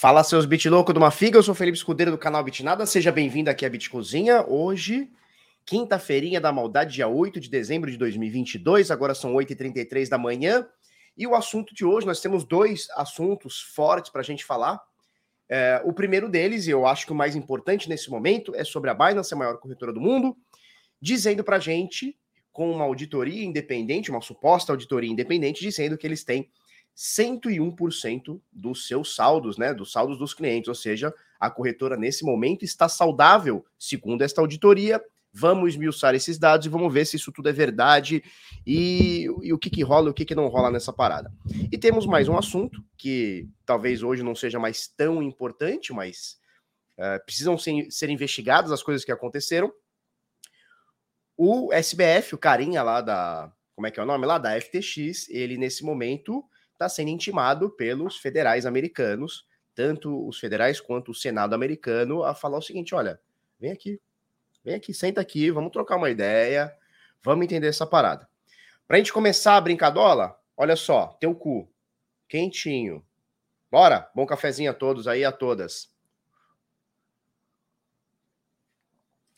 Fala seus bit louco de uma figa, eu sou Felipe Escudeiro do canal Bitnada, seja bem-vindo aqui à Bit Cozinha. Hoje, quinta-feirinha da maldade, dia 8 de dezembro de 2022, agora são 8h33 da manhã. E o assunto de hoje, nós temos dois assuntos fortes para a gente falar. É, o primeiro deles, e eu acho que o mais importante nesse momento, é sobre a Binance, a maior corretora do mundo, dizendo para a gente, com uma auditoria independente, uma suposta auditoria independente, dizendo que eles têm 101% dos seus saldos, né, dos saldos dos clientes, ou seja, a corretora nesse momento está saudável, segundo esta auditoria. Vamos esmiuçar esses dados e vamos ver se isso tudo é verdade e, e o que, que rola e o que, que não rola nessa parada. E temos mais um assunto que talvez hoje não seja mais tão importante, mas uh, precisam ser, ser investigadas as coisas que aconteceram. O SBF, o carinha lá da. Como é que é o nome lá? Da FTX, ele nesse momento está sendo intimado pelos federais americanos, tanto os federais quanto o Senado americano, a falar o seguinte: olha, vem aqui, vem aqui, senta aqui, vamos trocar uma ideia, vamos entender essa parada. Para a gente começar a brincadola, olha só, teu cu, quentinho. Bora, bom cafezinho a todos aí, a todas.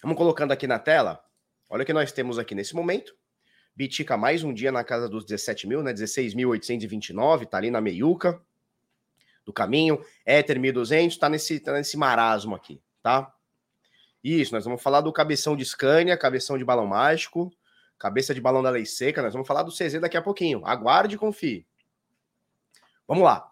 Vamos colocando aqui na tela. Olha o que nós temos aqui nesse momento. Bitica mais um dia na casa dos 17 mil, né? 16.829, tá ali na meiuca do caminho. Ether 1.200, tá nesse, tá nesse marasmo aqui, tá? Isso, nós vamos falar do cabeção de Scania, cabeção de balão mágico, cabeça de balão da lei seca. Nós vamos falar do CZ daqui a pouquinho. Aguarde e confie. Vamos lá.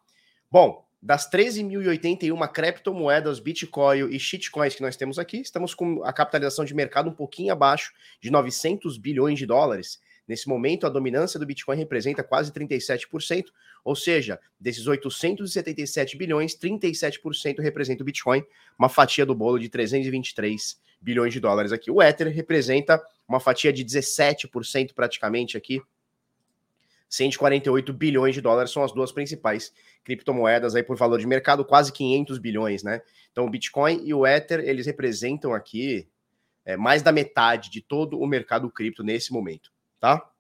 Bom, das 13.081 criptomoedas, Bitcoin e shitcoins que nós temos aqui, estamos com a capitalização de mercado um pouquinho abaixo de 900 bilhões de dólares. Nesse momento, a dominância do Bitcoin representa quase 37%, ou seja, desses 877 bilhões, 37% representa o Bitcoin, uma fatia do bolo de 323 bilhões de dólares aqui. O Ether representa uma fatia de 17% praticamente aqui. 148 bilhões de dólares são as duas principais criptomoedas aí por valor de mercado, quase 500 bilhões, né? Então o Bitcoin e o Ether, eles representam aqui é, mais da metade de todo o mercado cripto nesse momento tá?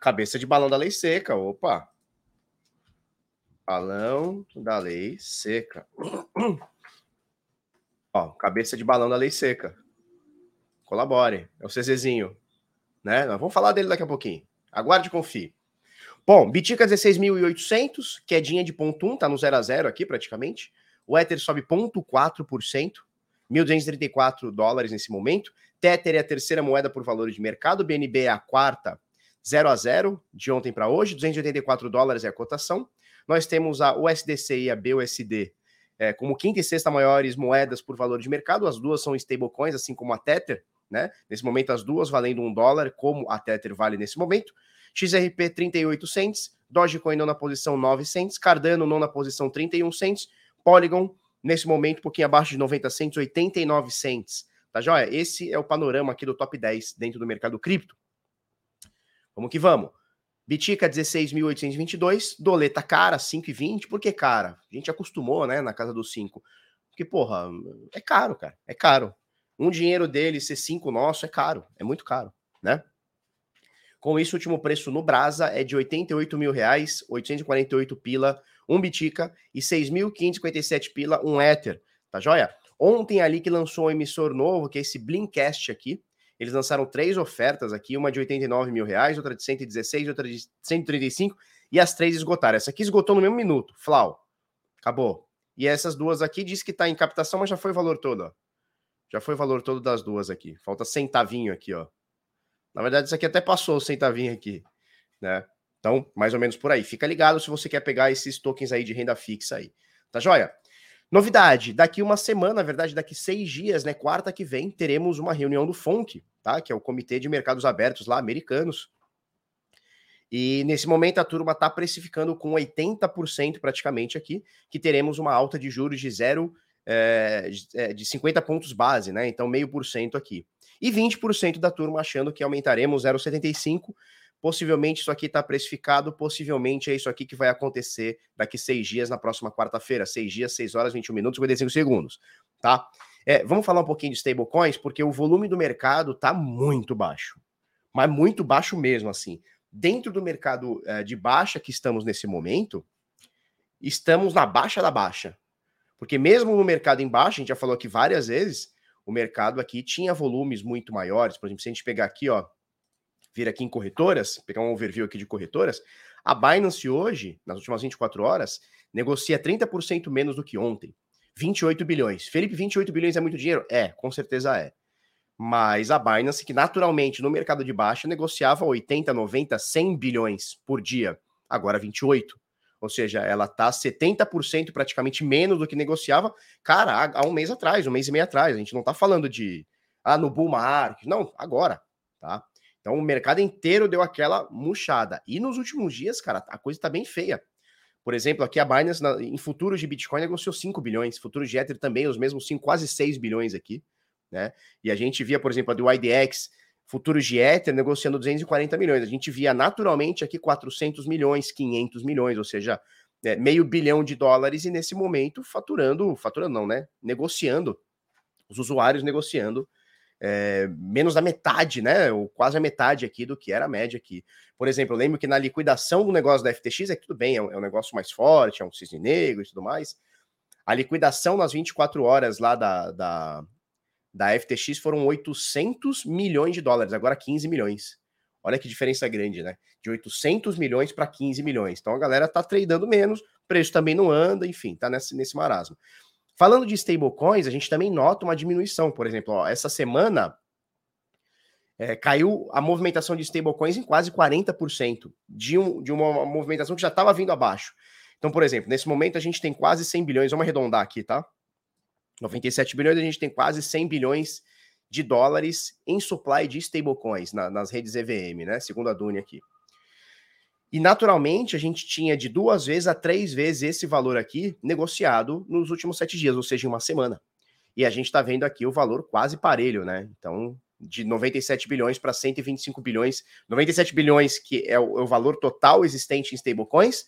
Cabeça de balão da lei seca, opa. Balão da lei seca. Ó, cabeça de balão da lei seca. Colabore. É o CZzinho. Né? Nós vamos falar dele daqui a pouquinho. Aguarde e confie. Bom, Bitica 16.800, quedinha de ponto 1, tá no 0 a 0 aqui praticamente. O Ether sobe 0,4%, 1.234 dólares nesse momento. Tether é a terceira moeda por valor de mercado, BNB é a quarta, 0 a 0 de ontem para hoje, 284 dólares é a cotação. Nós temos a USDC e a BUSD é, como quinta e sexta maiores moedas por valor de mercado, as duas são stablecoins, assim como a Tether, né? Nesse momento, as duas valendo um dólar, como a Tether vale nesse momento. XRP 38 cents, Dogecoin não na posição 9 cents, Cardano não na posição 31 cents, Polygon nesse momento um pouquinho abaixo de 90 cents, 89 cents. Tá joia? Esse é o panorama aqui do top 10 dentro do mercado cripto. Vamos que vamos. Bitica 16.822, doleta cara 5,20. Por que cara? A gente acostumou, né, na casa dos 5. Porque, porra, é caro, cara. É caro. Um dinheiro dele ser 5 nosso é caro. É muito caro, né? Com isso, o último preço no Brasa é de 88 mil reais, 848 pila, um Bitica e 6.557 pila, um Ether. Tá joia? Ontem ali que lançou um emissor novo, que é esse Blinkcast aqui. Eles lançaram três ofertas aqui, uma de 89 mil reais, outra de 116, outra de 135, e as três esgotaram. Essa aqui esgotou no mesmo minuto. Flau. Acabou. E essas duas aqui diz que tá em captação, mas já foi o valor todo, ó. Já foi o valor todo das duas aqui. Falta centavinho aqui, ó. Na verdade, isso aqui até passou o centavinho aqui, né? Então, mais ou menos por aí. Fica ligado se você quer pegar esses tokens aí de renda fixa aí. Tá joia? Novidade, daqui uma semana, na verdade, daqui seis dias, né? Quarta que vem, teremos uma reunião do FONC, tá? Que é o Comitê de Mercados Abertos lá, americanos. E nesse momento a turma está precificando com 80% praticamente aqui, que teremos uma alta de juros de zero é, de 50 pontos base, né? Então, meio por cento aqui. E 20% da turma achando que aumentaremos 0,75 Possivelmente isso aqui está precificado, possivelmente é isso aqui que vai acontecer daqui seis dias, na próxima quarta-feira. Seis dias, seis horas, 21 minutos, 55 segundos, tá? É, vamos falar um pouquinho de stablecoins, porque o volume do mercado está muito baixo. Mas muito baixo mesmo, assim. Dentro do mercado é, de baixa que estamos nesse momento, estamos na baixa da baixa. Porque mesmo no mercado embaixo, a gente já falou aqui várias vezes, o mercado aqui tinha volumes muito maiores. Por exemplo, se a gente pegar aqui, ó, vir aqui em corretoras, pegar um overview aqui de corretoras, a Binance hoje, nas últimas 24 horas, negocia 30% menos do que ontem. 28 bilhões. Felipe, 28 bilhões é muito dinheiro? É, com certeza é. Mas a Binance, que naturalmente no mercado de baixa negociava 80, 90, 100 bilhões por dia, agora 28. Ou seja, ela está 70% praticamente menos do que negociava, cara, há, um mês atrás, um mês e meio atrás. A gente não está falando de ah, no bull market, não, agora, tá? Então o mercado inteiro deu aquela murchada. E nos últimos dias, cara, a coisa está bem feia. Por exemplo, aqui a Binance na, em futuros de Bitcoin negociou 5 bilhões, futuros de Ether também, os mesmos 5, quase 6 bilhões aqui, né? E a gente via, por exemplo, a do IDX, futuros de Ether negociando 240 milhões. A gente via naturalmente aqui 400 milhões, 500 milhões, ou seja, é, meio bilhão de dólares e nesse momento faturando, faturando não, né? Negociando, os usuários negociando é, menos da metade, né? Ou quase a metade aqui do que era a média aqui. Por exemplo, eu lembro que na liquidação do negócio da FTX é tudo bem, é um, é um negócio mais forte, é um cisne negro e tudo mais. A liquidação nas 24 horas lá da, da, da FTX foram 800 milhões de dólares, agora 15 milhões. Olha que diferença grande, né? De 800 milhões para 15 milhões. Então a galera tá tradando menos, preço também não anda, enfim, tá nesse, nesse marasmo. Falando de stablecoins, a gente também nota uma diminuição. Por exemplo, ó, essa semana é, caiu a movimentação de stablecoins em quase 40% de, um, de uma movimentação que já estava vindo abaixo. Então, por exemplo, nesse momento a gente tem quase 100 bilhões, vamos arredondar aqui, tá? 97 bilhões, a gente tem quase 100 bilhões de dólares em supply de stablecoins na, nas redes EVM, né? Segundo a Duni aqui. E naturalmente a gente tinha de duas vezes a três vezes esse valor aqui negociado nos últimos sete dias, ou seja, em uma semana. E a gente está vendo aqui o valor quase parelho, né? Então, de 97 bilhões para 125 bilhões, 97 bilhões que é o, é o valor total existente em stablecoins,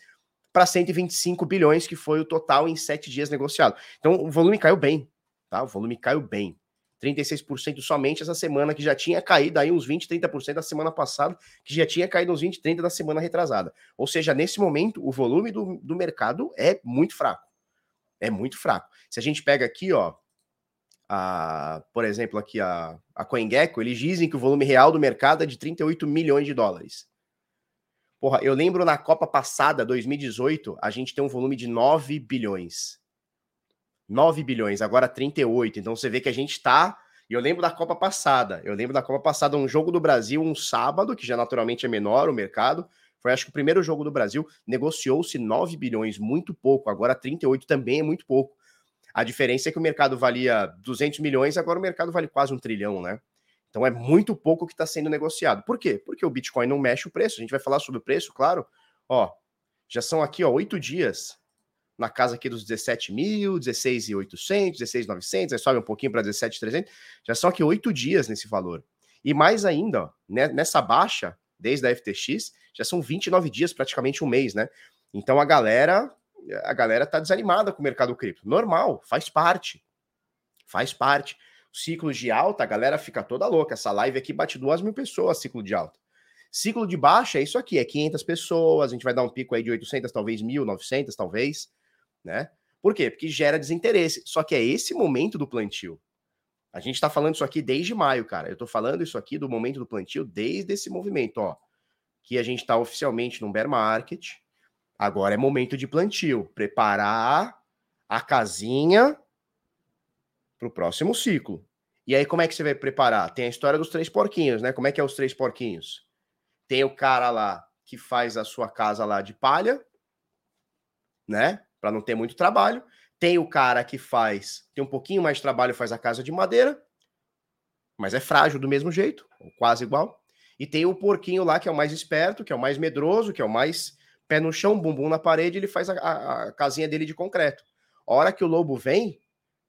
para 125 bilhões, que foi o total em sete dias negociado. Então, o volume caiu bem, tá? O volume caiu bem. 36% somente essa semana, que já tinha caído aí uns 20, 30% da semana passada, que já tinha caído uns 20, 30% da semana retrasada. Ou seja, nesse momento, o volume do, do mercado é muito fraco. É muito fraco. Se a gente pega aqui, ó, a, por exemplo, aqui a, a CoinGecko, eles dizem que o volume real do mercado é de 38 milhões de dólares. Porra, eu lembro na Copa passada, 2018, a gente tem um volume de 9 bilhões. 9 bilhões, agora 38. Então você vê que a gente está. E eu lembro da Copa passada. Eu lembro da Copa passada, um jogo do Brasil, um sábado, que já naturalmente é menor o mercado. Foi acho que o primeiro jogo do Brasil. Negociou-se 9 bilhões, muito pouco. Agora 38 também é muito pouco. A diferença é que o mercado valia 200 milhões, agora o mercado vale quase um trilhão, né? Então é muito pouco que está sendo negociado. Por quê? Porque o Bitcoin não mexe o preço. A gente vai falar sobre o preço, claro. Ó, já são aqui, ó, oito dias na casa aqui dos 17 mil, 16,800, 16,900, aí sobe um pouquinho para 17,300, já são aqui oito dias nesse valor. E mais ainda, ó, né, nessa baixa, desde a FTX, já são 29 dias, praticamente um mês, né? Então a galera, a galera tá desanimada com o mercado cripto. Normal, faz parte. Faz parte. Ciclos de alta, a galera fica toda louca. Essa live aqui bate duas mil pessoas, ciclo de alta. Ciclo de baixa é isso aqui, é 500 pessoas, a gente vai dar um pico aí de 800, talvez 1.000, 900, talvez né? Por quê? Porque gera desinteresse. Só que é esse momento do plantio. A gente está falando isso aqui desde maio, cara. Eu estou falando isso aqui do momento do plantio desde esse movimento, ó. Que a gente está oficialmente num bear market. Agora é momento de plantio. Preparar a casinha para o próximo ciclo. E aí, como é que você vai preparar? Tem a história dos três porquinhos, né? Como é que é os três porquinhos? Tem o cara lá que faz a sua casa lá de palha, né? Para não ter muito trabalho. Tem o cara que faz, tem um pouquinho mais de trabalho, faz a casa de madeira, mas é frágil do mesmo jeito, quase igual. E tem o porquinho lá que é o mais esperto, que é o mais medroso, que é o mais pé no chão, bumbum na parede, ele faz a, a, a casinha dele de concreto. A hora que o lobo vem,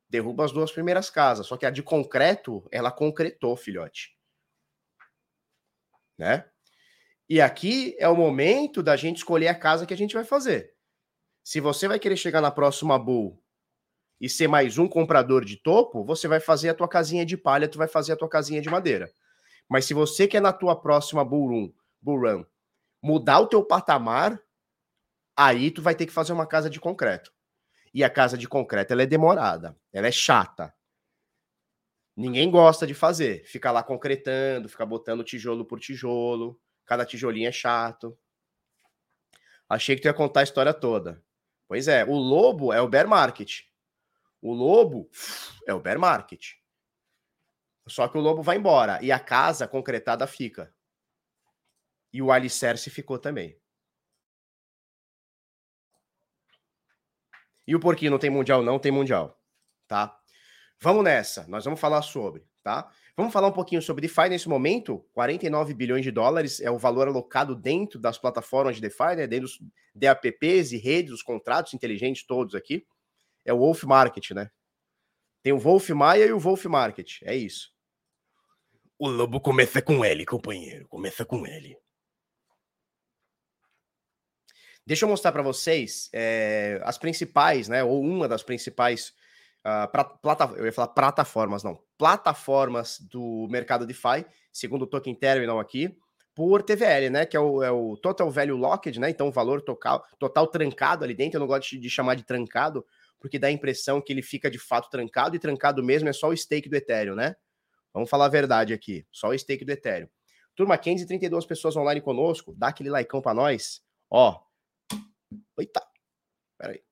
derruba as duas primeiras casas. Só que a de concreto, ela concretou, filhote. Né? E aqui é o momento da gente escolher a casa que a gente vai fazer. Se você vai querer chegar na próxima bull e ser mais um comprador de topo, você vai fazer a tua casinha de palha, tu vai fazer a tua casinha de madeira. Mas se você quer na tua próxima bull run, bull run mudar o teu patamar, aí tu vai ter que fazer uma casa de concreto. E a casa de concreto ela é demorada, ela é chata. Ninguém gosta de fazer, ficar lá concretando, ficar botando tijolo por tijolo, cada tijolinho é chato. Achei que tu ia contar a história toda. Pois é, o lobo é o bear market. O lobo é o bear market. Só que o lobo vai embora e a casa concretada fica. E o alicerce ficou também. E o porquinho não tem mundial? Não tem mundial, tá? Vamos nessa, nós vamos falar sobre, tá? Vamos falar um pouquinho sobre DeFi nesse momento. 49 bilhões de dólares é o valor alocado dentro das plataformas de DeFi, né? Dentro dos DApps e redes, os contratos inteligentes todos aqui. É o Wolf Market, né? Tem o Wolf Maia e o Wolf Market, é isso. O lobo começa com L, companheiro, começa com L. Deixa eu mostrar para vocês é, as principais, né? Ou uma das principais uh, pra, plata, eu ia falar plataformas, não, plataformas do mercado DeFi, segundo o Token Terminal aqui, por TVL, né? Que é o, é o Total Value Locked, né? Então, o valor total, total trancado ali dentro. Eu não gosto de, chamar de trancado, porque dá a impressão que ele fica de fato trancado, e trancado mesmo é só o stake do Ethereum, né? Vamos falar a verdade aqui, só o stake do Ethereum. Turma, 532 pessoas online conosco, dá aquele likeão para nós. Ó, Eita. Peraí.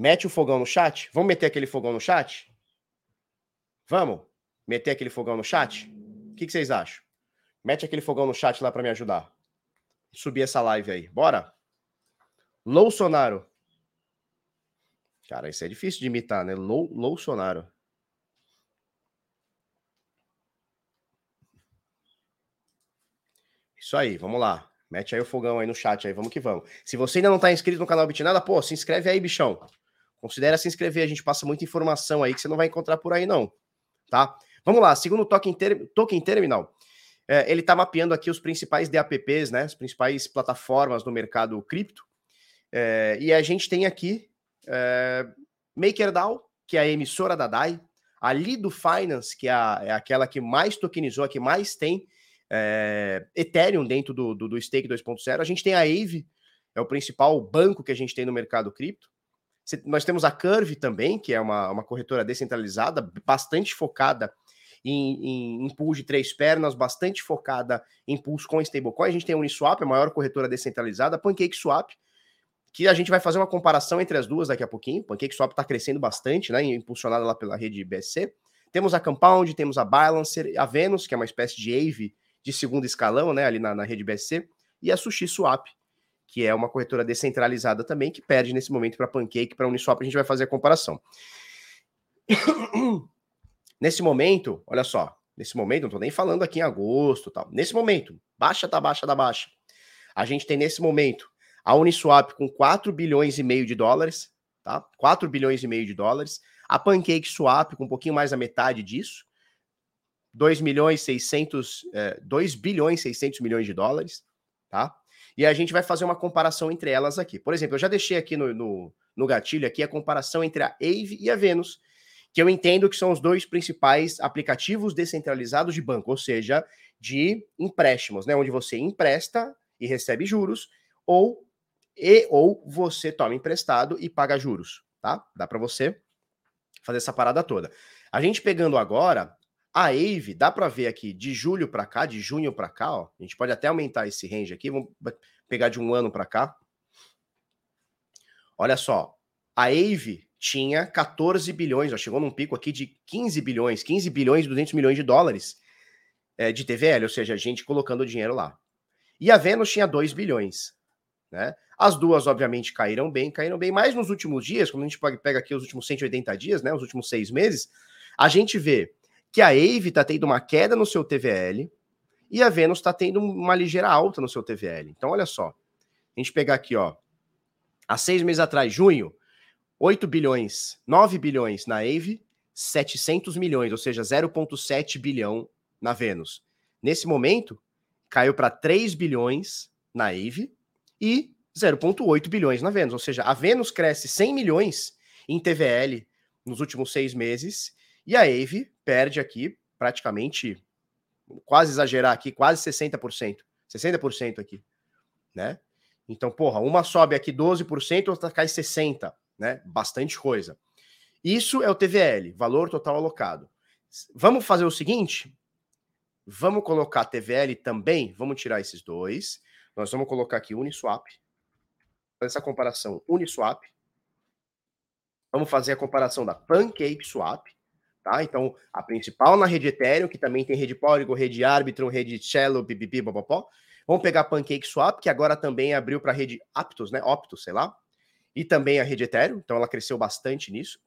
Mete o fogão no chat. Vamos meter aquele fogão no chat? Vamos? Meter aquele fogão no chat? O que, que vocês acham? Mete aquele fogão no chat lá para me ajudar. Subir essa live aí. Bora? Louçonaro. Cara, isso é difícil de imitar, né? Lou. Isso aí, vamos lá. Mete aí o fogão aí no chat aí, vamos que vamos. Se você ainda não tá inscrito no canal Bitnada, pô, se inscreve aí, bichão. Considera se inscrever, a gente passa muita informação aí que você não vai encontrar por aí não, tá? Vamos lá, segundo o Token, ter... token Terminal, é, ele tá mapeando aqui os principais DApps, né, as principais plataformas do mercado cripto, é, e a gente tem aqui é, MakerDAO, que é a emissora da DAI, a Lido Finance, que é, a, é aquela que mais tokenizou, a que mais tem é, Ethereum dentro do, do, do Stake 2.0. A gente tem a Aave, é o principal banco que a gente tem no mercado cripto. Nós temos a Curve também, que é uma, uma corretora descentralizada, bastante focada em, em, em pool de três pernas, bastante focada em pools com stablecoin. A gente tem a Uniswap, a maior corretora descentralizada, PancakeSwap, que a gente vai fazer uma comparação entre as duas daqui a pouquinho. PancakeSwap está crescendo bastante, né, impulsionada lá pela rede BSC. Temos a Compound, temos a Balancer, a Venus, que é uma espécie de Aave de segundo escalão, né, ali na, na rede BSC, e a Sushi Swap, que é uma corretora descentralizada também, que perde nesse momento para Pancake, para Uniswap, a gente vai fazer a comparação. nesse momento, olha só, nesse momento, não estou nem falando aqui em agosto tal, nesse momento, baixa da baixa da baixa, a gente tem nesse momento a Uniswap com 4 bilhões e meio de dólares, tá? 4 bilhões e meio de dólares, a Pancake Swap com um pouquinho mais da metade disso, 2 milhões 600, é, 2 bilhões 600 milhões de dólares, tá? E a gente vai fazer uma comparação entre elas aqui. Por exemplo, eu já deixei aqui no, no, no gatilho aqui a comparação entre a Aave e a Venus, que eu entendo que são os dois principais aplicativos descentralizados de banco, ou seja, de empréstimos, né? Onde você empresta e recebe juros, ou e ou você toma emprestado e paga juros, tá? Dá para você fazer essa parada toda. A gente pegando agora a AVE, dá para ver aqui de julho para cá, de junho para cá, ó. A gente pode até aumentar esse range aqui, vamos pegar de um ano para cá. Olha só, a AVE tinha 14 bilhões, ó, chegou num pico aqui de 15 bilhões, 15 bilhões e 200 milhões de dólares é, de TVL, ou seja, a gente colocando dinheiro lá. E a Venus tinha 2 bilhões, né? As duas, obviamente, caíram bem, caíram bem, mas nos últimos dias, quando a gente pega aqui os últimos 180 dias, né, os últimos seis meses, a gente vê que a Ave está tendo uma queda no seu TVL e a Venus está tendo uma ligeira alta no seu TVL. Então, olha só. A gente pegar aqui, ó. Há seis meses atrás, junho, 8 bilhões, 9 bilhões na Ave, 700 milhões, ou seja, 0,7 bilhão na Venus. Nesse momento, caiu para 3 bilhões na Ave e 0,8 bilhões na Venus. Ou seja, a Venus cresce 100 milhões em TVL nos últimos seis meses e a Ave perde aqui praticamente, quase exagerar aqui, quase 60%. 60% aqui, né? Então, porra, uma sobe aqui 12%, outra cai 60%, né? Bastante coisa. Isso é o TVL, valor total alocado. Vamos fazer o seguinte? Vamos colocar TVL também, vamos tirar esses dois. Nós vamos colocar aqui Uniswap. Essa comparação Uniswap. Vamos fazer a comparação da PancakeSwap, tá? Então, a principal na rede Ethereum, que também tem rede Polygon, rede Arbitrum, rede Cello, pipipi, popopó. Vamos pegar a PancakeSwap, que agora também abriu para a rede Aptos, né? Optus, sei lá. E também a rede Ethereum, então ela cresceu bastante nisso.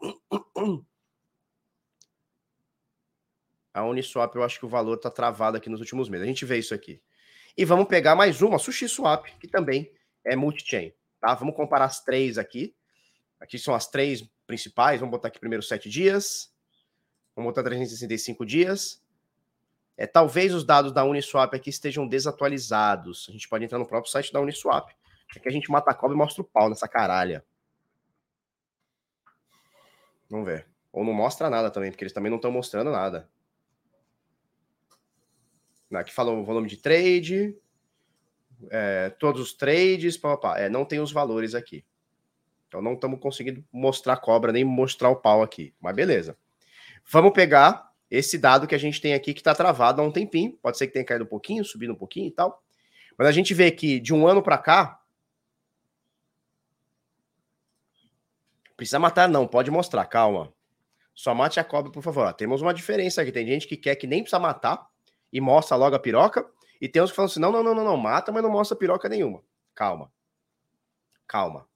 A Uniswap, eu acho que o valor está travado aqui nos últimos meses. A gente vê isso aqui. E vamos pegar mais uma, SushiSwap, que também é multi-chain. Tá? Vamos comparar as três aqui. Aqui são as três principais. Vamos botar aqui primeiro sete dias. Vamos botar 365 dias. É, talvez os dados da Uniswap aqui estejam desatualizados. A gente pode entrar no próprio site da Uniswap. Aqui a gente mata a cobra e mostra o pau nessa caralha. Vamos ver. Ou não mostra nada também, porque eles também não estão mostrando nada. Aqui falou o volume de trade, é, todos os trades, pá, pá, é, não tem os valores aqui. Então não estamos conseguindo mostrar cobra, nem mostrar o pau aqui. Mas beleza. Vamos pegar esse dado que a gente tem aqui que está travado há um tempinho. Pode ser que tenha caído um pouquinho, subido um pouquinho e tal. Mas a gente vê que de um ano para cá. Precisa matar, não, pode mostrar, calma. Só mate a cobra, por favor. Ó, temos uma diferença aqui. Tem gente que quer que nem precisa matar e mostra logo a piroca. E tem uns que falam assim: não, não, não, não, não, mata, mas não mostra piroca nenhuma. Calma. Calma.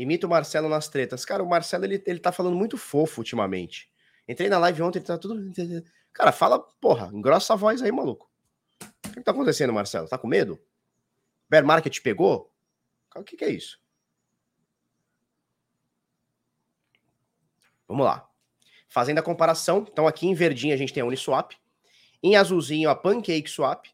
Imita o Marcelo nas tretas. Cara, o Marcelo, ele, ele tá falando muito fofo ultimamente. Entrei na live ontem, ele tá tudo. Cara, fala, porra, engrossa a voz aí, maluco. O que tá acontecendo, Marcelo? Tá com medo? Bear Market pegou? O que, que é isso? Vamos lá. Fazendo a comparação, então aqui em verdinho a gente tem a Uniswap, em azulzinho a PancakeSwap,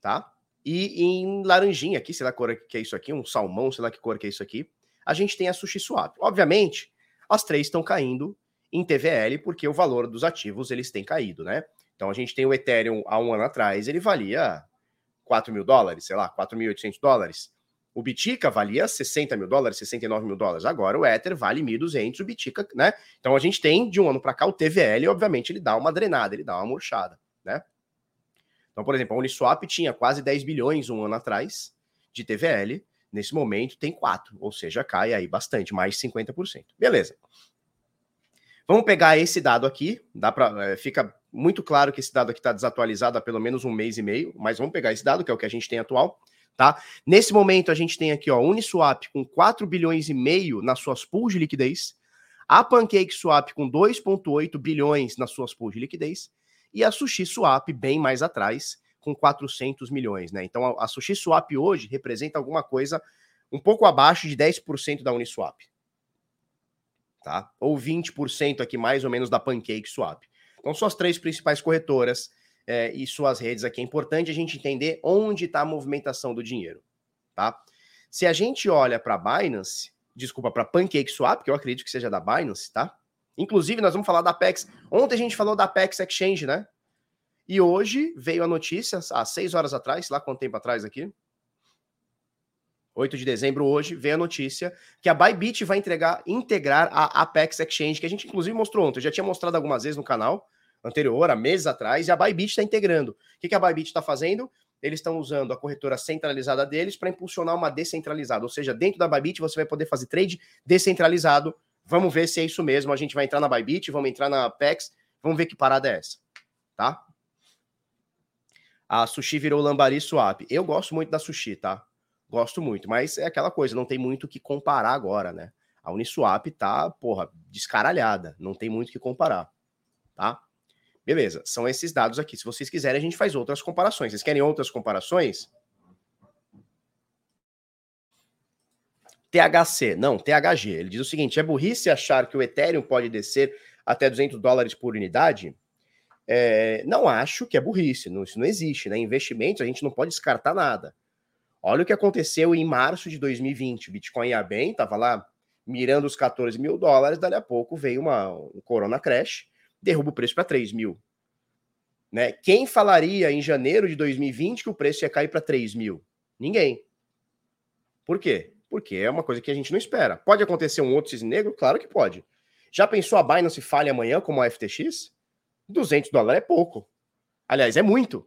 tá? E em laranjinha aqui, sei lá que cor que é isso aqui, um salmão, sei lá que cor que é isso aqui, a gente tem a SushiSwap. Obviamente, as três estão caindo em TVL porque o valor dos ativos eles têm caído, né? Então a gente tem o Ethereum há um ano atrás, ele valia 4 mil dólares, sei lá, 4.800 dólares. O Bitica valia 60 mil dólares, 69 mil dólares. Agora o Ether vale 1.200, o Bitica, né? Então a gente tem de um ano para cá o TVL, obviamente ele dá uma drenada, ele dá uma murchada, né? Então, por exemplo, a Uniswap tinha quase 10 bilhões um ano atrás de TVL, nesse momento tem 4, ou seja, cai aí bastante, mais de 50%. Beleza. Vamos pegar esse dado aqui, dá para é, fica muito claro que esse dado aqui está desatualizado há pelo menos um mês e meio, mas vamos pegar esse dado, que é o que a gente tem atual tá? Nesse momento a gente tem aqui, ó, Uniswap com 4 bilhões e meio nas suas pools de liquidez, a PancakeSwap com 2.8 bilhões nas suas pools de liquidez e a SushiSwap bem mais atrás com 400 milhões, né? Então a, a SushiSwap hoje representa alguma coisa um pouco abaixo de 10% da Uniswap. Tá? Ou 20% aqui mais ou menos da PancakeSwap. Então são as três principais corretoras é, e suas redes aqui. É importante a gente entender onde está a movimentação do dinheiro, tá? Se a gente olha para Binance, desculpa, para PancakeSwap, que eu acredito que seja da Binance, tá? Inclusive, nós vamos falar da Apex. Ontem a gente falou da Apex Exchange, né? E hoje veio a notícia, há seis horas atrás, lá quanto tempo atrás aqui, 8 de dezembro hoje, veio a notícia que a Bybit vai entregar, integrar a Apex Exchange, que a gente inclusive mostrou ontem. Eu já tinha mostrado algumas vezes no canal, anterior, há meses atrás, e a Bybit está integrando. O que, que a Bybit está fazendo? Eles estão usando a corretora centralizada deles para impulsionar uma descentralizada. Ou seja, dentro da Bybit você vai poder fazer trade descentralizado. Vamos ver se é isso mesmo. A gente vai entrar na Bybit, vamos entrar na Apex, vamos ver que parada é essa. Tá? A Sushi virou Lambari Swap. Eu gosto muito da Sushi, tá? Gosto muito, mas é aquela coisa, não tem muito o que comparar agora, né? A Uniswap tá, porra, descaralhada, não tem muito o que comparar, tá? Beleza, são esses dados aqui. Se vocês quiserem, a gente faz outras comparações. Vocês querem outras comparações? THC, não, THG. Ele diz o seguinte: é burrice achar que o Ethereum pode descer até 200 dólares por unidade? É, não acho que é burrice, não, isso não existe. Né? Investimentos, a gente não pode descartar nada. Olha o que aconteceu em março de 2020. O Bitcoin ia bem, estava lá mirando os 14 mil dólares, dali a pouco veio uma, um Corona Crash derruba o preço para 3 mil. Né? Quem falaria em janeiro de 2020 que o preço ia cair para 3 mil? Ninguém. Por quê? Porque é uma coisa que a gente não espera. Pode acontecer um outro cisne negro? Claro que pode. Já pensou a Binance falha amanhã como a FTX? 200 dólares é pouco. Aliás, é muito,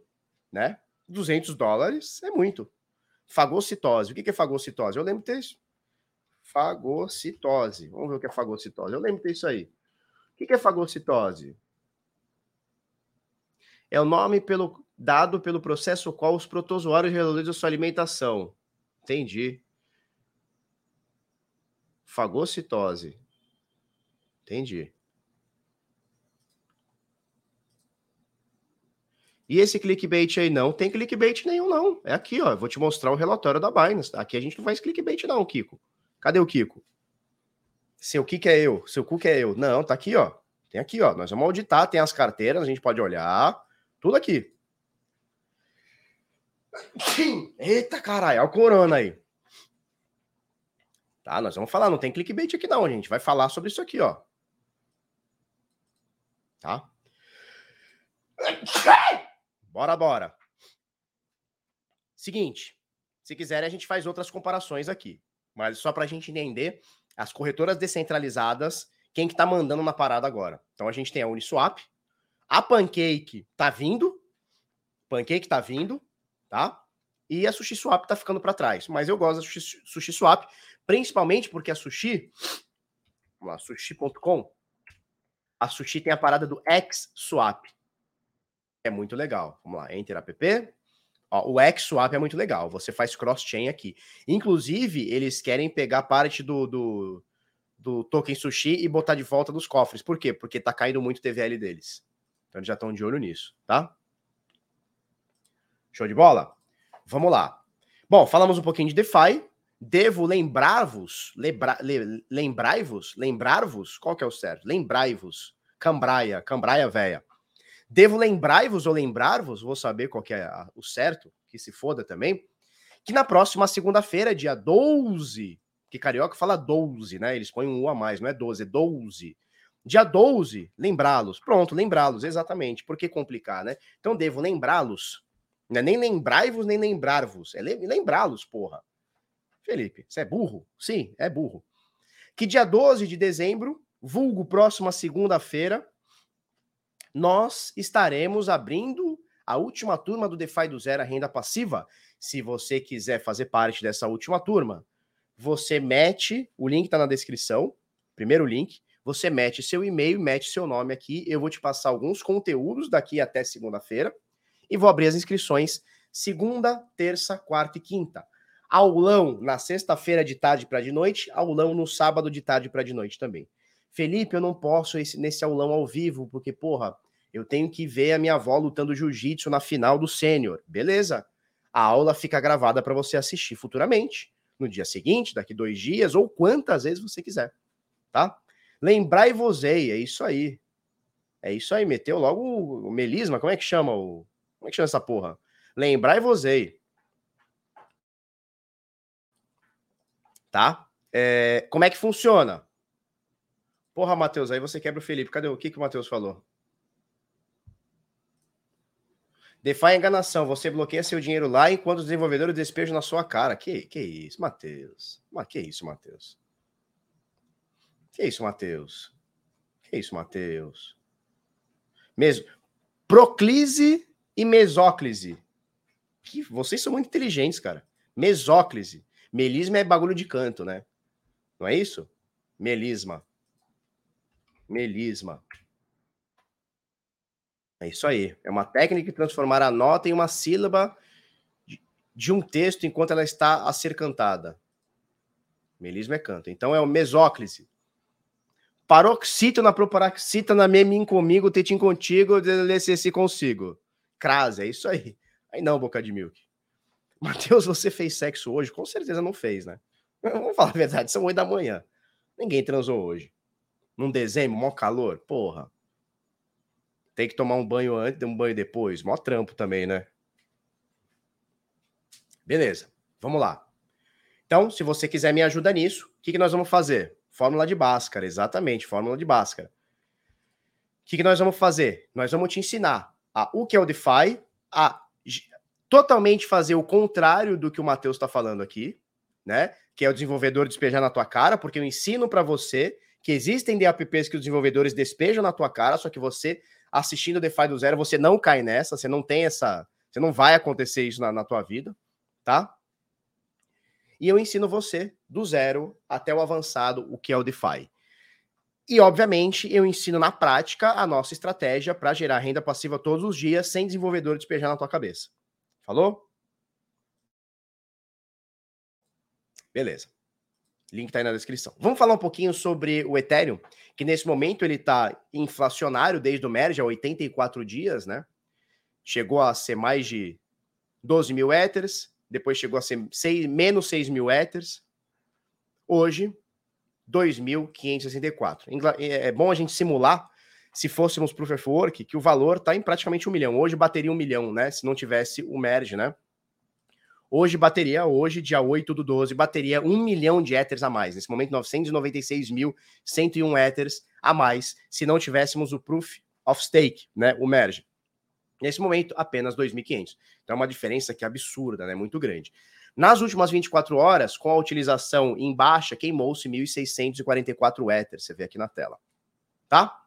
né? 200 dólares é muito. Fagocitose. O que é fagocitose? Eu lembro de ter isso. Fagocitose. Vamos ver o que é fagocitose. Eu lembro de ter isso aí. O que é fagocitose? É o nome pelo, dado pelo processo qual os protozoários realizam sua alimentação. Entendi. Fagocitose. Entendi. E esse clickbait aí não tem clickbait nenhum, não. É aqui, ó. Vou te mostrar o relatório da Binance. Aqui a gente não faz clickbait, não, Kiko. Cadê o Kiko? Seu Kiko é eu, seu Kiko é eu. Não, tá aqui, ó. Tem aqui, ó. Nós vamos auditar, tem as carteiras, a gente pode olhar. Tudo aqui. Eita, caralho, olha o corona aí. Tá, nós vamos falar, não tem clickbait aqui não, gente. Vai falar sobre isso aqui, ó. Tá? Bora, bora. Seguinte, se quiser a gente faz outras comparações aqui, mas só para a gente entender as corretoras descentralizadas, quem que tá mandando na parada agora. Então a gente tem a Uniswap, a Pancake tá vindo, Pancake tá vindo, tá? E a SushiSwap tá ficando para trás. Mas eu gosto da SushiSwap, principalmente porque a Sushi, vamos lá, sushi.com, a Sushi tem a parada do XSwap. É muito legal. Vamos lá, Enter app. Ó, o XSwap é muito legal. Você faz cross-chain aqui. Inclusive, eles querem pegar parte do, do, do, token Sushi e botar de volta nos cofres. Por quê? Porque tá caindo muito TVL deles. Então eles já estão de olho nisso, tá? Show de bola? Vamos lá. Bom, falamos um pouquinho de DeFi. Devo lembrar-vos, lembra, le, lembrai-vos, lembrar-vos, qual que é o certo? Lembrai-vos, cambraia, cambraia véia. Devo lembrar-vos ou lembrar-vos, vou saber qual é a, o certo, que se foda também, que na próxima segunda-feira, dia 12, que carioca fala 12, né? Eles põem um U a mais, não é 12, é 12. Dia 12, lembrá-los. Pronto, lembrá-los, exatamente. Por que complicar, né? Então devo lembrá-los. Não é nem lembrai-vos, nem lembrar-vos. É lembrá-los, porra. Felipe, você é burro? Sim, é burro. Que dia 12 de dezembro, vulgo próxima segunda-feira, nós estaremos abrindo a última turma do DeFi do Zero, a renda passiva. Se você quiser fazer parte dessa última turma, você mete, o link está na descrição, primeiro link, você mete seu e-mail, mete seu nome aqui, eu vou te passar alguns conteúdos daqui até segunda-feira e vou abrir as inscrições segunda, terça, quarta e quinta aulão na sexta-feira de tarde para de noite, aulão no sábado de tarde para de noite também. Felipe, eu não posso esse, nesse aulão ao vivo, porque, porra, eu tenho que ver a minha avó lutando jiu-jitsu na final do sênior. Beleza. A aula fica gravada para você assistir futuramente, no dia seguinte, daqui dois dias, ou quantas vezes você quiser, tá? Lembrar e vosei, é isso aí. É isso aí, meteu logo o melisma, como é que chama o... Como é que chama essa porra? Lembrar e vosei. tá? É, como é que funciona? Porra, Matheus, aí você quebra o Felipe. Cadê o que, que o Matheus falou? DeFi é enganação. Você bloqueia seu dinheiro lá enquanto os desenvolvedores despejam na sua cara. Que, que isso, Matheus? Que isso, Matheus? Que isso, Matheus? Que isso, Matheus? Mesmo. Proclise e mesóclise. Que, vocês são muito inteligentes, cara. Mesóclise. Melisma é bagulho de canto, né? Não é isso? Melisma. Melisma. É isso aí. É uma técnica de transformar a nota em uma sílaba de um texto enquanto ela está a ser cantada. Melisma é canto. Então é o mesóclise. Paroxítona, proparoxítona, memim comigo, tetim contigo, se consigo. Crase, é isso aí. Aí não, boca de milk. Matheus, você fez sexo hoje? Com certeza não fez, né? Vamos falar a verdade, são oito da manhã. Ninguém transou hoje. Num dezembro, mó calor? Porra. Tem que tomar um banho antes, um banho depois. Mó trampo também, né? Beleza, vamos lá. Então, se você quiser me ajudar nisso, o que, que nós vamos fazer? Fórmula de Bhaskara, exatamente, fórmula de Bhaskara. O que, que nós vamos fazer? Nós vamos te ensinar a, o que é o DeFi, a totalmente fazer o contrário do que o Matheus está falando aqui, né? Que é o desenvolvedor despejar na tua cara, porque eu ensino para você que existem DApps que os desenvolvedores despejam na tua cara, só que você assistindo DeFi do zero, você não cai nessa, você não tem essa, você não vai acontecer isso na, na tua vida, tá? E eu ensino você do zero até o avançado o que é o DeFi. E, obviamente, eu ensino na prática a nossa estratégia para gerar renda passiva todos os dias, sem desenvolvedor despejar na tua cabeça. Falou? Beleza. Link tá aí na descrição. Vamos falar um pouquinho sobre o Ethereum, que nesse momento ele tá inflacionário desde o merge há 84 dias, né? Chegou a ser mais de 12 mil Ethers, depois chegou a ser 6, menos 6 mil Ethers. Hoje, 2.564. É, é bom a gente simular, se fôssemos Proof of Work, que o valor está em praticamente um milhão. Hoje bateria um milhão, né? Se não tivesse o merge, né? Hoje bateria, hoje, dia 8 do 12, bateria um milhão de Ethers a mais. Nesse momento, 996.101 Ethers a mais, se não tivéssemos o Proof of Stake, né? O merge. Nesse momento, apenas 2.500. Então é uma diferença que é absurda, né? Muito grande. Nas últimas 24 horas, com a utilização em baixa, queimou-se 1.644 Ether, você vê aqui na tela. Tá?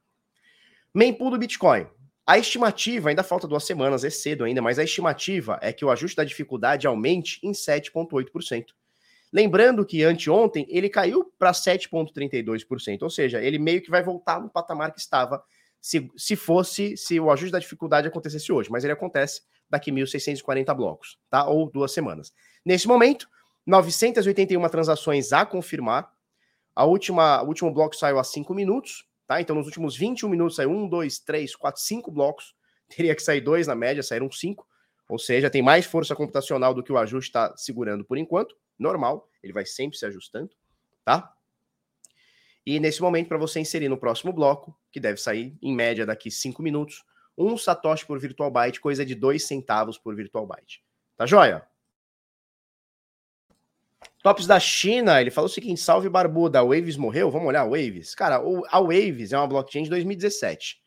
Mempool do Bitcoin. A estimativa, ainda falta duas semanas, é cedo ainda, mas a estimativa é que o ajuste da dificuldade aumente em 7,8%. Lembrando que anteontem ele caiu para 7,32%, ou seja, ele meio que vai voltar no patamar que estava se, se fosse, se o ajuste da dificuldade acontecesse hoje, mas ele acontece daqui 1.640 blocos, tá? Ou duas semanas. Nesse momento, 981 transações a confirmar. A última, o último bloco saiu há 5 minutos, tá? Então, nos últimos 21 minutos saiu 1, 2, 3, 4, 5 blocos. Teria que sair dois na média, saíram 5. Ou seja, tem mais força computacional do que o ajuste está segurando por enquanto. Normal, ele vai sempre se ajustando, tá? E nesse momento, para você inserir no próximo bloco, que deve sair em média daqui 5 minutos, um satoshi por virtual byte, coisa de 2 centavos por virtual byte. Tá joia? Tops da China, ele falou o seguinte: salve Barbuda, a Waves morreu? Vamos olhar a Waves? Cara, a Waves é uma blockchain de 2017.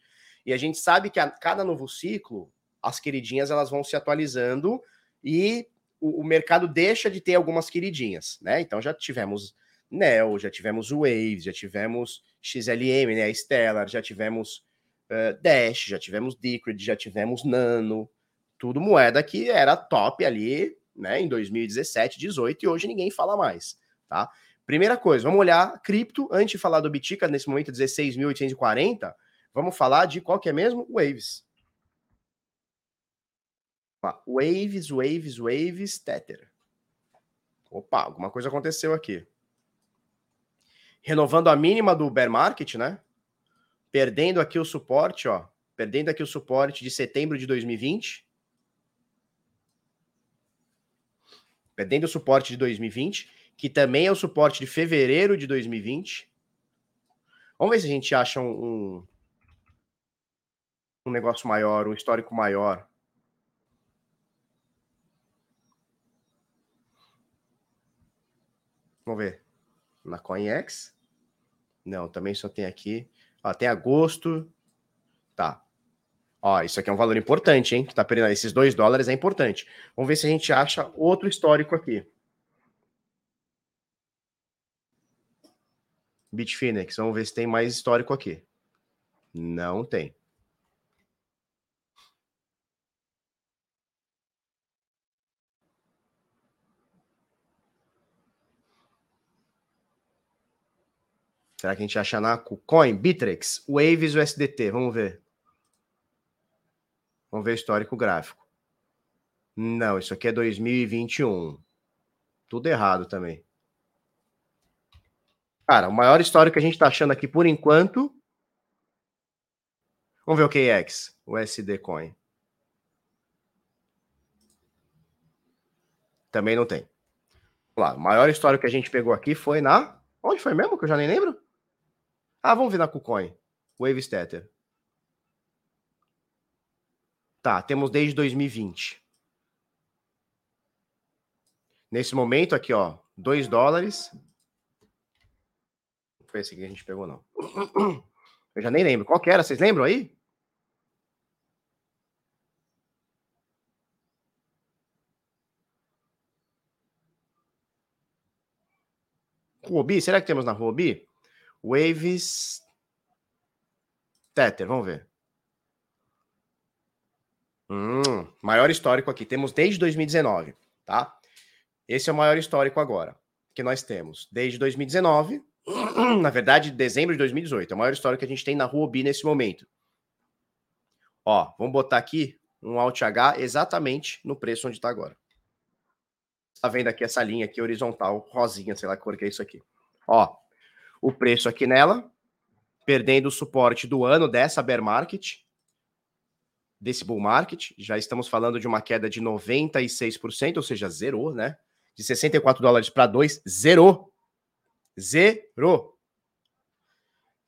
E a gente sabe que a cada novo ciclo, as queridinhas elas vão se atualizando e o, o mercado deixa de ter algumas queridinhas, né? Então já tivemos Neo, já tivemos Waves, já tivemos XLM, né? Stellar, já tivemos uh, Dash, já tivemos Decred, já tivemos Nano, tudo moeda que era top ali né, em 2017, 18 e hoje ninguém fala mais, tá? Primeira coisa, vamos olhar cripto antes de falar do Bitica nesse momento 16.840, vamos falar de qual que é mesmo? Waves. Waves, Waves, Waves, Tether. Opa, alguma coisa aconteceu aqui. Renovando a mínima do bear market, né? Perdendo aqui o suporte, ó. Perdendo aqui o suporte de setembro de 2020 perdendo o suporte de 2020, que também é o suporte de fevereiro de 2020. Vamos ver se a gente acha um, um negócio maior, um histórico maior. Vamos ver. Na CoinEx? Não, também só tem aqui. Ó, tem agosto. Tá. Ó, isso aqui é um valor importante, hein? Que tá perdendo esses dois dólares é importante. Vamos ver se a gente acha outro histórico aqui. Bitfinex, vamos ver se tem mais histórico aqui. Não tem. Será que a gente acha na Coin, Bittrex, Waves ou SDT? Vamos ver. Vamos ver o histórico gráfico. Não, isso aqui é 2021. Tudo errado também. Cara, o maior histórico que a gente está achando aqui por enquanto. Vamos ver o KX, o SD Coin. Também não tem. Vamos lá, o maior histórico que a gente pegou aqui foi na. Onde foi mesmo? Que eu já nem lembro. Ah, vamos ver na KuCoin. Wave Stater. Tá, temos desde 2020. Nesse momento aqui, ó, 2 dólares. Não foi esse que a gente pegou, não. Eu já nem lembro. Qual que era? Vocês lembram aí? Huobi, será que temos na Huobi? Waves Tether, vamos ver. Hum, maior histórico aqui. Temos desde 2019, tá? Esse é o maior histórico agora que nós temos. Desde 2019, na verdade, dezembro de 2018. É o maior histórico que a gente tem na Huobi nesse momento. Ó, vamos botar aqui um Alt H exatamente no preço onde está agora. Tá vendo aqui essa linha aqui horizontal, rosinha, sei lá que cor que é isso aqui. Ó, o preço aqui nela, perdendo o suporte do ano dessa bear market, desse bull market. Já estamos falando de uma queda de 96%, ou seja, zerou, né? De 64 dólares para 2, zerou. Zerou.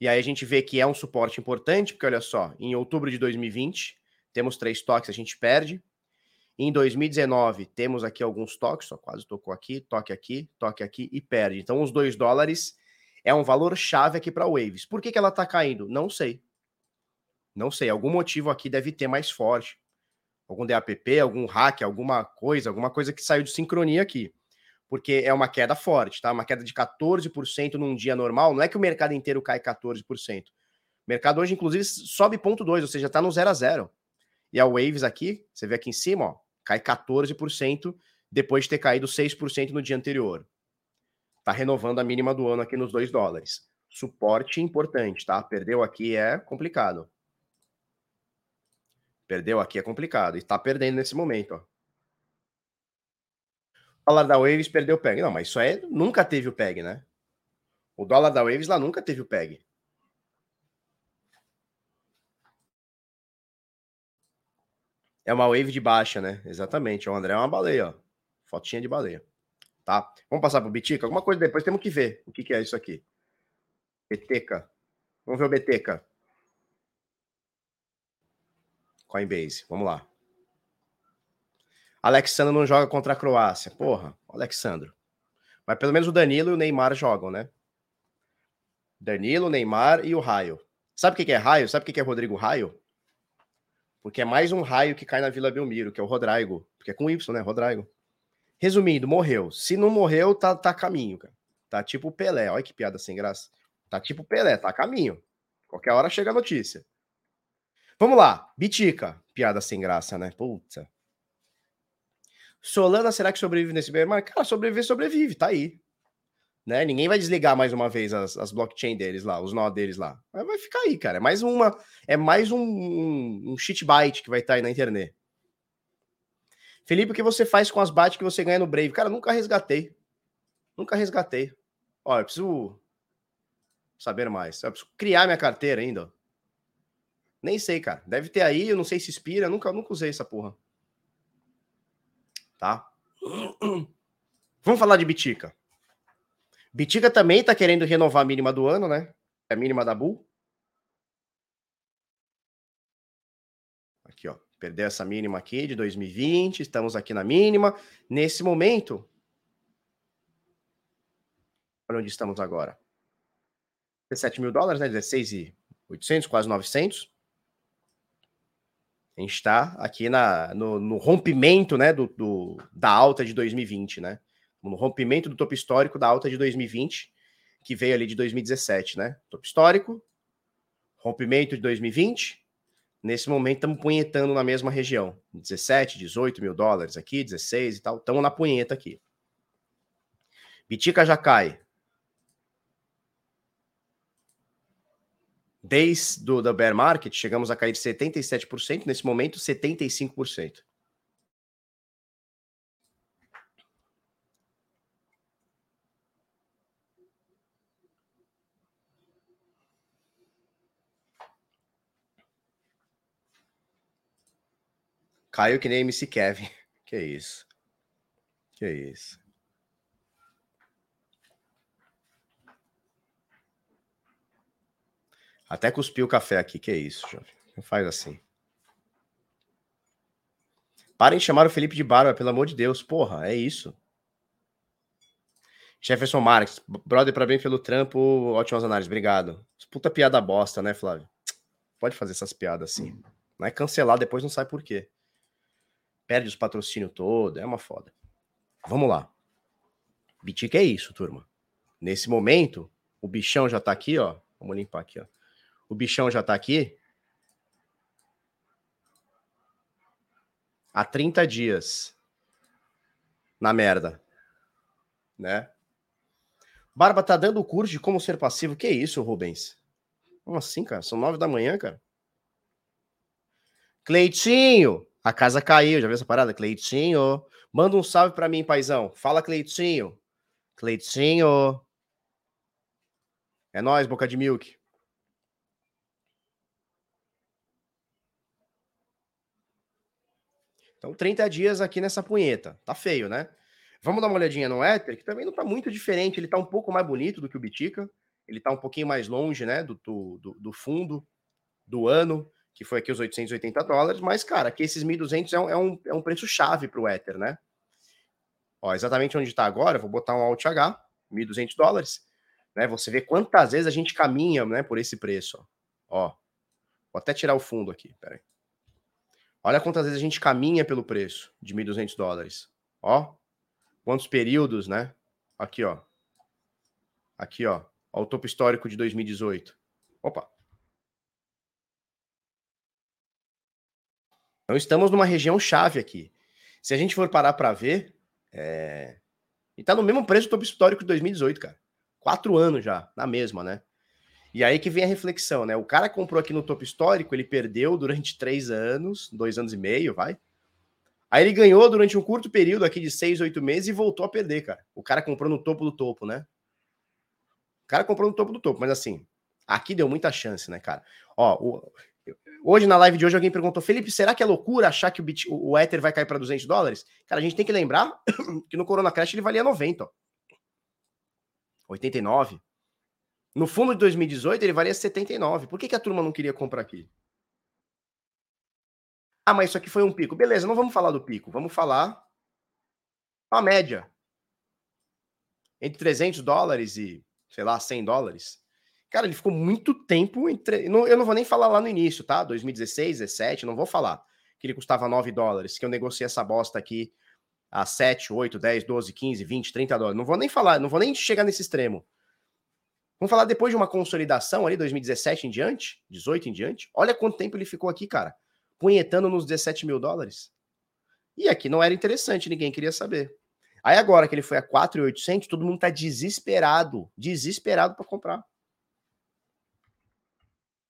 E aí a gente vê que é um suporte importante, porque olha só, em outubro de 2020, temos três toques, a gente perde. Em 2019, temos aqui alguns toques, só quase tocou aqui, toque aqui, toque aqui e perde. Então, os dois dólares é um valor chave aqui para Waves. Por que, que ela está caindo? Não sei. Não sei. Algum motivo aqui deve ter mais forte. Algum DAPP, algum hack, alguma coisa, alguma coisa que saiu de sincronia aqui. Porque é uma queda forte, tá? Uma queda de 14% num dia normal. Não é que o mercado inteiro cai 14%. O mercado hoje, inclusive, sobe 0,2, ou seja, está no 0 a 0. E a Waves aqui, você vê aqui em cima, ó, cai 14% depois de ter caído 6% no dia anterior. Tá renovando a mínima do ano aqui nos 2 dólares. Suporte importante, tá? Perdeu aqui é complicado. Perdeu aqui é complicado. E tá perdendo nesse momento, ó. O dólar da Waves perdeu o PEG. Não, mas isso é. Nunca teve o PEG, né? O dólar da Waves lá nunca teve o PEG. É uma wave de baixa, né? Exatamente. O André é uma baleia, ó. Fotinha de baleia. Tá? Vamos passar pro Bitica? Alguma coisa depois temos que ver o que, que é isso aqui. BTK. Vamos ver o BTK. Coinbase. Vamos lá. Alexandre não joga contra a Croácia. Porra, Alexandre. Mas pelo menos o Danilo e o Neymar jogam, né? Danilo, Neymar e o Raio. Sabe o que é Raio? Sabe o que é Rodrigo Raio? Porque é mais um raio que cai na Vila Belmiro, que é o Rodrigo. Porque é com Y, né? Rodrigo. Resumindo, morreu. Se não morreu, tá, tá a caminho, cara. Tá tipo o Pelé. Olha que piada sem graça. Tá tipo o Pelé, tá a caminho. Qualquer hora chega a notícia. Vamos lá. Bitica. Piada sem graça, né? Puta. Solana, será que sobrevive nesse bear market? Cara, sobreviver, sobrevive. Tá aí. Né? Ninguém vai desligar mais uma vez as, as blockchain deles lá, os nó deles lá. Mas vai ficar aí, cara. É mais uma, é mais um, um, um byte que vai estar tá aí na internet. Felipe, o que você faz com as bytes que você ganha no Brave? Cara, nunca resgatei. Nunca resgatei. Ó, eu preciso saber mais. Eu preciso criar minha carteira ainda. Nem sei, cara. Deve ter aí, eu não sei se expira. Nunca, nunca usei essa porra. Tá? Vamos falar de Bitica. Bitica também está querendo renovar a mínima do ano, né? É a mínima da Bull. Aqui, ó. Perdeu essa mínima aqui de 2020. Estamos aqui na mínima. Nesse momento. Olha onde estamos agora. 17 mil dólares, né? 16,800, quase 900. A gente está aqui na, no, no rompimento né, do, do, da alta de 2020, né? no rompimento do topo histórico da alta de 2020, que veio ali de 2017, né? Topo histórico, rompimento de 2020. Nesse momento estamos punhetando na mesma região. 17, 18 mil dólares aqui, 16 e tal. Estamos na punheta aqui. Bitica já cai. Desde o bear market, chegamos a cair de 77%, nesse momento 75%. Caiu que nem MC Kevin. Que isso. Que isso. Até cuspiu o café aqui. Que isso, jovem. Não faz assim. Parem de chamar o Felipe de Barba, pelo amor de Deus. Porra, é isso. Jefferson Marques, brother, para bem pelo trampo, ótimas análises, obrigado. Puta piada bosta, né, Flávio? Pode fazer essas piadas assim. Não é cancelar, depois não sai por quê perde os patrocínios todo, é uma foda. Vamos lá. Bitica é isso, turma. nesse momento, o bichão já tá aqui, ó. Vamos limpar aqui, ó. O bichão já tá aqui. Há 30 dias. Na merda. Né? Barba tá dando o curso de como ser passivo. Que isso, Rubens? Como assim, cara? São nove da manhã, cara. Cleitinho, a casa caiu. Já viu essa parada? Cleitinho, manda um salve para mim, paizão. Fala, Cleitinho. Cleitinho. É nós, Boca de Milk. Então, 30 dias aqui nessa punheta. Tá feio, né? Vamos dar uma olhadinha no Ether, que também não tá muito diferente. Ele tá um pouco mais bonito do que o Bitica. Ele tá um pouquinho mais longe, né, do, do, do fundo do ano, que foi aqui os 880 dólares. Mas, cara, aqui esses 1.200 é um, é um, é um preço chave para o Ether, né? Ó, exatamente onde está agora, vou botar um Alt H, 1.200 dólares. Né? Você vê quantas vezes a gente caminha né, por esse preço. Ó. ó. Vou até tirar o fundo aqui, peraí. Olha quantas vezes a gente caminha pelo preço de 1.200 dólares. Ó. Quantos períodos, né? Aqui, ó. Aqui, ó. ó o topo histórico de 2018. Opa. Então estamos numa região chave aqui. Se a gente for parar para ver, é... e tá no mesmo preço do topo histórico de 2018, cara. Quatro anos já, na mesma, né? E aí que vem a reflexão, né? O cara comprou aqui no topo histórico, ele perdeu durante três anos, dois anos e meio, vai. Aí ele ganhou durante um curto período aqui de seis, oito meses e voltou a perder, cara. O cara comprou no topo do topo, né? O cara comprou no topo do topo, mas assim, aqui deu muita chance, né, cara? Ó, o... hoje na live de hoje alguém perguntou, Felipe, será que é loucura achar que o, Bit... o Ether vai cair para 200 dólares? Cara, a gente tem que lembrar que no Corona Crash ele valia 90, ó. 89. No fundo de 2018 ele valia 79. Por que, que a turma não queria comprar aqui? Ah, mas isso aqui foi um pico. Beleza, não vamos falar do pico. Vamos falar a média. Entre 300 dólares e, sei lá, 100 dólares. Cara, ele ficou muito tempo entre. Eu não vou nem falar lá no início, tá? 2016, 17, não vou falar que ele custava 9 dólares, que eu negociei essa bosta aqui a 7, 8, 10, 12, 15, 20, 30 dólares. Não vou nem falar, não vou nem chegar nesse extremo. Vamos falar depois de uma consolidação ali, 2017 em diante, 18 em diante. Olha quanto tempo ele ficou aqui, cara. Punhetando nos 17 mil dólares. E aqui não era interessante, ninguém queria saber. Aí agora que ele foi a 4,800, todo mundo tá desesperado, desesperado para comprar.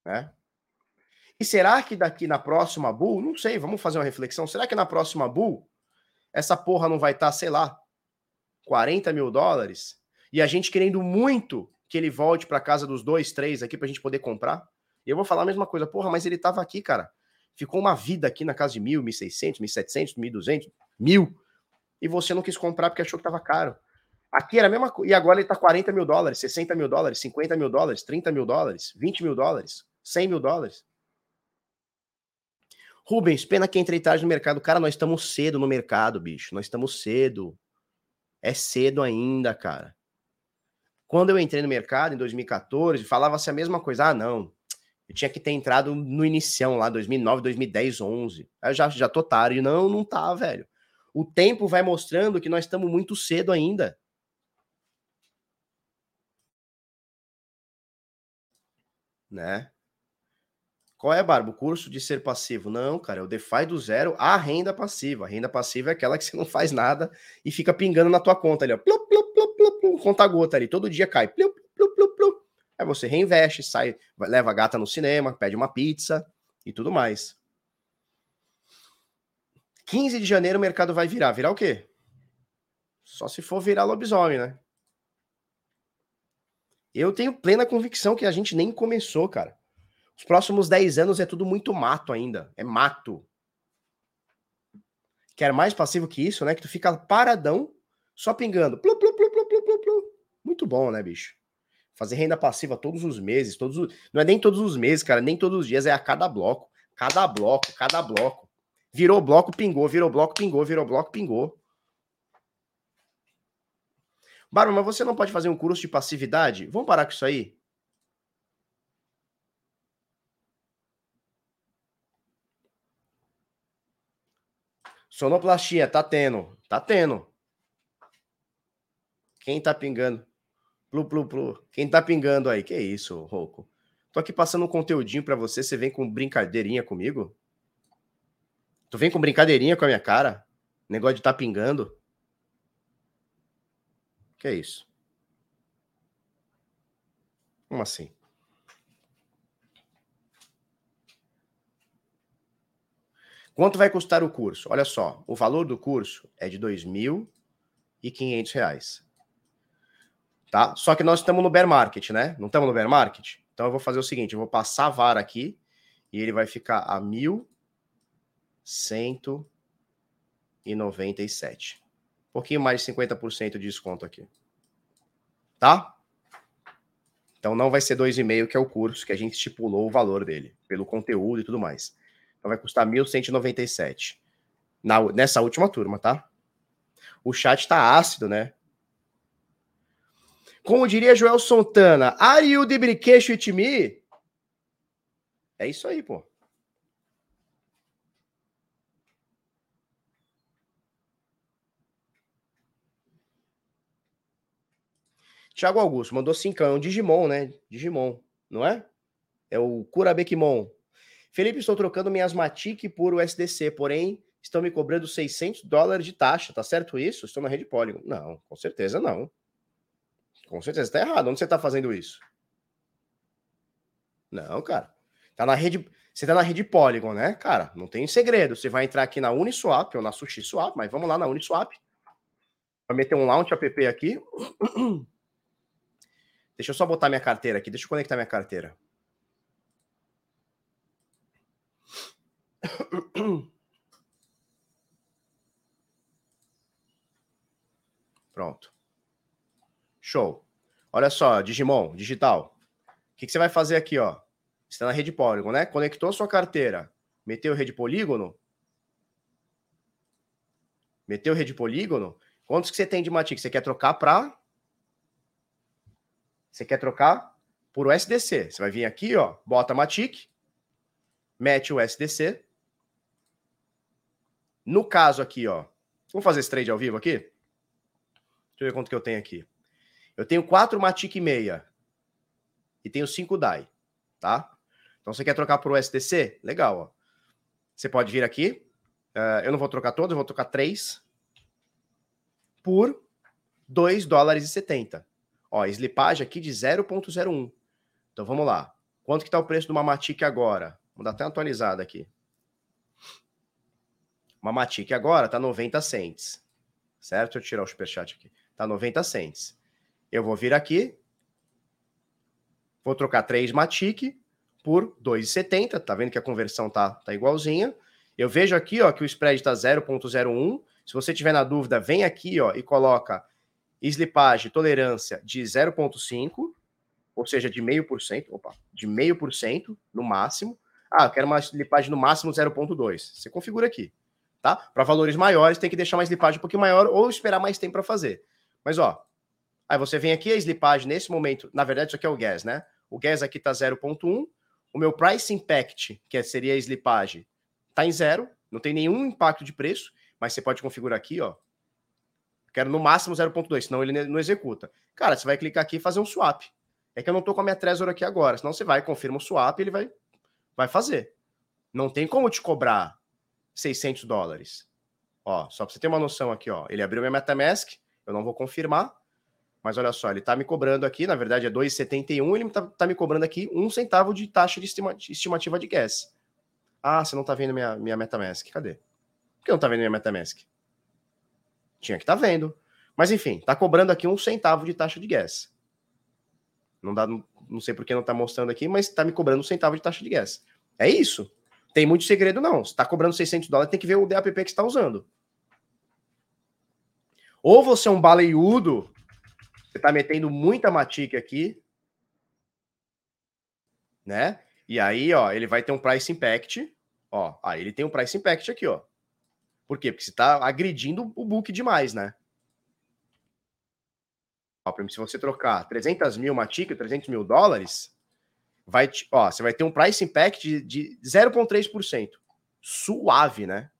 Né? E será que daqui na próxima bull, não sei, vamos fazer uma reflexão. Será que na próxima bull essa porra não vai estar, tá, sei lá, 40 mil dólares, e a gente querendo muito que ele volte para casa dos dois, três aqui para a gente poder comprar. E eu vou falar a mesma coisa, porra, mas ele tava aqui, cara. Ficou uma vida aqui na casa de mil, mil seiscentos, mil setecentos, mil duzentos, mil, e você não quis comprar porque achou que tava caro. Aqui era a mesma coisa, e agora ele tá 40 mil dólares, 60 mil dólares, 50 mil dólares, 30 mil dólares, 20 mil dólares, 100 mil dólares. Rubens, pena que entrei tarde no mercado. Cara, nós estamos cedo no mercado, bicho. Nós estamos cedo. É cedo ainda, cara. Quando eu entrei no mercado em 2014, falava-se a mesma coisa. Ah, não. Eu tinha que ter entrado no inicião lá, 2009, 2010, 11. Aí eu já, já tô tarde. Não, não tá, velho. O tempo vai mostrando que nós estamos muito cedo ainda. Né? Qual é, Barba? O curso de ser passivo? Não, cara, é o DeFi do zero a renda passiva. A renda passiva é aquela que você não faz nada e fica pingando na tua conta ali, ó. Plup, plup, plup, plup, plup, conta gota ali, todo dia cai. Plup. Aí você reinveste, sai, leva a gata no cinema, pede uma pizza e tudo mais. 15 de janeiro o mercado vai virar. Virar o quê? Só se for virar lobisomem, né? Eu tenho plena convicção que a gente nem começou, cara. Os próximos 10 anos é tudo muito mato ainda. É mato. Quer mais passivo que isso, né? Que tu fica paradão, só pingando. Plu, plu, plu, plu, plu, plu. Muito bom, né, bicho? Fazer renda passiva todos os meses, todos os... não é nem todos os meses, cara, nem todos os dias, é a cada bloco. Cada bloco, cada bloco. Virou bloco, pingou, virou bloco, pingou, virou bloco, pingou. Barba, mas você não pode fazer um curso de passividade? Vamos parar com isso aí? Sonoplastia, tá tendo. Tá tendo. Quem tá pingando? Plu, plu, plu. Quem tá pingando aí? Que isso, Rouco? Tô aqui passando um conteúdinho para você, você vem com brincadeirinha comigo? Tu vem com brincadeirinha com a minha cara? Negócio de tá pingando? Que é isso? Como assim? Quanto vai custar o curso? Olha só, o valor do curso é de R$ 2.500. Tá? Só que nós estamos no bear market, né? Não estamos no bear market? Então eu vou fazer o seguinte, eu vou passar a vara aqui e ele vai ficar a 1.197. Um pouquinho mais de 50% de desconto aqui. Tá? Então não vai ser 2,5 que é o curso que a gente estipulou o valor dele, pelo conteúdo e tudo mais. Então vai custar 1.197 na, nessa última turma, tá? O chat tá ácido, né? Como diria Joel Santana, are you the brinquedo with me? É isso aí, pô. Tiago Augusto mandou cincão, é um Digimon, né? Digimon, não é? É o Kurabekimon. Felipe, estou trocando minhas Matic por USDC, porém estão me cobrando 600 dólares de taxa, tá certo isso? Estou na rede Polygon. Não, com certeza não. Com certeza está errado. Onde você está fazendo isso? Não, cara. Tá na rede, você tá na rede Polygon, né, cara? Não tem segredo. Você vai entrar aqui na Uniswap ou na SushiSwap, mas vamos lá na Uniswap. Vai meter um launch app aqui. Deixa eu só botar minha carteira aqui. Deixa eu conectar minha carteira. Pronto. Show. Olha só, Digimon, digital. O que, que, você vai fazer aqui, ó? Você está na rede Polygon, né? Conectou sua carteira. Meteu rede polígono. Meteu rede polígono. Quantos que você tem de Matic? Você quer trocar para... Você quer trocar por USDC. Você vai vir aqui, ó, bota Matic, mete o USDC, no caso aqui, ó, vamos fazer esse trade ao vivo aqui? Deixa eu ver quanto que eu tenho aqui. Eu tenho 4 Matic meia e tenho 5 DAI, tá? Então você quer trocar por USDC? Legal, ó. Você pode vir aqui. Uh, eu não vou trocar todos, eu vou trocar 3 por 2 dólares e 70. Ó, slipagem aqui de 0.01. Então vamos lá. Quanto que tá o preço do Matic agora? Vou dar até uma atualizada aqui. Uma Matic agora tá 90 cents. Certo? Deixa eu tirar o superchat aqui. Tá 90 cents. Eu vou vir aqui. Vou trocar 3 Matic por 2,70. Tá vendo que a conversão tá, tá igualzinha. Eu vejo aqui, ó, que o spread tá 0.01. Se você tiver na dúvida, vem aqui, ó, e coloca slipagem, tolerância de 0.5, ou seja, de meio por cento, opa, de meio por cento no máximo. Ah, eu quero uma slipagem no máximo 0.2. Você configura aqui tá? Para valores maiores, tem que deixar uma slipagem um pouquinho maior ou esperar mais tempo para fazer. Mas, ó, aí você vem aqui, a slipagem nesse momento, na verdade, isso aqui é o gas, né? O gas aqui tá 0.1, o meu price impact, que seria a slipagem, tá em zero, não tem nenhum impacto de preço, mas você pode configurar aqui, ó. Quero no máximo 0.2, senão ele não executa. Cara, você vai clicar aqui e fazer um swap. É que eu não tô com a minha Trezor aqui agora, senão você vai, confirma o swap ele vai, vai fazer. Não tem como te cobrar 600 dólares. Ó, só para você ter uma noção aqui, ó. Ele abriu minha MetaMask, eu não vou confirmar, mas olha só, ele está me cobrando aqui, na verdade é 2,71, ele está tá me cobrando aqui um centavo de taxa de estimativa de gas. Ah, você não está vendo minha, minha MetaMask. Cadê? Por que não está vendo minha MetaMask? Tinha que estar tá vendo. Mas enfim, está cobrando aqui um centavo de taxa de gas. Não dá, não sei por que não está mostrando aqui, mas está me cobrando um centavo de taxa de gas. É isso. Tem muito segredo, não. Se está cobrando 600 dólares, tem que ver o DApp que está usando. Ou você é um baleiudo, você está metendo muita matica aqui, né? E aí, ó, ele vai ter um price impact, ó. Aí ele tem um price impact aqui, ó. Por quê? Porque você está agredindo o book demais, né? Ó, se você trocar 300 mil matica, 300 mil dólares, vai, ó, você vai ter um price impact de, de 0,3%. Suave, né?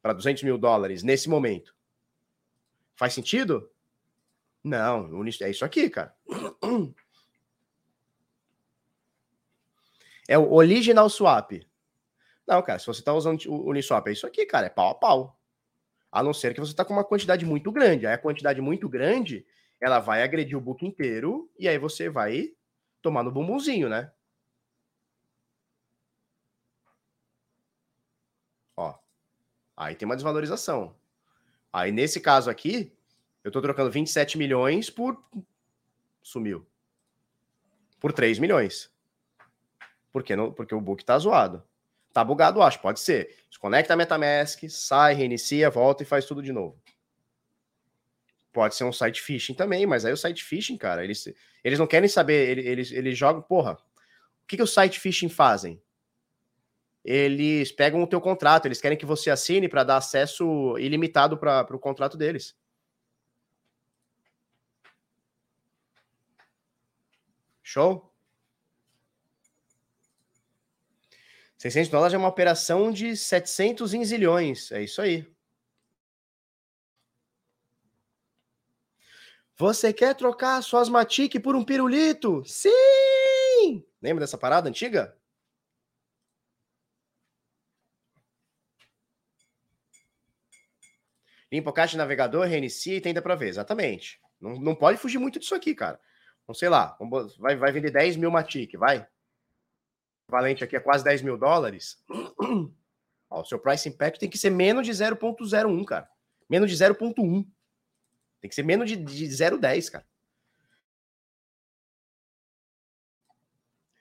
Para 200 mil dólares nesse momento. Faz sentido? Não, é isso aqui, cara. É o original swap. Não, cara, se você está usando o Uniswap, é isso aqui, cara, é pau a pau. A não ser que você está com uma quantidade muito grande. Aí a quantidade muito grande, ela vai agredir o book inteiro e aí você vai tomar no bumbumzinho, né? Ó. Aí tem uma desvalorização. Aí nesse caso aqui, eu estou trocando 27 milhões por sumiu. Por 3 milhões. Por quê? Não, porque o book tá zoado. Tá bugado, acho. Pode ser. Desconecta a MetaMask, sai, reinicia, volta e faz tudo de novo. Pode ser um site phishing também, mas aí o site phishing, cara, eles, eles não querem saber, eles, eles, jogam, porra. O que, que os site phishing fazem? Eles pegam o teu contrato, eles querem que você assine para dar acesso ilimitado para o contrato deles. Show? 600 dólares é uma operação de 700 em zilhões. É isso aí. Você quer trocar suas Matic por um pirulito? Sim! Lembra dessa parada antiga? Limpa o caixa navegador, reinicia e tenta para ver. Exatamente. Não, não pode fugir muito disso aqui, cara. Não sei lá. Vai, vai vender 10 mil Matic, vai? valente aqui é quase 10 mil dólares, ó, o seu price impact tem que ser menos de 0,01, cara. Menos de 0,1. Tem que ser menos de, de 0,10, cara.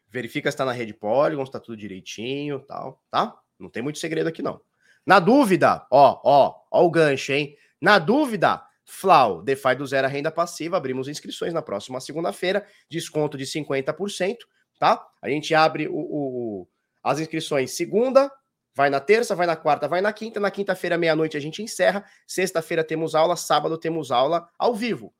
Verifica se está na rede Polygon, se está tudo direitinho tal, tá? Não tem muito segredo aqui, não. Na dúvida, ó, ó, ó o gancho, hein? Na dúvida, Flau, DeFi do zero a renda passiva, abrimos inscrições na próxima segunda-feira, desconto de 50% tá? A gente abre o, o, as inscrições segunda, vai na terça, vai na quarta, vai na quinta. Na quinta-feira, meia-noite, a gente encerra. Sexta-feira temos aula, sábado temos aula ao vivo.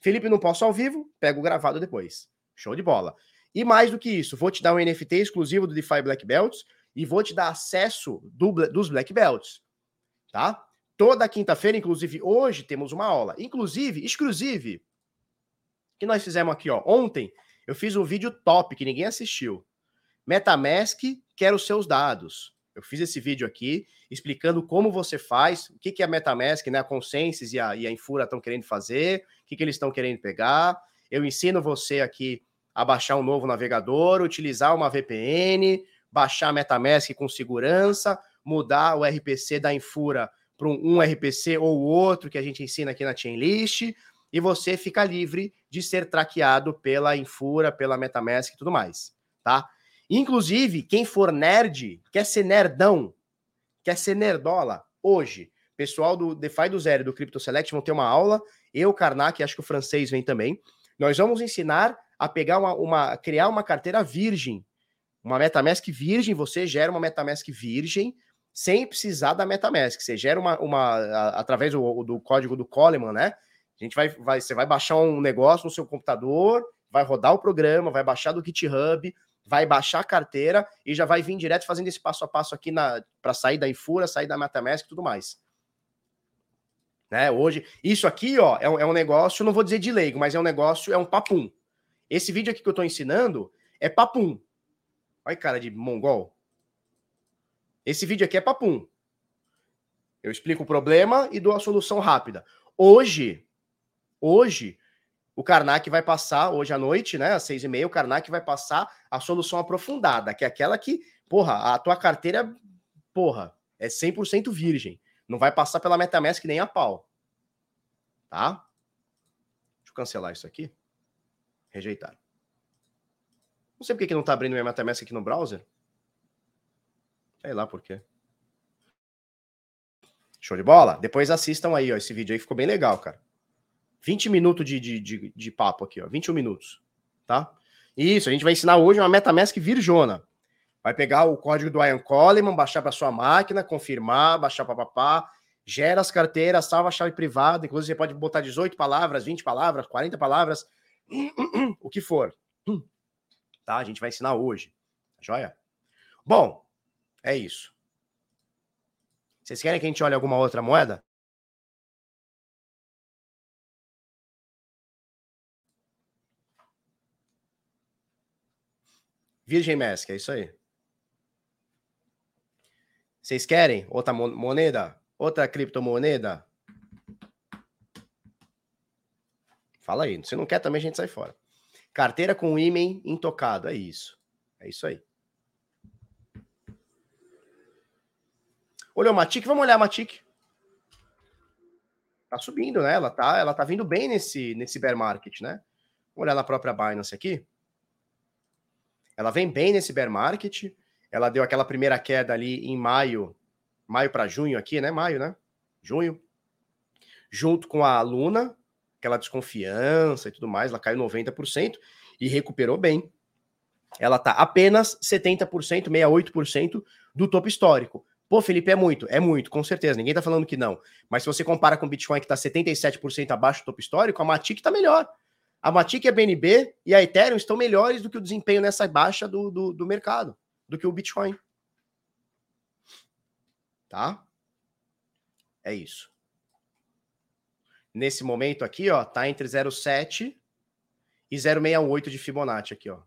Felipe, não posso ao vivo, pego gravado depois. Show de bola. E mais do que isso, vou te dar um NFT exclusivo do DeFi Black Belts e vou te dar acesso do, dos Black Belts, tá? Toda quinta-feira, inclusive hoje, temos uma aula. Inclusive, exclusive, que nós fizemos aqui, ó, ontem, eu fiz um vídeo top que ninguém assistiu. MetaMask quer os seus dados. Eu fiz esse vídeo aqui explicando como você faz, o que, que a MetaMask, né, a Consensus e a, e a Infura estão querendo fazer, o que, que eles estão querendo pegar. Eu ensino você aqui a baixar um novo navegador, utilizar uma VPN, baixar a MetaMask com segurança, mudar o RPC da Infura para um, RPC ou outro que a gente ensina aqui na Chainlist e você fica livre de ser traqueado pela Infura, pela MetaMask e tudo mais, tá? Inclusive, quem for nerd, quer ser nerdão, quer ser nerdola, hoje, pessoal do DeFi do Zero do Crypto Select vão ter uma aula, eu, Karnak, acho que o francês vem também, nós vamos ensinar a pegar uma, uma criar uma carteira virgem, uma MetaMask virgem, você gera uma MetaMask virgem, sem precisar da MetaMask. Você gera uma, uma através do, do código do Coleman, né? A gente vai, vai, você vai baixar um negócio no seu computador, vai rodar o programa, vai baixar do GitHub, vai baixar a carteira e já vai vir direto fazendo esse passo a passo aqui para sair da Infura, sair da MetaMask e tudo mais. Né? Hoje, isso aqui, ó, é um, é um negócio, não vou dizer de leigo, mas é um negócio, é um papum. Esse vídeo aqui que eu estou ensinando é papum. Olha cara de mongol. Esse vídeo aqui é papum. Eu explico o problema e dou a solução rápida. Hoje, Hoje, o Karnak vai passar, hoje à noite, né, às seis e meia, o Karnak vai passar a solução aprofundada, que é aquela que, porra, a tua carteira, porra, é 100% virgem. Não vai passar pela MetaMask nem a pau. Tá? Deixa eu cancelar isso aqui. Rejeitar. Não sei por que não tá abrindo minha MetaMask aqui no browser. Sei lá por quê. Show de bola? Depois assistam aí, ó. Esse vídeo aí ficou bem legal, cara. 20 minutos de, de, de, de papo aqui, ó. 21 minutos, tá? Isso, a gente vai ensinar hoje uma MetaMask virjona. Vai pegar o código do Ian Coleman, baixar para sua máquina, confirmar, baixar para papá, gera as carteiras, salva a chave privada, inclusive você pode botar 18 palavras, 20 palavras, 40 palavras, o que for. Tá? A gente vai ensinar hoje. Tá joia? Bom, é isso. Vocês querem que a gente olhe alguma outra moeda? Virgem Mask, é isso aí. Vocês querem outra moneda? Outra criptomoneda? Fala aí. Se não quer também, a gente sai fora. Carteira com IMEN intocado. É isso. É isso aí. Olha o Matic. Vamos olhar a Matic. Tá subindo, né? Ela tá, ela tá vindo bem nesse, nesse bear market, né? Vamos olhar na própria Binance aqui. Ela vem bem nesse bear market. Ela deu aquela primeira queda ali em maio, maio para junho aqui, né? Maio, né? Junho. Junto com a Luna, aquela desconfiança e tudo mais, ela caiu 90% e recuperou bem. Ela tá apenas 70%, 68% do topo histórico. Pô, Felipe, é muito, é muito, com certeza. Ninguém tá falando que não. Mas se você compara com o Bitcoin que tá 77% abaixo do topo histórico, a Matic tá melhor. A Matic, a BNB e a Ethereum estão melhores do que o desempenho nessa baixa do, do, do mercado, do que o Bitcoin. Tá? É isso. Nesse momento aqui, ó, tá entre 0,7 e 0,68 de Fibonacci aqui, ó.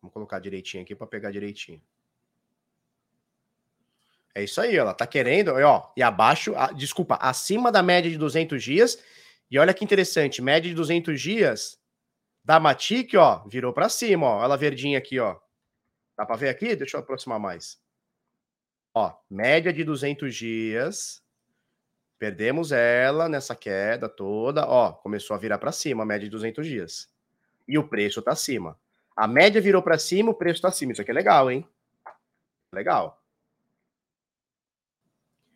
Vamos colocar direitinho aqui para pegar direitinho. É isso aí, ela tá querendo, ó, e abaixo, a, desculpa, acima da média de 200 dias. E olha que interessante, média de 200 dias da Matic, ó, virou para cima, ó. Ela verdinha aqui, ó. Dá para ver aqui? Deixa eu aproximar mais. Ó, média de 200 dias. Perdemos ela nessa queda toda, ó, começou a virar para cima, média de 200 dias. E o preço tá acima. A média virou para cima, o preço tá acima. Isso aqui é legal, hein? Legal.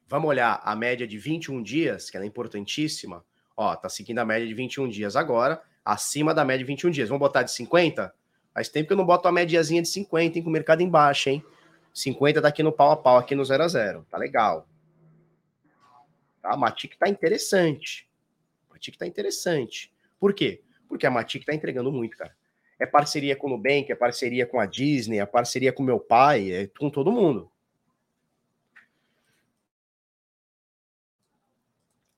Vamos olhar a média de 21 dias, que ela é importantíssima. Ó, tá seguindo a média de 21 dias agora, acima da média de 21 dias. Vamos botar de 50? Faz tempo que eu não boto uma médiazinha de 50, hein, com o mercado em baixa, hein? 50 tá aqui no pau a pau, aqui no 0 a 0 Tá legal. Tá? A Matic tá interessante. A Matic tá interessante. Por quê? Porque a Matic tá entregando muito, cara. É parceria com o Nubank, é parceria com a Disney, é parceria com meu pai, é com todo mundo.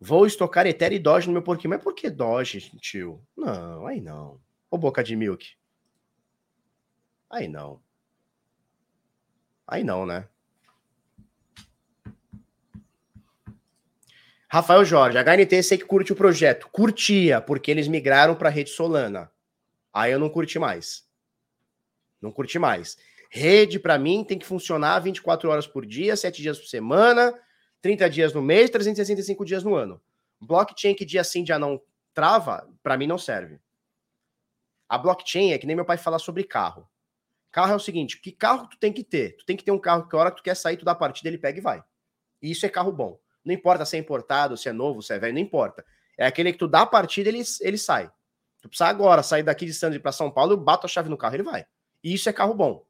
Vou estocar Ethereum e Doge no meu porquinho. Mas por que Doge, tio? Não, aí não. Ô boca de milk. Aí não. Aí não, né? Rafael Jorge, HNT sei que curte o projeto. Curtia, porque eles migraram para a rede Solana. Aí eu não curti mais. Não curti mais. Rede, para mim, tem que funcionar 24 horas por dia, 7 dias por semana, 30 dias no mês, 365 dias no ano. Blockchain que dia sim, dia não trava, para mim não serve. A blockchain é que nem meu pai falar sobre carro. Carro é o seguinte, que carro tu tem que ter? Tu tem que ter um carro que a hora que tu quer sair, tu dá a partida, ele pega e vai. E isso é carro bom. Não importa se é importado, se é novo, se é velho, não importa. É aquele que tu dá a partida, ele, ele sai. Tu precisa agora sair daqui de Santos para São Paulo, eu bato a chave no carro, ele vai. E isso é carro bom.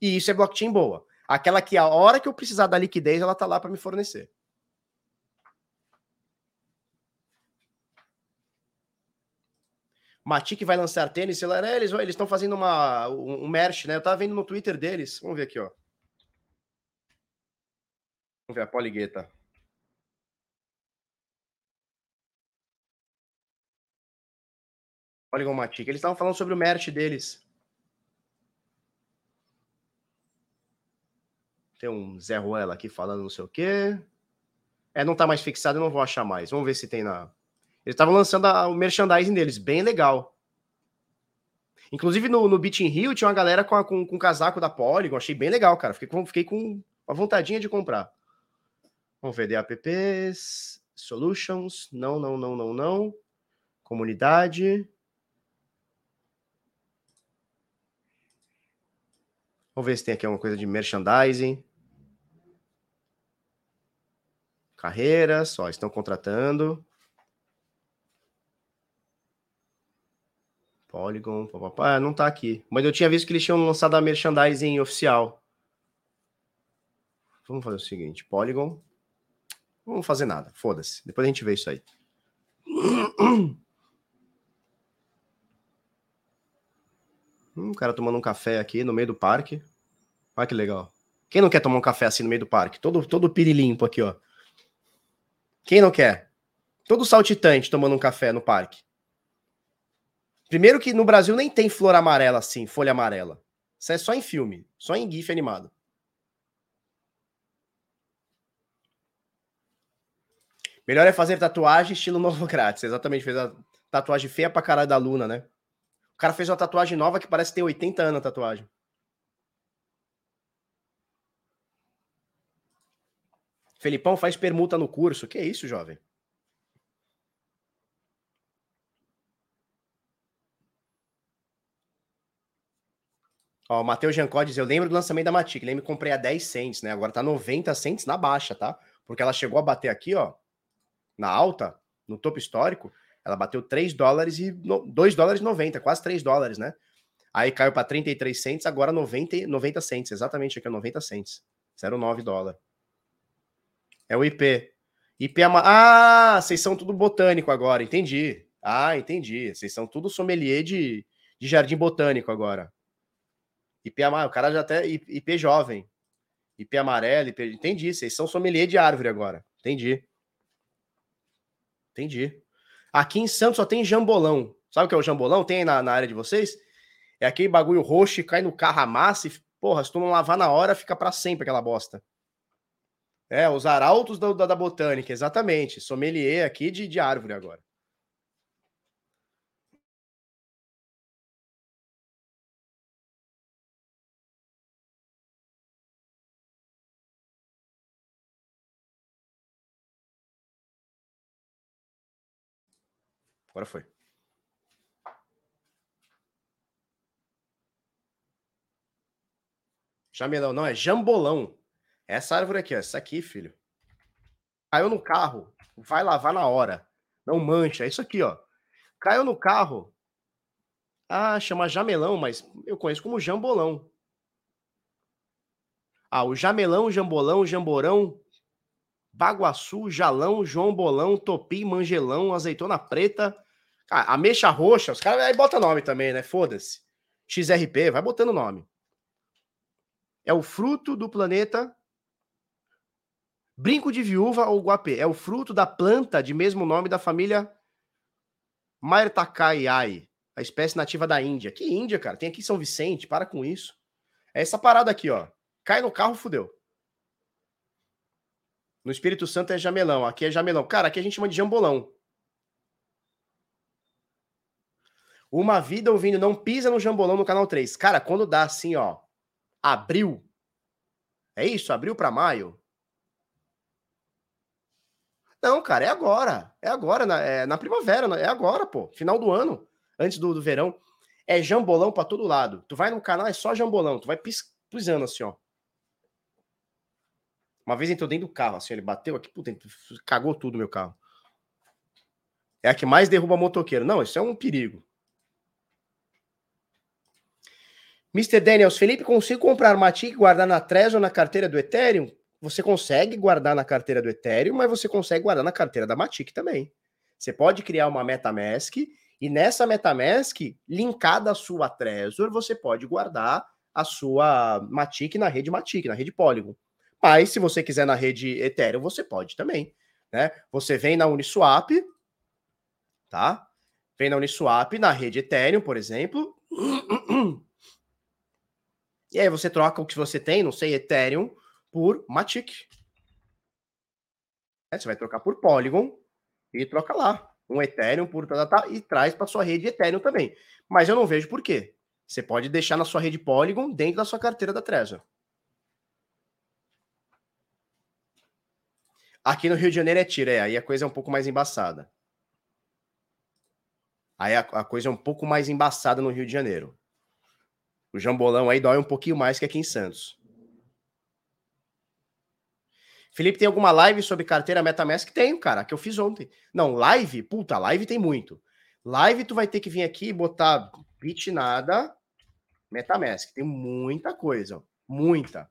E isso é blockchain boa. Aquela que a hora que eu precisar da liquidez, ela tá lá para me fornecer. Matic vai lançar tênis, é, eles eles estão fazendo uma um, um merch, né? Eu tava vendo no Twitter deles. Vamos ver aqui, ó. Vamos ver a Poligueta. Polygon Matic. Eles estavam falando sobre o merch deles. Tem um Zé Ruela aqui falando não sei o quê. É, não tá mais fixado, eu não vou achar mais. Vamos ver se tem na. Eles estavam lançando a, o merchandising deles, bem legal. Inclusive no, no Beat in Rio tinha uma galera com, a, com, com casaco da Polygon, achei bem legal, cara. Fiquei com, fiquei com uma vontadinha de comprar. Vamos ver, DApps, Solutions, não, não, não, não, não. Comunidade. Vamos ver se tem aqui alguma coisa de merchandising. Carreiras, ó, estão contratando. Polygon, papapá, não tá aqui. Mas eu tinha visto que eles tinham lançado a merchandising oficial. Vamos fazer o seguinte, Polygon. Não vamos fazer nada, foda-se. Depois a gente vê isso aí. Hum, cara tomando um café aqui no meio do parque. Olha que legal. Quem não quer tomar um café assim no meio do parque? Todo, todo pirilimpo aqui, ó. Quem não quer? Todo saltitante tomando um café no parque. Primeiro que no Brasil nem tem flor amarela assim, folha amarela. Isso é só em filme, só em GIF animado. Melhor é fazer tatuagem estilo novo grátis. Exatamente, fez a tatuagem feia pra caralho da Luna, né? O cara fez uma tatuagem nova que parece ter 80 anos a tatuagem. Felipão faz permuta no curso. Que isso, jovem? Ó, o Matheus Jancó diz, eu lembro do lançamento da Matic, lembro que comprei a 10 cents, né? Agora tá 90 cents na baixa, tá? Porque ela chegou a bater aqui, ó, na alta, no topo histórico, ela bateu 3 dólares e 2 dólares e 90, quase 3 dólares, né? Aí caiu para 33 cents, agora 90, 90 cents, exatamente aqui, 90 cents. 0,9 dólar. É o IP. IP é. Ah, vocês são tudo botânico agora, entendi. Ah, entendi. Vocês são tudo sommelier de, de jardim botânico agora. IP amarelo, o cara já até IP jovem. IP amarelo, IP... entendi. Vocês são sommelier de árvore agora. Entendi. Entendi. Aqui em Santos só tem jambolão. Sabe o que é o jambolão? Tem na, na área de vocês? É aquele bagulho roxo, cai no carro, amassa e, porra, se tu não lavar na hora, fica para sempre aquela bosta. É, os arautos da, da, da botânica, exatamente. Sommelier aqui de, de árvore agora. Agora foi. Jamelão, não, é jambolão. Essa árvore aqui, ó, essa aqui, filho. Caiu no carro, vai lavar na hora. Não mancha, é isso aqui, ó. Caiu no carro. Ah, chama jamelão, mas eu conheço como jambolão. Ah, o jamelão, jambolão, jamborão, baguaçu, jalão, joão bolão, topi, mangelão, azeitona preta, ah, ameixa roxa, os caras aí bota nome também, né? Foda-se. XRP, vai botando nome. É o fruto do planeta Brinco de viúva ou guapê. É o fruto da planta de mesmo nome da família Maertakaiai, a espécie nativa da Índia. Que Índia, cara? Tem aqui São Vicente, para com isso. É essa parada aqui, ó. Cai no carro, fudeu. No Espírito Santo é jamelão, aqui é jamelão. Cara, aqui a gente chama de jambolão. Uma vida ouvindo Não Pisa no Jambolão no canal 3. Cara, quando dá assim, ó, abril. É isso? Abril para maio? Não, cara, é agora. É agora, na, é na primavera, é agora, pô. Final do ano, antes do, do verão. É jambolão para todo lado. Tu vai no canal, é só jambolão. Tu vai pis, pisando assim, ó. Uma vez entrou dentro do carro, assim, ele bateu aqui, puta, cagou tudo meu carro. É a que mais derruba motoqueiro. Não, isso é um perigo. Mr. Daniels, Felipe, consigo comprar Matic e guardar na Trezor na carteira do Ethereum? Você consegue guardar na carteira do Ethereum, mas você consegue guardar na carteira da Matic também. Você pode criar uma MetaMask e nessa MetaMask, linkada à sua Trezor, você pode guardar a sua Matic na rede Matic, na rede Polygon. Mas se você quiser na rede Ethereum, você pode também. Né? Você vem na Uniswap, tá? Vem na Uniswap, na rede Ethereum, por exemplo. E aí você troca o que você tem, não sei, Ethereum, por Matic. É, você vai trocar por Polygon e troca lá. Um Ethereum por tá e traz para sua rede Ethereum também. Mas eu não vejo por quê. Você pode deixar na sua rede Polygon dentro da sua carteira da Trezor. Aqui no Rio de Janeiro é tira, é, aí a coisa é um pouco mais embaçada. Aí a, a coisa é um pouco mais embaçada no Rio de Janeiro. O jambolão aí dói um pouquinho mais que aqui em Santos. Felipe, tem alguma live sobre carteira MetaMask? Tenho, cara, que eu fiz ontem. Não, live? Puta, live tem muito. Live tu vai ter que vir aqui e botar Bitnada MetaMask. Tem muita coisa, muita.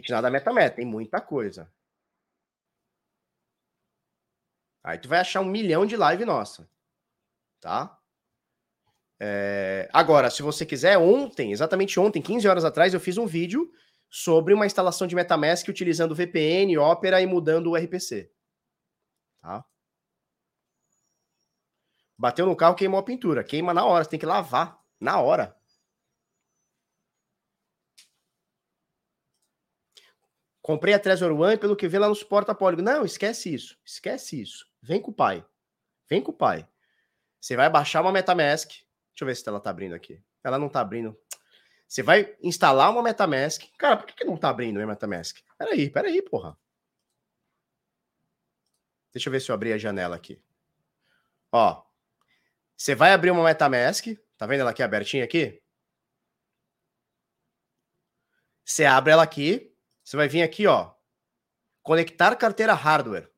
Bitnada MetaMask, tem muita coisa. Aí tu vai achar um milhão de live nossa. Tá? É... Agora, se você quiser, ontem, exatamente ontem, 15 horas atrás, eu fiz um vídeo sobre uma instalação de MetaMask utilizando VPN, Opera e mudando o RPC. Tá? Bateu no carro, queimou a pintura. Queima na hora, você tem que lavar. Na hora. Comprei a Trezor One pelo que vê lá no suporte apólico. Não, esquece isso. Esquece isso. Vem com o pai. Vem com o pai. Você vai baixar uma MetaMask. Deixa eu ver se ela tá abrindo aqui. Ela não tá abrindo. Você vai instalar uma MetaMask. Cara, por que, que não tá abrindo a MetaMask? Peraí, peraí, porra. Deixa eu ver se eu abri a janela aqui. Ó. Você vai abrir uma MetaMask. Tá vendo ela aqui abertinha aqui? Você abre ela aqui. Você vai vir aqui, ó. Conectar carteira hardware.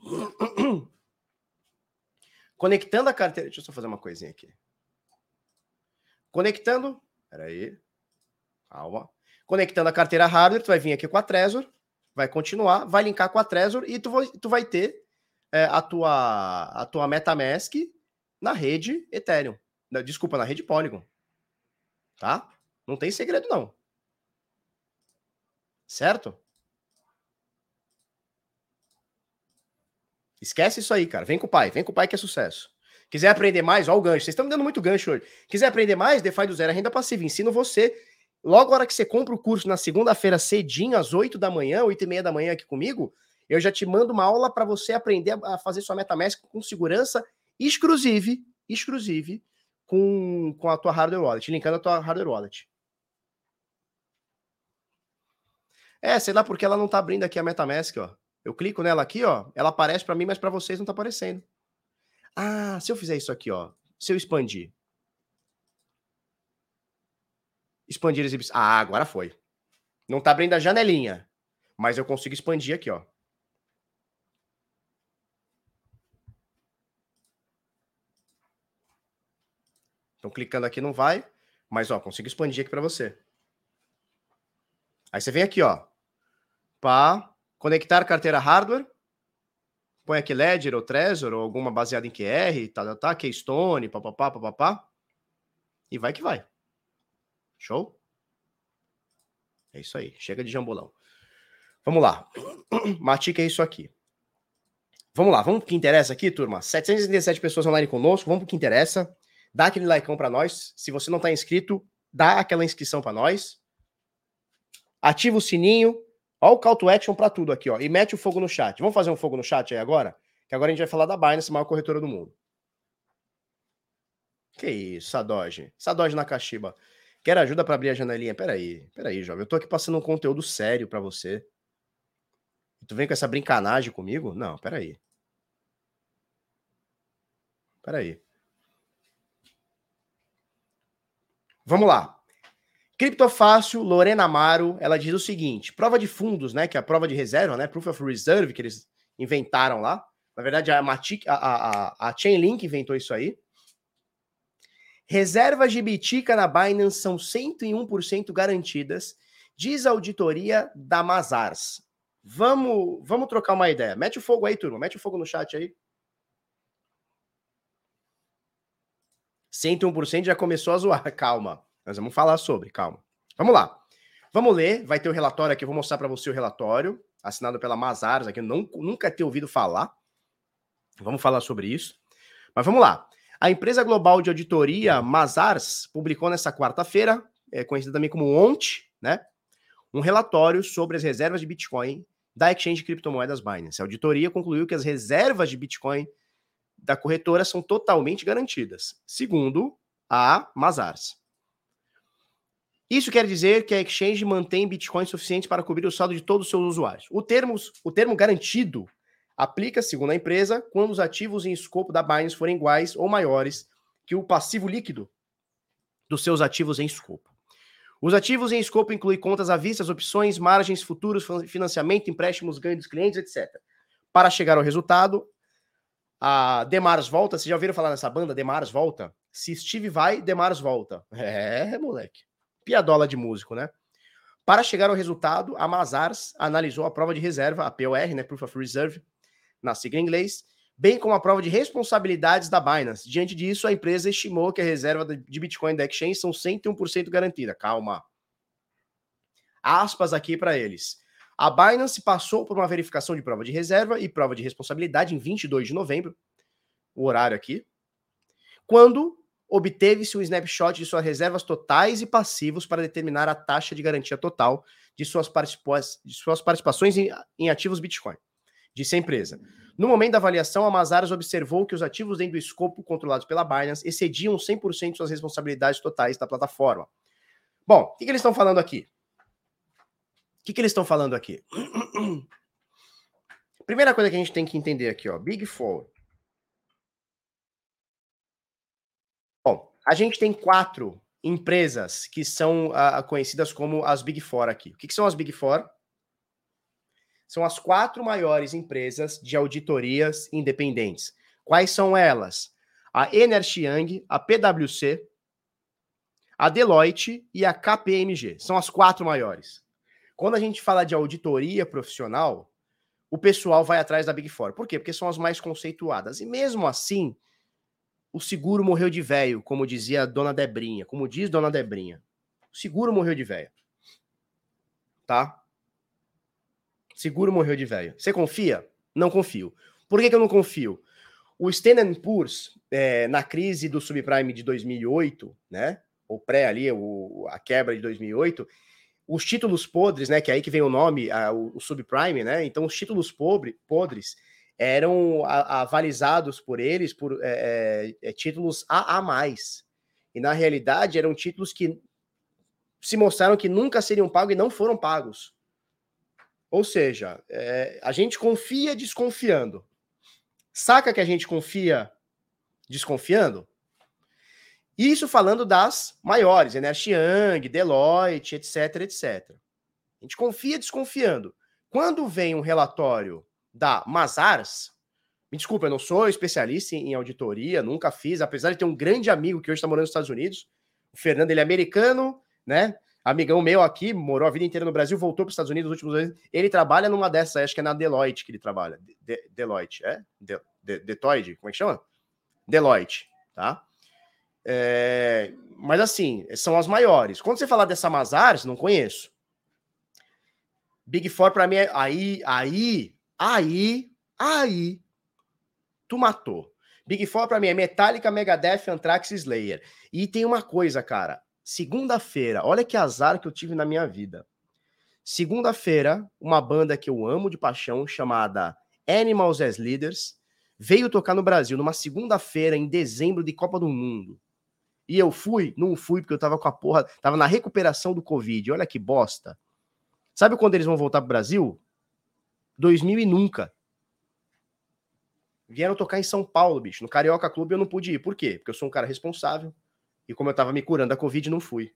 Conectando a carteira. Deixa eu só fazer uma coisinha aqui. Conectando. Peraí. Calma. Conectando a carteira hardware, tu vai vir aqui com a Trezor, vai continuar, vai linkar com a Trezor e tu vai, tu vai ter é, a, tua, a tua MetaMask na rede Ethereum. Desculpa, na rede Polygon. Tá? Não tem segredo, não. Certo? Esquece isso aí, cara. Vem com o pai, vem com o pai que é sucesso. Quiser aprender mais, ó o gancho. Vocês estão me dando muito gancho hoje. Quiser aprender mais, DeFi do zero é renda passiva. Ensino você. Logo a hora que você compra o curso na segunda-feira cedinho, às 8 da manhã, 8 e meia da manhã aqui comigo, eu já te mando uma aula para você aprender a fazer sua MetaMask com segurança exclusive, exclusive com, com a tua hardware wallet, linkando a tua hardware wallet. É, sei lá porque ela não tá abrindo aqui a MetaMask, ó. Eu clico nela aqui, ó, ela aparece para mim, mas para vocês não tá aparecendo. Ah, se eu fizer isso aqui, ó, se eu expandir. Expandir exibição. Ah, agora foi. Não tá abrindo a janelinha, mas eu consigo expandir aqui, ó. Então, clicando aqui não vai, mas ó, consigo expandir aqui para você. Aí você vem aqui, ó, para Conectar carteira hardware. Põe aqui Ledger ou Trezor ou alguma baseada em QR, tá, tá, tá Keystone, papapá, papapá. E vai que vai. Show? É isso aí. Chega de jambolão. Vamos lá. Matica é isso aqui. Vamos lá, vamos pro que interessa aqui, turma. 737 pessoas online conosco, vamos pro que interessa. Dá aquele like para nós. Se você não está inscrito, dá aquela inscrição para nós. Ativa o sininho, Olha o call to action para tudo aqui, ó. E mete o fogo no chat. Vamos fazer um fogo no chat aí agora? Que agora a gente vai falar da Binance, maior corretora do mundo. Que isso, Sadoge. Sadoge na Kashiba. Quer ajuda para abrir a janelinha? Peraí, peraí, jovem. Eu tô aqui passando um conteúdo sério para você. Tu vem com essa brincanagem comigo? Não, peraí. Peraí. Vamos lá. Criptofácil, Lorena Amaro, ela diz o seguinte: prova de fundos, né? Que é a prova de reserva, né? Proof of Reserve, que eles inventaram lá. Na verdade, a, Matic, a, a, a Chainlink inventou isso aí. Reservas de Bitica na Binance são 101% garantidas, diz a auditoria da Mazars. Vamos, vamos trocar uma ideia. Mete o fogo aí, turma. Mete o fogo no chat aí. 101% já começou a zoar. Calma. Nós vamos falar sobre, calma. Vamos lá. Vamos ler, vai ter o relatório aqui, eu vou mostrar para você o relatório, assinado pela Mazares, aqui eu não, nunca ter ouvido falar. Vamos falar sobre isso. Mas vamos lá. A empresa global de auditoria Mazars publicou nessa quarta-feira, é conhecida também como ONT, né? Um relatório sobre as reservas de Bitcoin da exchange de criptomoedas Binance. A auditoria concluiu que as reservas de Bitcoin da corretora são totalmente garantidas, segundo a Mazars. Isso quer dizer que a exchange mantém Bitcoin suficiente para cobrir o saldo de todos os seus usuários. O termo, o termo garantido aplica, segundo a empresa, quando os ativos em escopo da Binance forem iguais ou maiores que o passivo líquido dos seus ativos em escopo. Os ativos em escopo incluem contas à vista, opções, margens, futuros, financiamento, empréstimos, ganhos dos clientes, etc. Para chegar ao resultado, a Demars volta. Vocês já ouviram falar nessa banda? Demars volta? Se Steve vai, Demars volta. É, moleque piadola de músico, né? Para chegar ao resultado, a Mazars analisou a prova de reserva, a POR, né, Proof of Reserve, na sigla em inglês, bem como a prova de responsabilidades da Binance. Diante disso, a empresa estimou que a reserva de Bitcoin da exchange são 101% garantida. Calma. Aspas aqui para eles. A Binance passou por uma verificação de prova de reserva e prova de responsabilidade em 22 de novembro, o horário aqui, quando obteve-se um snapshot de suas reservas totais e passivos para determinar a taxa de garantia total de suas, participa de suas participações em, em, ativos Bitcoin, disse a empresa. No momento da avaliação, a Mazaras observou que os ativos dentro do escopo controlados pela Binance excediam 100% de suas responsabilidades totais da plataforma. Bom, o que, que eles estão falando aqui? O que, que eles estão falando aqui? Primeira coisa que a gente tem que entender aqui, ó, Big Four. Bom, a gente tem quatro empresas que são uh, conhecidas como as Big Four aqui. O que, que são as Big Four? São as quatro maiores empresas de auditorias independentes. Quais são elas? A Ernst Young, a PwC, a Deloitte e a KPMG. São as quatro maiores. Quando a gente fala de auditoria profissional, o pessoal vai atrás da Big Four. Por quê? Porque são as mais conceituadas. E mesmo assim, o seguro morreu de velho, como dizia a Dona Debrinha, como diz Dona Debrinha. O seguro morreu de velho. Tá? Seguro morreu de velho. Você confia? Não confio. Por que, que eu não confio? O Standard Poor's, é, na crise do subprime de 2008, né? Ou pré ali, o, a quebra de 2008, os títulos podres, né? Que é aí que vem o nome, a, o, o, subprime, né? Então, os títulos pobre, podres eram avalizados por eles por é, é, é títulos A a E na realidade eram títulos que se mostraram que nunca seriam pagos e não foram pagos. Ou seja, é, a gente confia desconfiando. Saca que a gente confia desconfiando? Isso falando das maiores, Ernst Young, Deloitte, etc, etc. A gente confia desconfiando. Quando vem um relatório da Mazars, me desculpa, eu não sou especialista em auditoria, nunca fiz, apesar de ter um grande amigo que hoje está morando nos Estados Unidos, o Fernando, ele é americano, né? Amigão meu aqui, morou a vida inteira no Brasil, voltou para os Estados Unidos nos últimos anos. Ele trabalha numa dessas, acho que é na Deloitte que ele trabalha. De, Deloitte, é? De, de, Detoide, como é que chama? Deloitte, tá? É, mas assim, são as maiores. Quando você falar dessa Mazars, não conheço. Big Four para mim é aí, aí, aí, aí, tu matou. Big Four para mim é Metallica, Megadeth, Anthrax, Slayer. E tem uma coisa, cara. Segunda-feira, olha que azar que eu tive na minha vida. Segunda-feira, uma banda que eu amo de paixão, chamada Animals as Leaders, veio tocar no Brasil numa segunda-feira, em dezembro de Copa do Mundo. E eu fui? Não fui, porque eu tava com a porra. Tava na recuperação do Covid. Olha que bosta. Sabe quando eles vão voltar pro Brasil? 2000 e nunca. Vieram tocar em São Paulo, bicho. No Carioca Clube eu não pude ir. Por quê? Porque eu sou um cara responsável. E como eu tava me curando da Covid, não fui.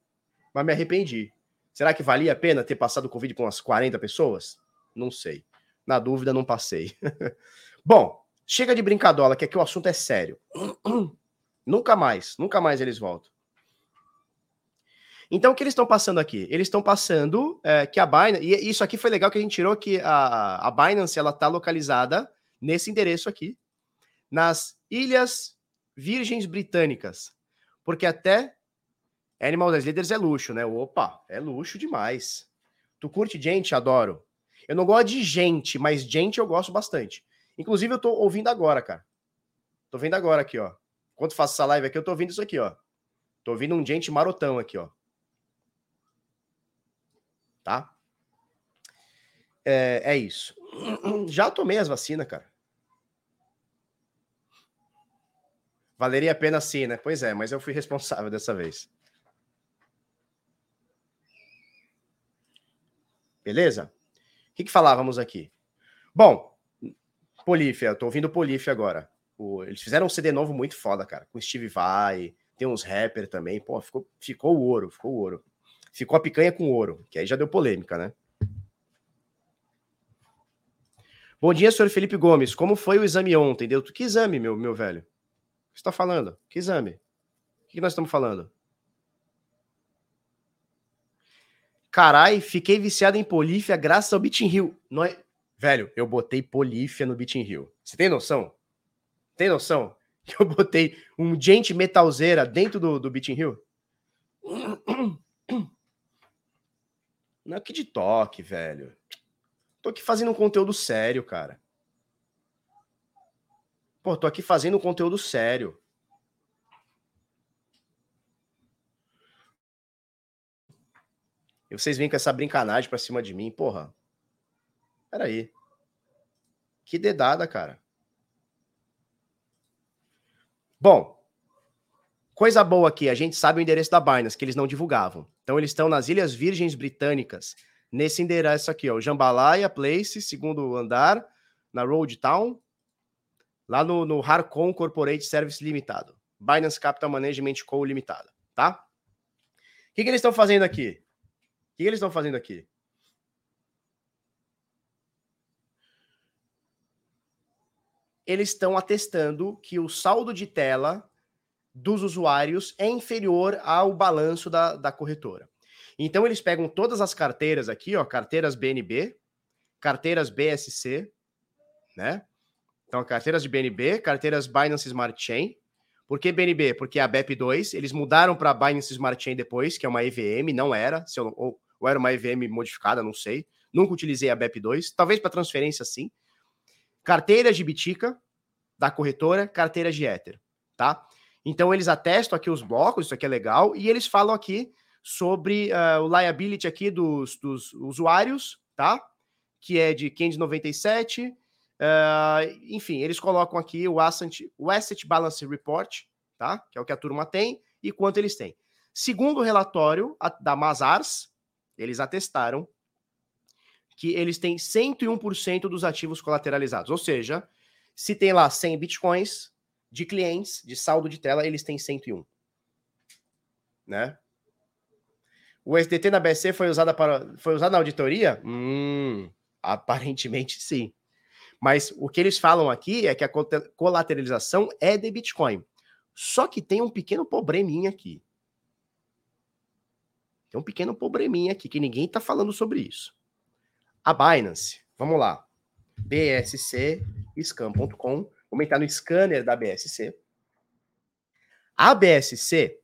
Mas me arrependi. Será que valia a pena ter passado o Covid com umas 40 pessoas? Não sei. Na dúvida, não passei. Bom, chega de brincadola, que aqui o assunto é sério. nunca mais, nunca mais eles voltam. Então, o que eles estão passando aqui? Eles estão passando é, que a Binance, e isso aqui foi legal que a gente tirou que a, a Binance ela está localizada nesse endereço aqui, nas Ilhas Virgens Britânicas. Porque até Animal das Leaders é luxo, né? Opa, é luxo demais. Tu curte gente? Adoro. Eu não gosto de gente, mas gente eu gosto bastante. Inclusive, eu tô ouvindo agora, cara. Tô vendo agora aqui, ó. Enquanto faço essa live aqui, eu tô ouvindo isso aqui, ó. Tô ouvindo um gente marotão aqui, ó. Tá? É, é isso. Já tomei as vacinas, cara. Valeria a pena sim, né? Pois é, mas eu fui responsável dessa vez. Beleza? O que, que falávamos aqui? Bom, Polífia, eu tô ouvindo Polífia agora. O, eles fizeram um CD novo muito foda, cara. Com Steve Vai, tem uns rapper também. Pô, ficou, ficou ouro, ficou o ouro. Ficou a picanha com ouro, que aí já deu polêmica, né? Bom dia, senhor Felipe Gomes. Como foi o exame ontem? Deu que exame, meu, meu velho? que você está falando? Que exame? O que nós estamos falando? Carai, fiquei viciado em Polífia graças ao Beating Hill. Não é... Velho, eu botei Polífia no Beating Hill. Você tem noção? Tem noção? Que eu botei um gente metalzeira dentro do, do Beating Hill? Não é que de toque, velho. Tô aqui fazendo um conteúdo sério, cara. Pô, tô aqui fazendo um conteúdo sério. E vocês vêm com essa brincanagem pra cima de mim, porra. Peraí. Que dedada, cara. Bom, coisa boa aqui, a gente sabe o endereço da Binance, que eles não divulgavam. Então eles estão nas Ilhas Virgens Britânicas, nesse endereço aqui, ó, Jambalaya Place, segundo andar, na Road Town, lá no, no Harcon Corporate Service Limitado. Binance Capital Management Co. Limitada, tá? O que, que eles estão fazendo aqui? O que, que eles estão fazendo aqui? Eles estão atestando que o saldo de tela dos usuários é inferior ao balanço da, da corretora. Então, eles pegam todas as carteiras aqui, ó, carteiras BNB, carteiras BSC, né? Então, carteiras de BNB, carteiras Binance Smart Chain, por que BNB? Porque a BEP2, eles mudaram para Binance Smart Chain depois, que é uma EVM, não era, se eu, ou, ou era uma EVM modificada, não sei. Nunca utilizei a BEP2, talvez para transferência sim. Carteiras de Bitica, da corretora, carteiras de Ether, tá? Então eles atestam aqui os blocos, isso aqui é legal, e eles falam aqui sobre uh, o liability aqui dos, dos usuários, tá? Que é de 597, Uh, enfim, eles colocam aqui o asset, o asset Balance Report, tá? Que é o que a turma tem e quanto eles têm. Segundo o relatório da Mazars, eles atestaram que eles têm 101% dos ativos colateralizados. Ou seja, se tem lá 100 bitcoins de clientes, de saldo de tela, eles têm 101. Né? O SDT na BSC foi usado para foi usado na auditoria? Hum, aparentemente sim. Mas o que eles falam aqui é que a colateralização é de Bitcoin. Só que tem um pequeno probleminha aqui. Tem um pequeno probleminha aqui que ninguém está falando sobre isso. A Binance, vamos lá. BSC scan.com, vamos entrar no scanner da BSC. A BSC,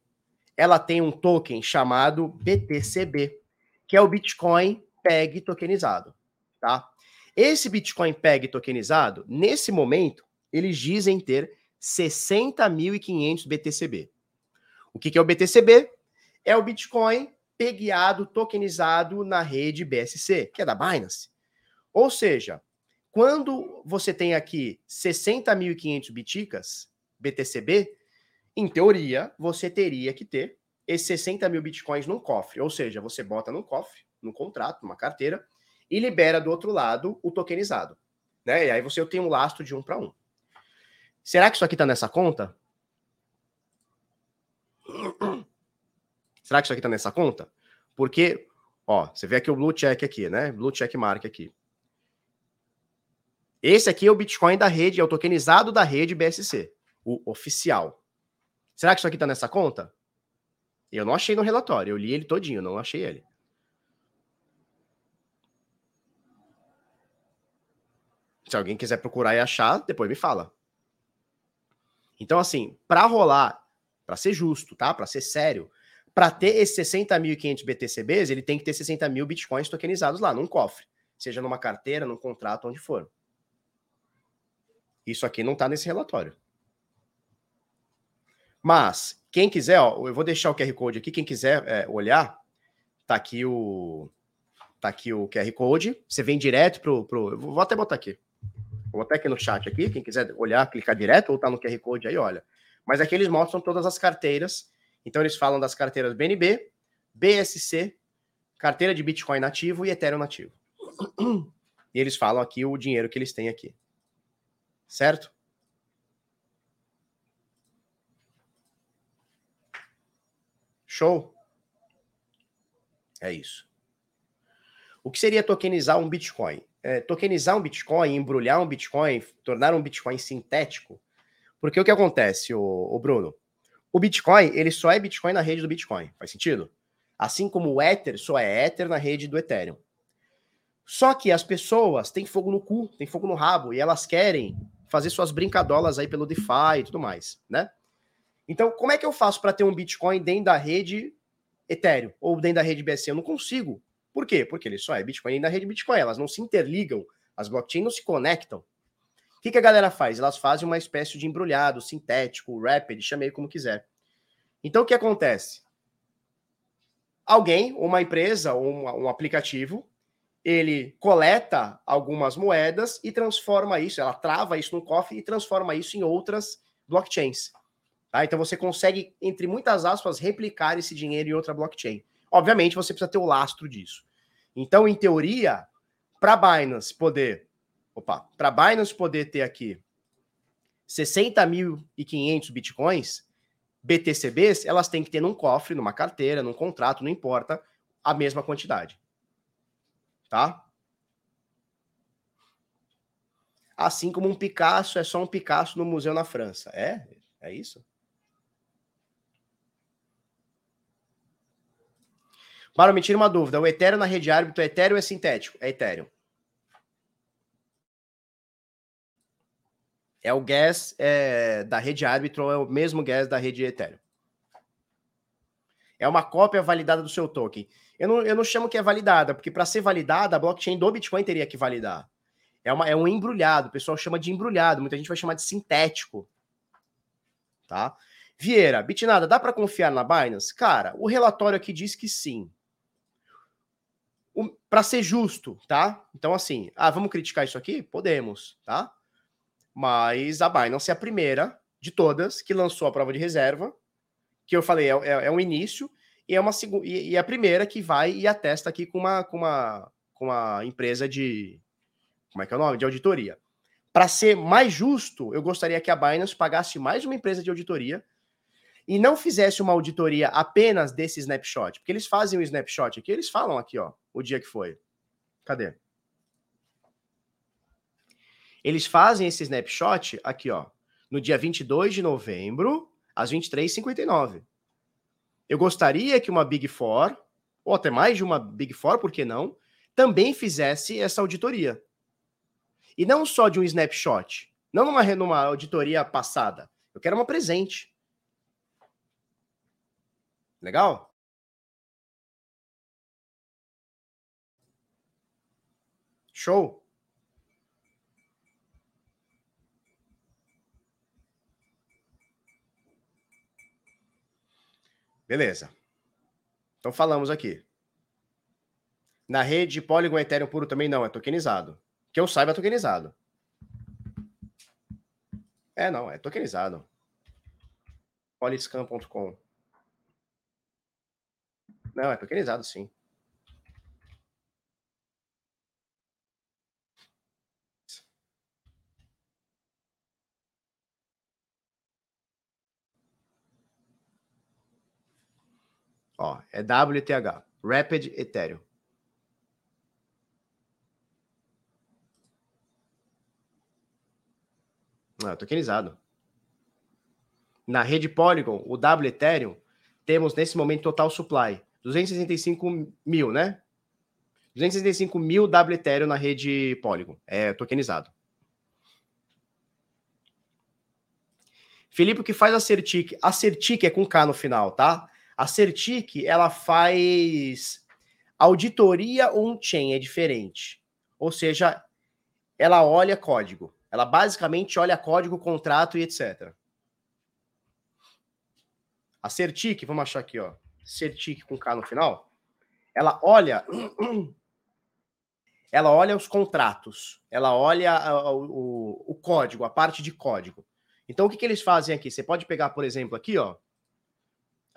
ela tem um token chamado BTCB, que é o Bitcoin PEG tokenizado, tá? Esse Bitcoin PEG tokenizado, nesse momento, eles dizem ter 60.500 BTCB. O que, que é o BTCB? É o Bitcoin pegueado, tokenizado na rede BSC, que é da Binance. Ou seja, quando você tem aqui 60.500 biticas, BTCB, em teoria, você teria que ter esses 60 mil bitcoins num cofre. Ou seja, você bota num cofre, num contrato, numa carteira, e libera do outro lado o tokenizado. Né? E aí você tem um lastro de um para um. Será que isso aqui está nessa conta? Será que isso aqui está nessa conta? Porque, ó, você vê aqui o blue check aqui, né? Blue check mark aqui. Esse aqui é o Bitcoin da rede, é o tokenizado da rede BSC, o oficial. Será que isso aqui está nessa conta? Eu não achei no relatório, eu li ele todinho, não achei ele. Se alguém quiser procurar e achar, depois me fala. Então, assim, para rolar, para ser justo, tá? Para ser sério, para ter esses 60.500 BTCBs, ele tem que ter 60 mil bitcoins tokenizados lá, num cofre. Seja numa carteira, num contrato, onde for. Isso aqui não está nesse relatório. Mas, quem quiser, ó, eu vou deixar o QR Code aqui, quem quiser é, olhar, tá aqui o tá aqui o QR Code, você vem direto pro, pro vou até botar aqui. Vou até aqui no chat aqui, quem quiser olhar, clicar direto ou tá no QR Code aí, olha. Mas aqui eles mostram todas as carteiras. Então eles falam das carteiras BNB, BSC, carteira de Bitcoin nativo e Ethereum nativo. E eles falam aqui o dinheiro que eles têm aqui. Certo? Show? É isso. O que seria tokenizar um Bitcoin? é, tokenizar um Bitcoin, embrulhar um Bitcoin, tornar um Bitcoin sintético. Porque o que acontece, o, o Bruno? O Bitcoin, ele só é Bitcoin na rede do Bitcoin. Faz sentido? Assim como o Ether só é Ether na rede do Ethereum. Só que as pessoas têm fogo no cu, têm fogo no rabo, e elas querem fazer suas brincadolas aí pelo DeFi e tudo mais, né? Então, como é que eu faço para ter um Bitcoin dentro da rede Ethereum ou dentro da rede BSC? Eu não consigo. Por quê? Porque ele só é Bitcoin na rede Bitcoin, elas não se interligam, as blockchains não se conectam. O que, que a galera faz? Elas fazem uma espécie de embrulhado, sintético, rapid, chamei como quiser. Então o que acontece? alguém, uma empresa ou um, um aplicativo, ele coleta algumas moedas e transforma isso, ela trava isso num cofre e transforma isso em outras blockchains. Tá? Então você consegue, entre muitas aspas, replicar esse dinheiro em outra blockchain. Obviamente, você precisa ter o lastro disso. Então, em teoria, para Binance poder, opa, para Binance poder ter aqui 60.500 bitcoins, BTCBs, elas têm que ter num cofre, numa carteira, num contrato, não importa, a mesma quantidade. Tá? Assim como um Picasso é só um Picasso no museu na França. É? É isso? Para me tira uma dúvida. O Ethereum na rede árbitro é Ethereum ou é sintético? É Ethereum. É o gas é, da rede árbitro, é o mesmo gas da rede Ethereum. É uma cópia validada do seu token. Eu não, eu não chamo que é validada, porque para ser validada, a blockchain do Bitcoin teria que validar. É, uma, é um embrulhado, o pessoal chama de embrulhado, muita gente vai chamar de sintético. Tá? Vieira, Bitnada, dá para confiar na Binance? Cara, o relatório aqui diz que sim. Para ser justo, tá? Então, assim, ah, vamos criticar isso aqui? Podemos, tá? Mas a Binance é a primeira de todas que lançou a prova de reserva, que eu falei, é, é, é um início, e é uma e, e é a primeira que vai e atesta aqui com uma, com uma, com uma empresa de. Como é que é o nome? De auditoria. Para ser mais justo, eu gostaria que a Binance pagasse mais uma empresa de auditoria e não fizesse uma auditoria apenas desse snapshot, porque eles fazem o snapshot aqui, eles falam aqui, ó, o dia que foi. Cadê? Eles fazem esse snapshot aqui, ó, no dia 22 de novembro, às 23h59. Eu gostaria que uma Big Four, ou até mais de uma Big Four, por que não, também fizesse essa auditoria. E não só de um snapshot, não numa, numa auditoria passada. Eu quero uma presente. Legal? Show? Beleza. Então falamos aqui. Na rede Polygon Ethereum puro também não, é tokenizado. Que eu saiba, é tokenizado. É, não, é tokenizado. Polyscan.com. Não, é tokenizado, sim. Ó, é WTH, Rapid Ethereum. É tokenizado. Na rede Polygon, o W Ethereum, temos nesse momento total supply 265 mil, né? 265 mil W Ethereum na rede Polygon. É tokenizado. Felipe, o que faz a Certic? A Certic é com K no final, tá? A Certic, ela faz auditoria on-chain, é diferente. Ou seja, ela olha código. Ela basicamente olha código, contrato e etc. A Certic, vamos achar aqui, ó. Certic com K no final. Ela olha ela olha os contratos, ela olha o, o, o, código, a parte de código. Então, o que, que eles fazem aqui? Você pode pegar, por exemplo, aqui, ó,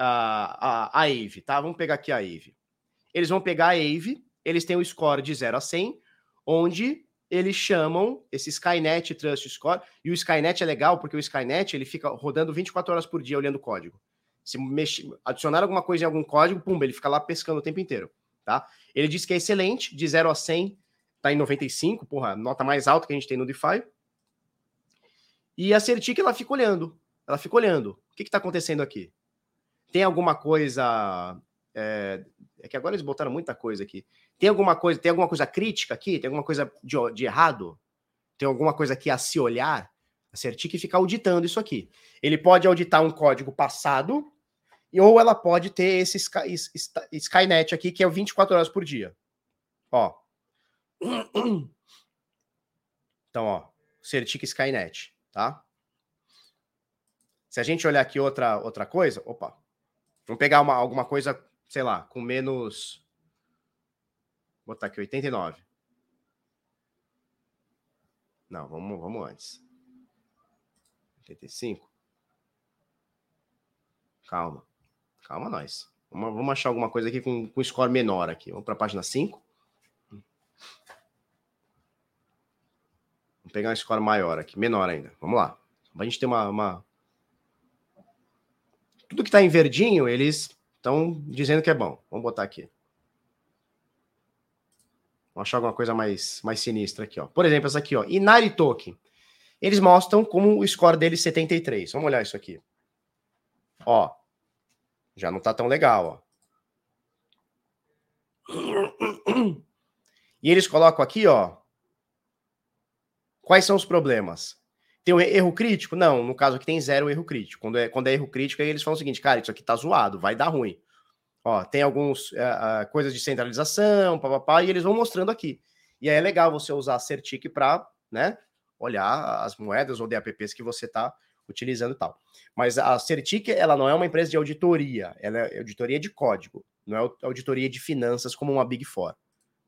a, AVE, tá? Vamos pegar aqui a AVE. Eles vão pegar a AVE, eles têm o score de 0 a 100, onde eles chamam esse Skynet Trust Score, e o Skynet é legal porque o Skynet ele fica rodando 24 horas por dia olhando o código. Se mexer, adicionar alguma coisa em algum código, pum, ele fica lá pescando o tempo inteiro, tá? Ele diz que é excelente, de 0 a 100 tá em 95, porra, nota mais alta que a gente tem no DeFi. E a Certic, ela fica olhando, ela fica olhando. O que que tá acontecendo aqui? Tem alguma coisa. É, é, que agora eles botaram muita coisa aqui. Tem alguma coisa, tem alguma coisa crítica aqui? Tem alguma coisa de, de errado? Tem alguma coisa aqui a se olhar? A Certic fica auditando isso aqui. Ele pode auditar um código passado, ou ela pode ter esse Sky, Skynet aqui, que é 24 horas por dia. Ó. Então, ó, Certic Skynet, tá? Se a gente olhar aqui outra, outra coisa, opa, Vamos pegar uma, alguma coisa sei lá, com menos. Vou botar aqui 89. Não, vamos, vamos antes. 85. Calma. Calma, nós. Vamos, vamos achar alguma coisa aqui com, com score menor aqui. Vamos para a página 5. Vamos pegar um score maior aqui, menor ainda. Vamos lá. Para a gente ter uma, uma... Tudo que está em verdinho, eles estão dizendo que é bom. Vamos botar aqui. Vamos achar alguma coisa mais, mais sinistra aqui, ó. Por exemplo, essa aqui, ó. Inari Token. Eles mostram como o score dele 73. Vamos olhar isso aqui. Ó. Já não tá tão legal, ó. E eles colocam aqui, ó. Quais são os problemas? Tem um erro crítico? Não, no caso aqui tem zero erro crítico. Quando é, quando é erro crítico, aí eles falam o seguinte, cara, isso aqui tá zoado, vai dar ruim. Ó, tem alguns uh, uh, coisas de centralização, papapá, e eles vão mostrando aqui. E aí é legal você usar a Certic para, né, olhar as moedas ou DApps que você está utilizando e tal. Mas a Certic, ela não é uma empresa de auditoria, ela é auditoria de código, não é auditoria de finanças como uma Big Four,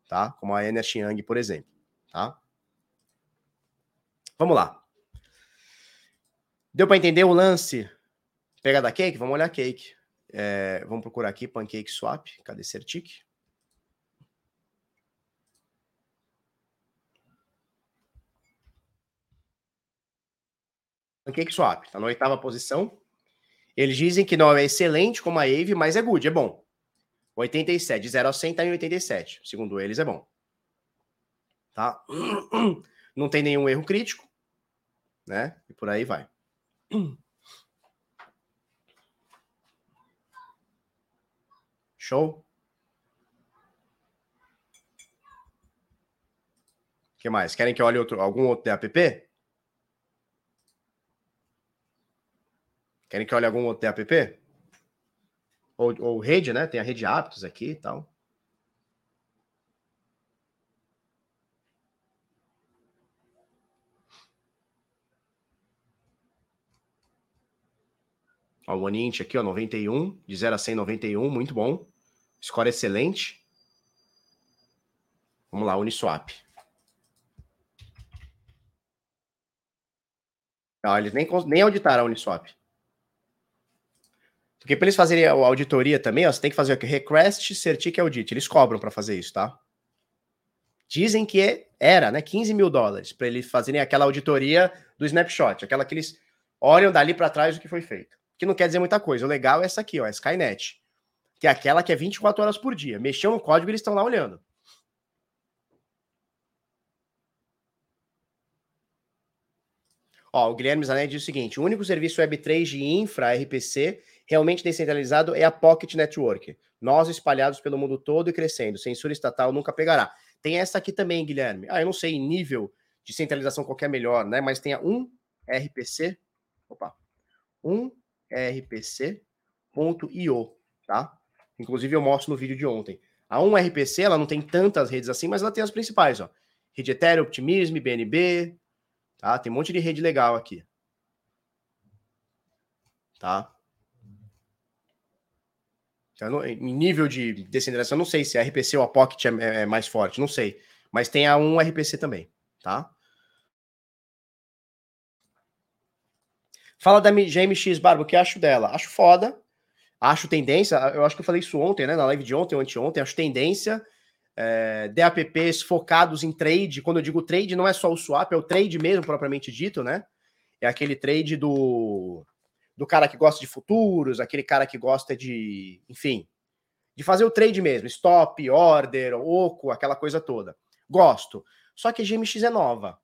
tá? Como a Ernst Young, por exemplo, tá? Vamos lá. Deu para entender o lance? Pega da cake? Vamos olhar cake. É, vamos procurar aqui Pancake Swap. Cadê Certic? Pancake Swap, está na oitava posição. Eles dizem que não é excelente como a Ave, mas é good, é bom. 87, de 0 a 100 está em 87. Segundo eles, é bom. Tá? Não tem nenhum erro crítico, né? E por aí vai. Show? O que mais? Querem que eu olhe outro, algum outro DApp? Querem que eu olhe algum outro DApp? Ou, ou rede, né? Tem a rede Aptos aqui e tal. Ó, o Onint aqui, ó, 91, de 0 a 100, 91, muito bom. Score excelente. Vamos lá, Uniswap. Não, eles nem, nem auditaram a Uniswap. Porque para eles fazerem a auditoria também, ó, você tem que fazer o que? Request, Certic Audit. Eles cobram para fazer isso, tá? Dizem que era, né? 15 mil dólares para eles fazerem aquela auditoria do snapshot, aquela que eles olham dali para trás o que foi feito. Que não quer dizer muita coisa. O legal é essa aqui, ó, a Skynet que é aquela que é 24 horas por dia. Mexeu no código, eles estão lá olhando. Ó, o Guilherme Zanetti diz o seguinte: o único serviço Web3 de infra RPC realmente descentralizado é a Pocket Network. Nós espalhados pelo mundo todo e crescendo. Censura estatal nunca pegará. Tem essa aqui também, Guilherme. Ah, eu não sei nível de centralização qual é melhor, né? Mas tem a 1 RPC. Opa. 1 RPC.io, tá? Inclusive, eu mostro no vídeo de ontem. A 1RPC, ela não tem tantas redes assim, mas ela tem as principais, ó. Rede Ethereum, Optimism, BNB, tá? Tem um monte de rede legal aqui. Tá? Então, em nível de descentralização, não sei se a RPC ou a Pocket é, é, mais forte, não sei. Mas tem a 1RPC também, tá? Fala da GMX Barbo, o que acho dela? Acho foda, Acho tendência, eu acho que eu falei isso ontem, né? Na live de ontem ou anteontem, acho tendência é, DApps focados em trade. Quando eu digo trade, não é só o swap, é o trade mesmo, propriamente dito, né? É aquele trade do, do cara que gosta de futuros, aquele cara que gosta de, enfim, de fazer o trade mesmo, stop, order, oco, aquela coisa toda. Gosto. Só que a GMX é nova.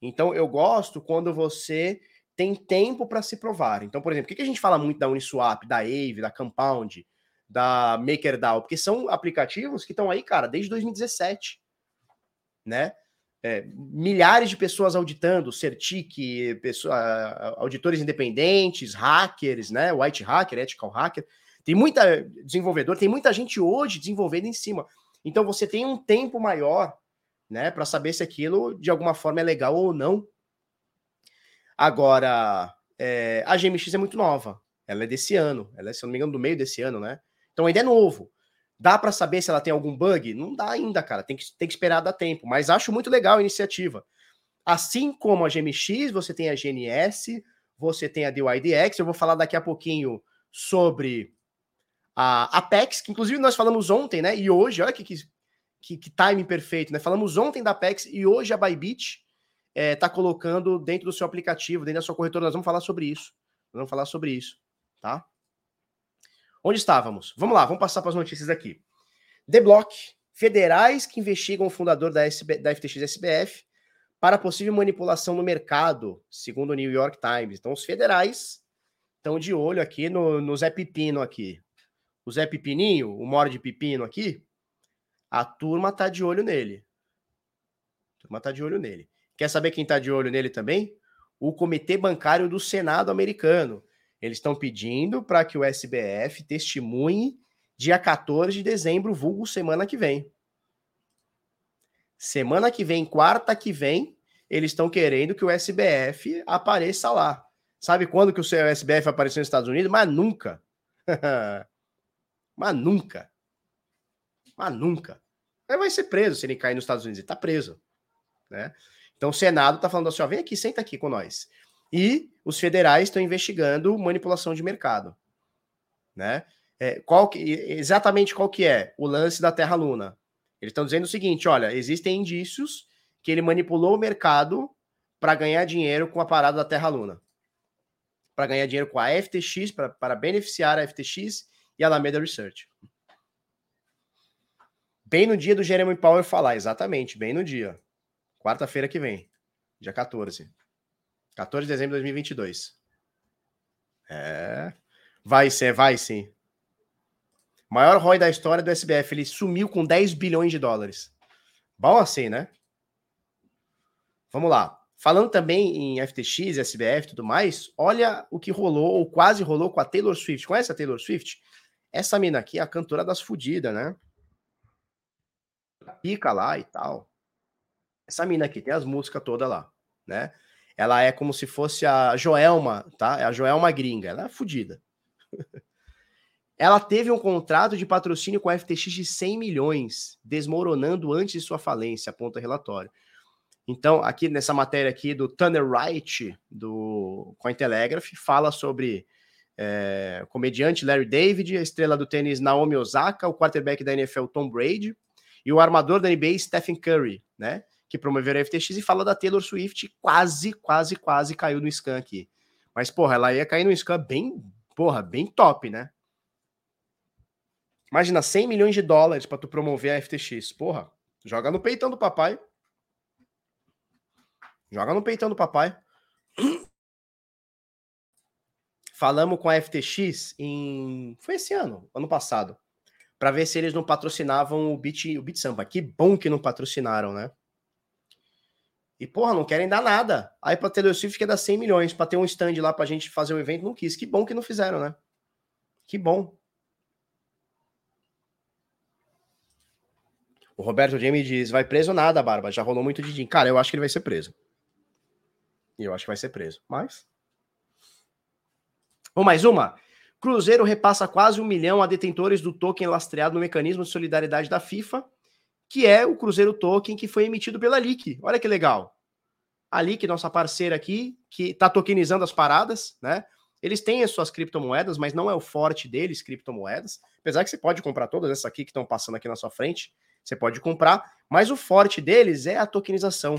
Então eu gosto quando você tem tempo para se provar. Então, por exemplo, o que a gente fala muito da Uniswap, da Aave, da Compound, da MakerDAO? Porque são aplicativos que estão aí, cara, desde 2017, né? É, milhares de pessoas auditando, Certic, pessoa, auditores independentes, hackers, né? White hacker, ethical hacker. Tem muita desenvolvedor, tem muita gente hoje desenvolvendo em cima. Então você tem um tempo maior, né, para saber se aquilo de alguma forma é legal ou não Agora, é, a GMX é muito nova. Ela é desse ano. Ela é, se eu não me engano, do meio desse ano, né? Então ainda é novo. Dá para saber se ela tem algum bug? Não dá ainda, cara. Tem que, tem que esperar dar tempo. Mas acho muito legal a iniciativa. Assim como a GMX, você tem a GNS, você tem a DYDX. Eu vou falar daqui a pouquinho sobre a Apex, que inclusive nós falamos ontem, né? E hoje, olha que, que, que time perfeito, né? Falamos ontem da Apex e hoje a Bybit está é, colocando dentro do seu aplicativo, dentro da sua corretora. Nós vamos falar sobre isso. Nós vamos falar sobre isso, tá? Onde estávamos? Vamos lá, vamos passar para as notícias aqui. The Block, federais que investigam o fundador da, SB, da FTX SBF para possível manipulação no mercado, segundo o New York Times. Então, os federais estão de olho aqui no, no Zé Pepino aqui. O Zé Pepininho, o Moro de Pepino aqui, a turma tá de olho nele. A turma tá de olho nele. Quer saber quem tá de olho nele também? O Comitê Bancário do Senado americano. Eles estão pedindo para que o SBF testemunhe dia 14 de dezembro, vulgo semana que vem. Semana que vem, quarta que vem, eles estão querendo que o SBF apareça lá. Sabe quando que o SBF apareceu nos Estados Unidos? Mas nunca. Mas nunca. Mas nunca. Aí vai ser preso se ele cair nos Estados Unidos. Ele tá preso. Né? Então o Senado tá falando assim: ó, vem aqui, senta aqui com nós. E os federais estão investigando manipulação de mercado. Né? É, qual que, exatamente qual que é o lance da Terra Luna? Eles estão dizendo o seguinte: olha, existem indícios que ele manipulou o mercado para ganhar dinheiro com a parada da Terra Luna. Para ganhar dinheiro com a FTX, para beneficiar a FTX e a Alameda Research. Bem no dia do Jeremy Power falar, exatamente, bem no dia. Quarta-feira que vem, dia 14. 14 de dezembro de 2022. É. Vai ser, vai sim. Maior ROI da história do SBF. Ele sumiu com 10 bilhões de dólares. Bom assim, né? Vamos lá. Falando também em FTX, SBF e tudo mais, olha o que rolou, ou quase rolou com a Taylor Swift. Conhece a Taylor Swift? Essa mina aqui é a cantora das fudidas, né? Pica lá e tal. Essa mina aqui tem as músicas todas lá, né? Ela é como se fosse a Joelma, tá? É a Joelma gringa. Ela é fodida. ela teve um contrato de patrocínio com a FTX de 100 milhões, desmoronando antes de sua falência, aponta relatório. Então, aqui nessa matéria aqui do Tanner Wright, do Cointelegraph, fala sobre é, o comediante Larry David, a estrela do tênis Naomi Osaka, o quarterback da NFL Tom Brady e o armador da NBA Stephen Curry, né? Que promoveram a FTX e fala da Taylor Swift, quase, quase, quase caiu no scan aqui. Mas, porra, ela ia cair no scan bem, porra, bem top, né? Imagina, 100 milhões de dólares para tu promover a FTX. Porra, joga no peitão do papai. Joga no peitão do papai. Falamos com a FTX em. Foi esse ano, ano passado. para ver se eles não patrocinavam o Bit, o Bit Sampa. Que bom que não patrocinaram, né? E, porra, não querem dar nada. Aí pra Taylor Swift quer dar 100 milhões pra ter um stand lá pra gente fazer um evento, não quis. Que bom que não fizeram, né? Que bom. O Roberto Jamie diz: vai preso nada, Barba. Já rolou muito de din. Cara, eu acho que ele vai ser preso. E eu acho que vai ser preso. Mas. Vamos mais uma. Cruzeiro repassa quase um milhão a detentores do token lastreado no mecanismo de solidariedade da FIFA que é o Cruzeiro Token que foi emitido pela LIC. Olha que legal. A LIC, nossa parceira aqui, que está tokenizando as paradas, né? Eles têm as suas criptomoedas, mas não é o forte deles, criptomoedas. Apesar que você pode comprar todas essas aqui que estão passando aqui na sua frente, você pode comprar, mas o forte deles é a tokenização.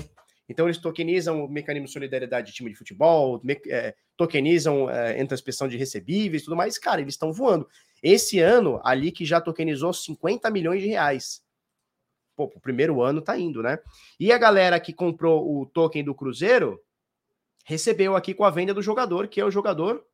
Então, eles tokenizam o mecanismo de solidariedade de time de futebol, é, tokenizam é, inspeção de recebíveis tudo mais. Cara, eles estão voando. Esse ano, a LIC já tokenizou 50 milhões de reais pô, o primeiro ano tá indo, né? E a galera que comprou o token do Cruzeiro recebeu aqui com a venda do jogador, que é o jogador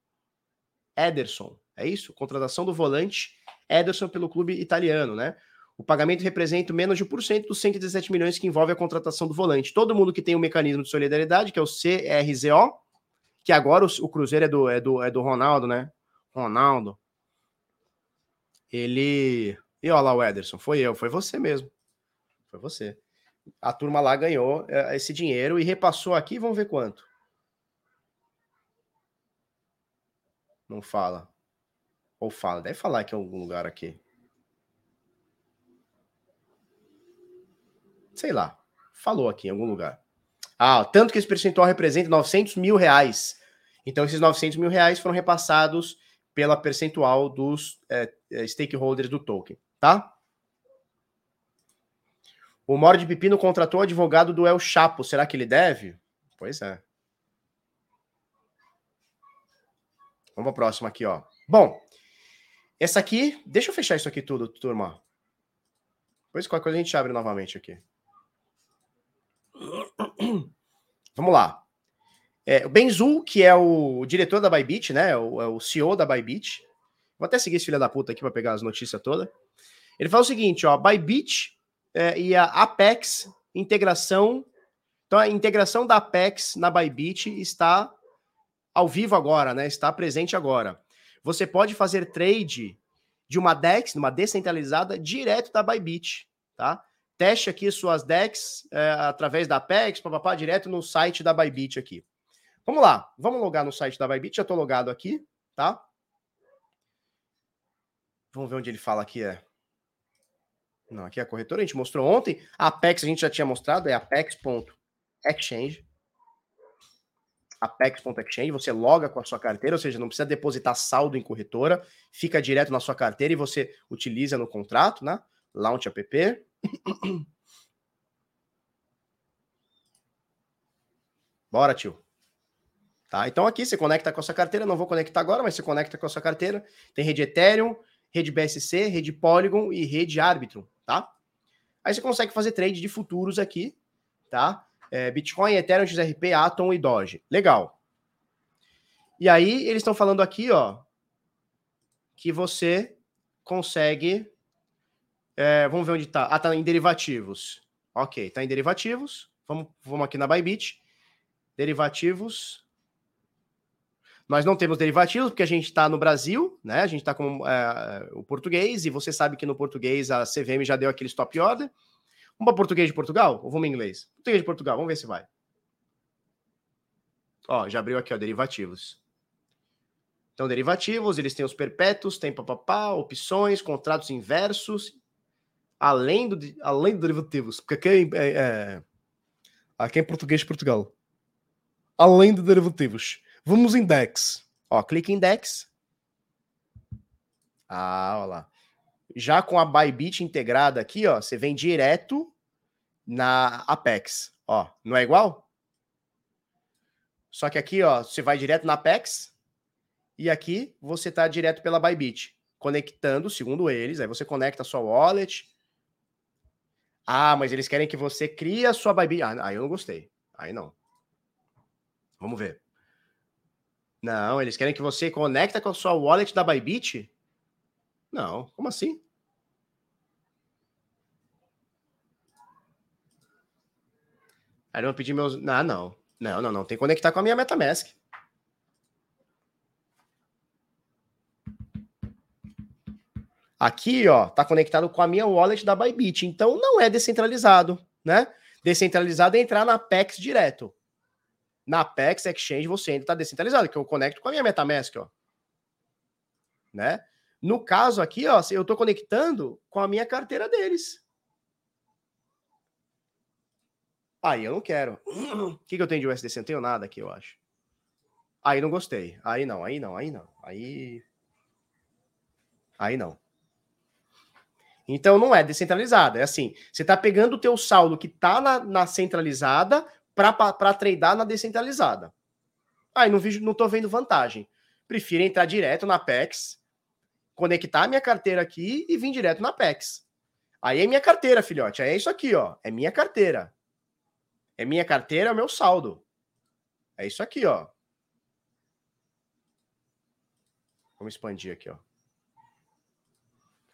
Ederson. É isso? Contratação do volante Ederson pelo clube italiano, né? O pagamento representa menos de 1% dos 117 milhões que envolve a contratação do volante. Todo mundo que tem o um mecanismo de solidariedade, que é o CRZO, que agora o, o Cruzeiro é do, é, do, é do Ronaldo, né? Ronaldo. Ele. E olha lá o Ederson, foi eu, foi você mesmo. Foi você. A turma lá ganhou é, esse dinheiro e repassou aqui, vamos ver quanto. Não fala. Ou fala, deve falar aqui em é algum lugar aqui. Sei lá, falou aqui em algum lugar. Ah, tanto que esse percentual representa 900 mil reais. Então, esses 900 mil reais foram repassados pela percentual dos é, é stakeholders do token, tá? O Moro de Pepino contratou advogado do El Chapo. Será que ele deve? Pois é. Vamos para próxima aqui, ó. Bom, essa aqui, deixa eu fechar isso aqui tudo, turma. Depois qualquer coisa a gente abre novamente aqui. Vamos lá. É, o Benzu, que é o diretor da Bybit, né? O, é o CEO da Bybit. Vou até seguir esse filho da puta aqui para pegar as notícias todas. Ele fala o seguinte, ó, Bybit é, e a Apex integração. Então a integração da Apex na Bybit está ao vivo agora, né? Está presente agora. Você pode fazer trade de uma DEX, numa descentralizada, direto da Bybit, tá? Teste aqui suas DEX é, através da Apex, papapá, direto no site da Bybit aqui. Vamos lá, vamos logar no site da Bybit, já estou logado aqui, tá? Vamos ver onde ele fala aqui é. Não, aqui é a corretora, a gente mostrou ontem. A Apex a gente já tinha mostrado, é apex.exchange apex.exchange, você loga com a sua carteira, ou seja, não precisa depositar saldo em corretora, fica direto na sua carteira e você utiliza no contrato, né? Launch app. Bora, tio. Tá? Então aqui você conecta com a sua carteira, não vou conectar agora, mas você conecta com a sua carteira. Tem rede Ethereum, rede BSC, rede Polygon e rede Arbitrum, tá? Aí você consegue fazer trade de futuros aqui, tá? é, Bitcoin, Ethereum, XRP, Atom e Doge. Legal. E aí eles estão falando aqui, ó, que você consegue. É, vamos ver onde está. Ah, tá em derivativos. Ok, tá em derivativos. Vamos, vamos aqui na Bybit. Derivativos. Nós não temos derivativos porque a gente está no Brasil, né? A gente está com é, o português e você sabe que no português a CVM já deu aquele stop order. Vamos para português de Portugal ou vamos em inglês? Português de Portugal, vamos ver se vai. Ó, já abriu aqui, ó, derivativos. Então, derivativos, eles têm os perpétuos, tem papapá, opções, contratos inversos, além do, além do derivativos. Porque aqui é, é, aqui é em português de Portugal. Além de derivativos. Vamos em DEX. Ó, clique em DEX. Ah, olha lá. Já com a Bybit integrada aqui, ó, você vem direto na Apex. Ó, não é igual? Só que aqui, ó, você vai direto na Apex e aqui você tá direto pela Bybit, conectando, segundo eles, aí você conecta a sua wallet. Ah, mas eles querem que você crie a sua Bybit. Ah, aí eu não gostei. Aí não. Vamos ver. Não, eles querem que você conecta com a sua wallet da Bybit? Não, como assim? Aí vão pedir meus. Ah, não. Não, não, não. Tem que conectar com a minha MetaMask. Aqui, ó, tá conectado com a minha wallet da Bybit. Então não é descentralizado, né? Descentralizado é entrar na Apex direto. Na Apex Exchange você ainda tá descentralizado, que eu conecto com a minha MetaMask, ó. Né? No caso aqui, ó, eu tô conectando com a minha carteira deles. Aí eu não quero. O que, que eu tenho de USDC? Não tenho nada aqui, eu acho. Aí não gostei. Aí não, aí não, aí não. Aí. Aí não. Então não é descentralizada. É assim: você está pegando o teu saldo que está na, na centralizada para tradar na descentralizada. Aí não, vi, não vendo vantagem. Prefiro entrar direto na PEX, conectar a minha carteira aqui e vir direto na PEX. Aí é minha carteira, filhote. Aí é isso aqui, ó. É minha carteira. É minha carteira, é meu saldo. É isso aqui, ó. Vamos expandir aqui, ó.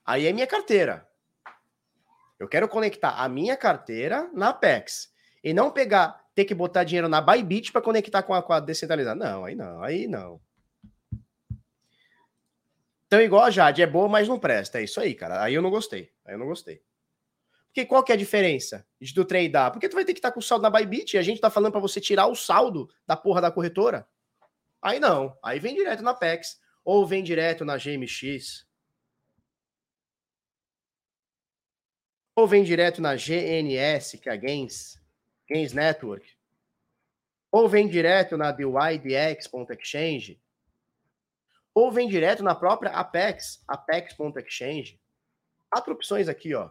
Aí é minha carteira. Eu quero conectar a minha carteira na Apex. E não pegar, ter que botar dinheiro na Bybit para conectar com a, com a descentralizada. Não, aí não, aí não. Então, igual a Jade, é boa, mas não presta. É isso aí, cara. Aí eu não gostei. Aí eu não gostei. Porque qual que é a diferença tu tradear? Porque tu vai ter que estar com o saldo na Bybit e a gente tá falando para você tirar o saldo da porra da corretora. Aí não, aí vem direto na PEX ou vem direto na GMX. Ou vem direto na GNS, que é a Gains, Gains Network. Ou vem direto na DYDX.exchange. Ou vem direto na própria Apex, apex.exchange. Quatro opções aqui, ó.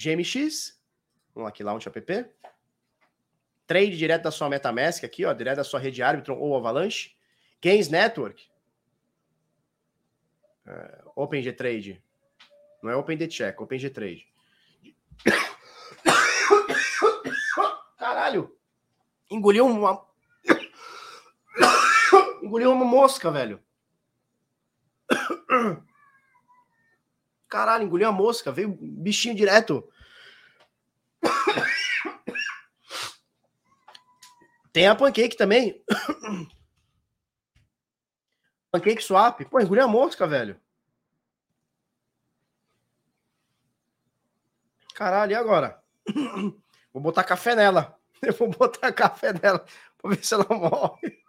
GMX, vamos aqui, Launch App. Trade direto da sua MetaMask aqui, ó, direto da sua rede Arbitron ou Avalanche. Gains Network. Uh, OpenGTrade. Não é OpenDCheck, OpenGTrade. Caralho! Engoliu uma. Engoliu uma mosca, velho. Caralho, engoliu a mosca, veio bichinho direto. Tem a pancake também. pancake swap. Pô, engoliu a mosca, velho. Caralho, e agora? Vou botar café nela. Eu vou botar café nela pra ver se ela morre.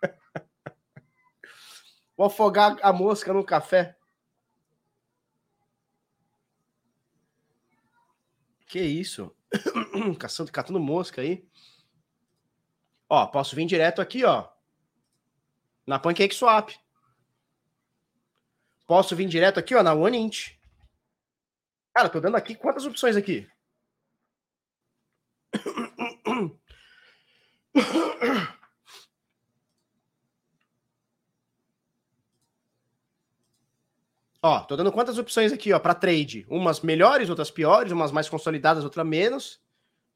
Vou afogar a mosca no café. Que isso? Caçando, catando mosca aí. Ó, posso vir direto aqui, ó. Na Pancake Swap. Posso vir direto aqui, ó, na OneInt. Cara, tô dando aqui quantas opções aqui? Ó, tô dando quantas opções aqui, ó, para trade? Umas melhores, outras piores, umas mais consolidadas, outras menos,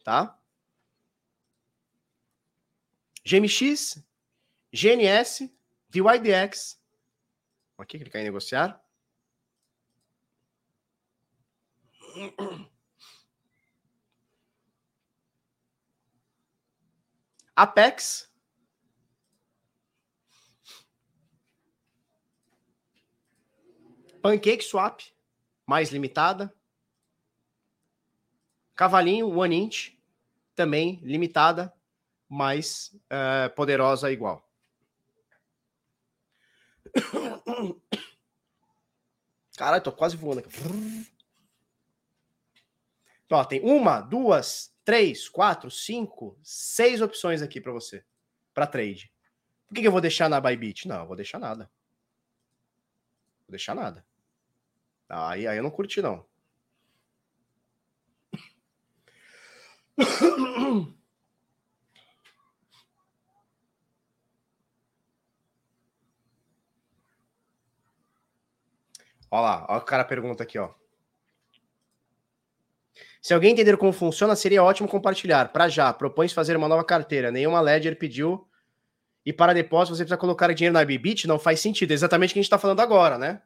tá? GMX, GNS, VYDX. Aqui, clicar em negociar. Apex. Pancake Swap, mais limitada. Cavalinho One Inch, também limitada, mais uh, poderosa igual. Caralho, tô quase voando aqui. Então, ó, tem uma, duas, três, quatro, cinco, seis opções aqui para você, para trade. Por que, que, eu vou deixar na Bybit? Não, eu vou deixar nada. Vou deixar nada. Aí, aí eu não curti, não. Olha lá, olha o cara pergunta aqui, ó. Se alguém entender como funciona, seria ótimo compartilhar. Para já, propõe-se fazer uma nova carteira. Nenhuma Ledger pediu. E para depósito, você precisa colocar dinheiro na Bybit? Não faz sentido. É exatamente o que a gente está falando agora, né?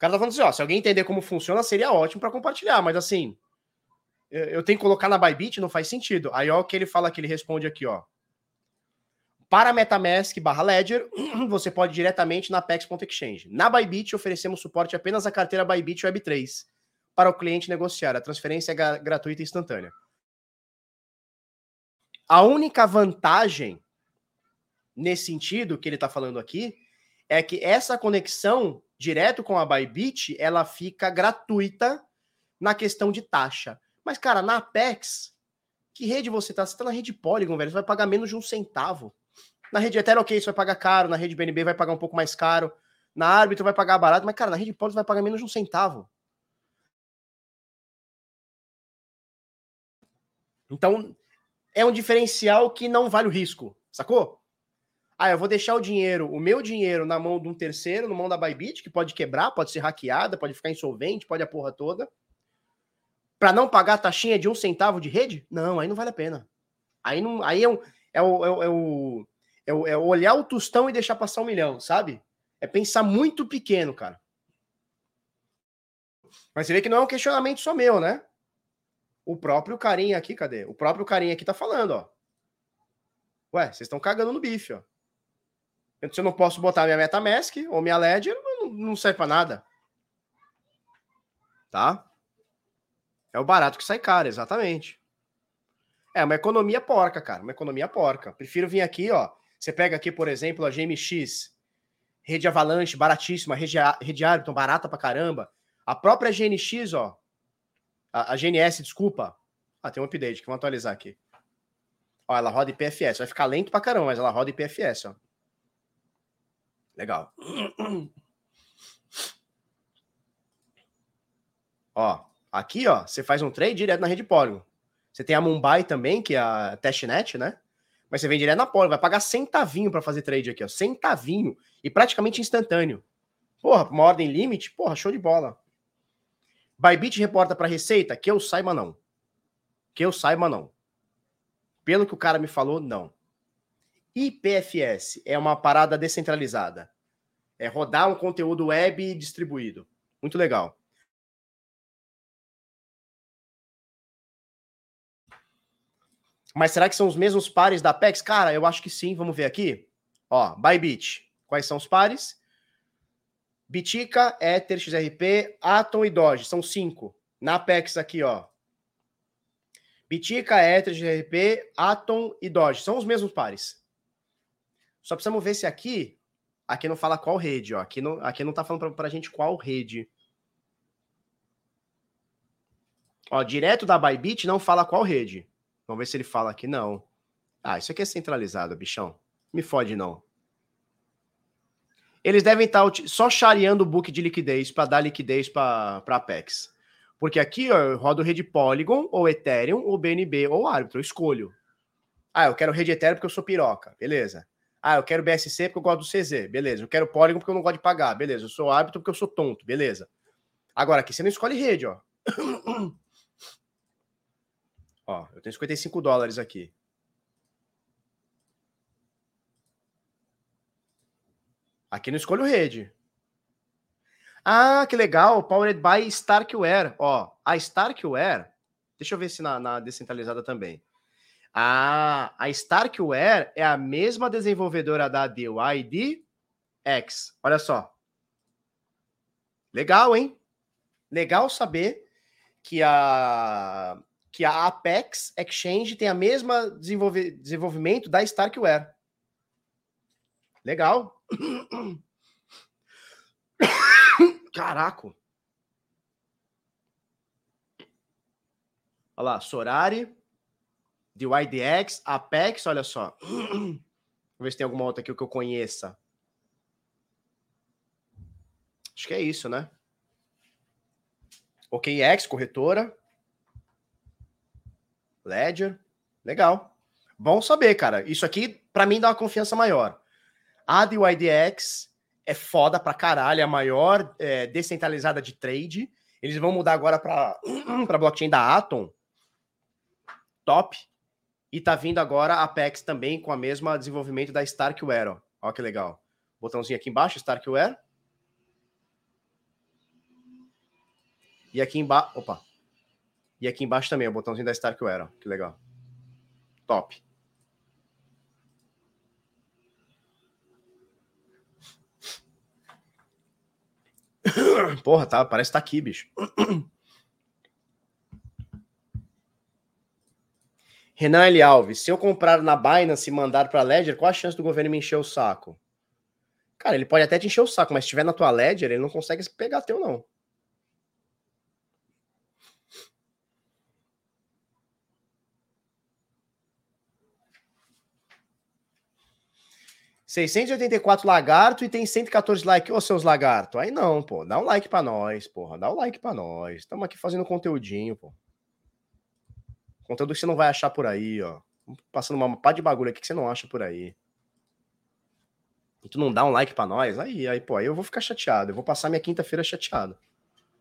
Cara tá falando assim, ó, se alguém entender como funciona, seria ótimo para compartilhar. Mas assim, eu tenho que colocar na Bybit? Não faz sentido. Aí, ó, o que ele fala que ele responde aqui, ó. Para MetaMask barra Ledger, você pode ir diretamente na Pex.exchange. Na Bybit, oferecemos suporte apenas à carteira Bybit Web3 para o cliente negociar. A transferência é gratuita e instantânea. A única vantagem nesse sentido que ele está falando aqui é que essa conexão direto com a Bybit ela fica gratuita na questão de taxa. Mas, cara, na Apex, que rede você está? Você está na rede Polygon, velho. Você vai pagar menos de um centavo. Na rede Ethereum, ok, você vai pagar caro. Na rede BNB vai pagar um pouco mais caro. Na Arbitrum vai pagar barato. Mas, cara, na rede Polygon vai pagar menos de um centavo. Então, é um diferencial que não vale o risco, sacou? Ah, eu vou deixar o dinheiro, o meu dinheiro, na mão de um terceiro, na mão da Bybit, que pode quebrar, pode ser hackeada, pode ficar insolvente, pode a porra toda. Para não pagar a taxinha de um centavo de rede? Não, aí não vale a pena. Aí, não, aí é, um, é, o, é, o, é, o, é, é olhar o tostão e deixar passar um milhão, sabe? É pensar muito pequeno, cara. Mas você vê que não é um questionamento só meu, né? O próprio carinha aqui, cadê? O próprio carinha aqui tá falando, ó. Ué, vocês estão cagando no bife, ó. Se eu não posso botar minha MetaMask ou minha Ledger, não, serve para nada. Tá? É o barato que sai caro, exatamente. É uma economia porca, cara. Uma economia porca. Prefiro vir aqui, ó. Você pega aqui, por exemplo, a GMX, rede Avalanche, baratíssima, rede, rede barata pra caramba. A própria GNX, ó, A, a GNS, desculpa. Ah, tem um update que vamos atualizar aqui. Ó, ela roda IPFS. Vai ficar lento pra caramba, mas ela roda IPFS, ó. Legal. Ó, aqui, ó, você faz um trade direto na rede Polygon. Você tem a Mumbai também, que é a testnet, né? Mas você vem direto na Polygon, vai pagar centavinho para fazer trade aqui, ó. Centavinho. E praticamente instantâneo. Porra, uma ordem limite, porra, show de bola. Bybit reporta para Receita que eu saiba não. Que eu saiba não. Pelo que o cara me falou, não. IPFS é uma parada descentralizada. É rodar um conteúdo web distribuído. Muito legal. Mas será que são os mesmos pares da Apex? Cara, eu acho que sim. Vamos ver aqui. Ó, Bybit. Quais são os pares? Bitica, Ether, XRP, Atom e Doge. São cinco. Na Apex aqui, ó. Bitica, Ether, XRP, Atom e Doge. São os mesmos pares. Só precisamos ver se aqui... Aqui não fala qual rede, ó. Aqui não, aqui não tá falando pra, pra gente qual rede. Ó, direto da Bybit não fala qual rede. Vamos ver se ele fala aqui. Não. Ah, isso aqui é centralizado, bichão. Me fode, não. Eles devem estar tá só chareando o book de liquidez para dar liquidez para Apex. Porque aqui ó, eu rodo rede Polygon, ou Ethereum, ou BNB, ou árbitro. Eu escolho. Ah, eu quero rede Ethereum porque eu sou piroca. Beleza. Ah, eu quero BSC porque eu gosto do CZ. Beleza. Eu quero Polygon porque eu não gosto de pagar. Beleza. Eu sou árbitro porque eu sou tonto. Beleza. Agora aqui você não escolhe rede, ó. Ó, eu tenho 55 dólares aqui. Aqui não escolho rede. Ah, que legal. Powered by Starkware. Ó, a Starkware. Deixa eu ver se na, na descentralizada também. Ah, a Starkware é a mesma desenvolvedora da DYD X. Olha só. Legal, hein? Legal saber que a que a Apex Exchange tem a mesma desenvolve, desenvolvimento da Starkware. Legal. Caraca. Olha lá, Sorari, DYDX, Apex, olha só. Vamos ver se tem alguma outra aqui que eu conheça. Acho que é isso, né? OKX, corretora. Ledger. Legal. Bom saber, cara. Isso aqui, para mim, dá uma confiança maior. A DYDX é foda pra caralho, é a maior é, descentralizada de trade. Eles vão mudar agora para a blockchain da Atom. Top. E tá vindo agora a Apex também com a mesma desenvolvimento da Starkware. Ó que legal. Botãozinho aqui embaixo, Starkware. E aqui embaixo. Opa. E aqui embaixo também, o botãozinho da Starkware, ó. Que legal. Top. Porra, tá, parece que tá aqui, bicho. Renan L. Alves, se eu comprar na Binance e mandar para Ledger, qual a chance do governo me encher o saco? Cara, ele pode até te encher o saco, mas se estiver na tua Ledger, ele não consegue pegar teu, não. 684 lagarto e tem 114 likes. Ô, seus lagarto. Aí não, pô. Dá um like pra nós, porra. Dá um like pra nós. Estamos aqui fazendo conteúdinho, pô. Conteúdo que você não vai achar por aí, ó. Passando uma pá de bagulho aqui que você não acha por aí. E tu não dá um like pra nós? Aí, aí, pô, aí eu vou ficar chateado. Eu vou passar minha quinta-feira chateado.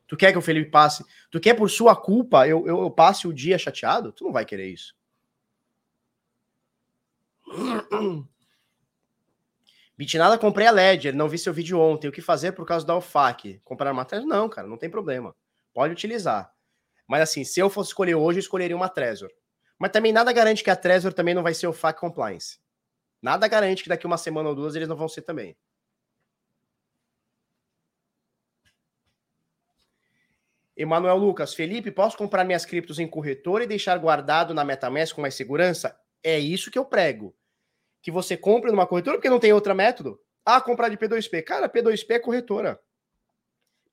Tu quer que o Felipe passe? Tu quer por sua culpa eu, eu, eu passe o dia chateado? Tu não vai querer isso. Bitnada, comprei a Ledger, não vi seu vídeo ontem. O que fazer por causa da OFAC? Comprar Trezor? Não, cara, não tem problema. Pode utilizar. Mas assim, se eu fosse escolher hoje, eu escolheria uma Trezor. Mas também nada garante que a Trezor também não vai ser OFAC Compliance. Nada garante que daqui uma semana ou duas eles não vão ser também. Emanuel Lucas, Felipe, posso comprar minhas criptos em corretora e deixar guardado na MetaMask com mais segurança? É isso que eu prego que você compra numa corretora, porque não tem outro método. Ah, comprar de P2P. Cara, P2P é corretora.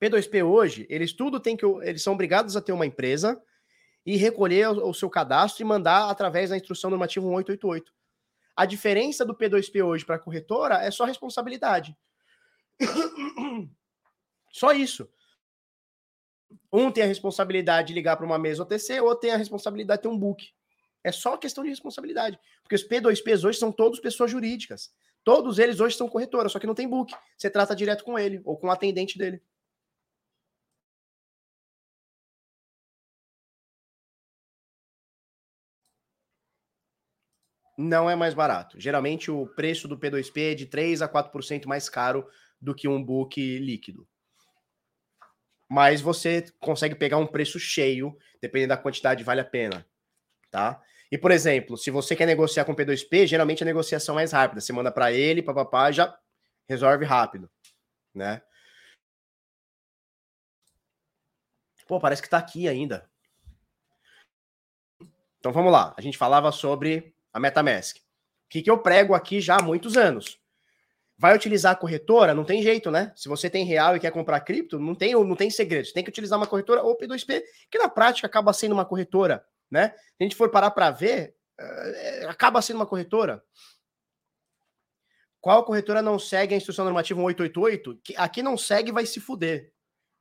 P2P hoje, eles tudo tem que. Eles são obrigados a ter uma empresa e recolher o, seu cadastro e mandar através da instrução normativa 1888. A diferença do P2P hoje para a corretora é só responsabilidade. Só isso. Um tem a responsabilidade de ligar para uma mesa OTC, outro tem a responsabilidade de ter um book. É só questão de responsabilidade. Porque os P2Ps hoje são todos pessoas jurídicas. Todos eles hoje são corretoras, só que não tem book. Você trata direto com ele ou com o atendente dele. Não é mais barato. Geralmente o preço do P2P é de 3 a 4% mais caro do que um book líquido. Mas você consegue pegar um preço cheio, dependendo da quantidade, vale a pena, tá? E, por exemplo, se você quer negociar com P2P, geralmente a negociação é mais rápida. Você manda para ele, papapá, já resolve rápido, né? Pô, parece que tá aqui ainda. Então vamos lá. A gente falava sobre a MetaMask. O que, que eu prego aqui já há muitos anos? Vai utilizar a corretora? Não tem jeito, né? Se você tem real e quer comprar cripto, não tem, não tem segredo. Você tem que utilizar uma corretora ou P2P, que na prática acaba sendo uma corretora né? Se a gente for parar para ver, é, acaba sendo uma corretora. Qual corretora não segue a instrução normativa 1888? Que aqui não segue, vai se fuder.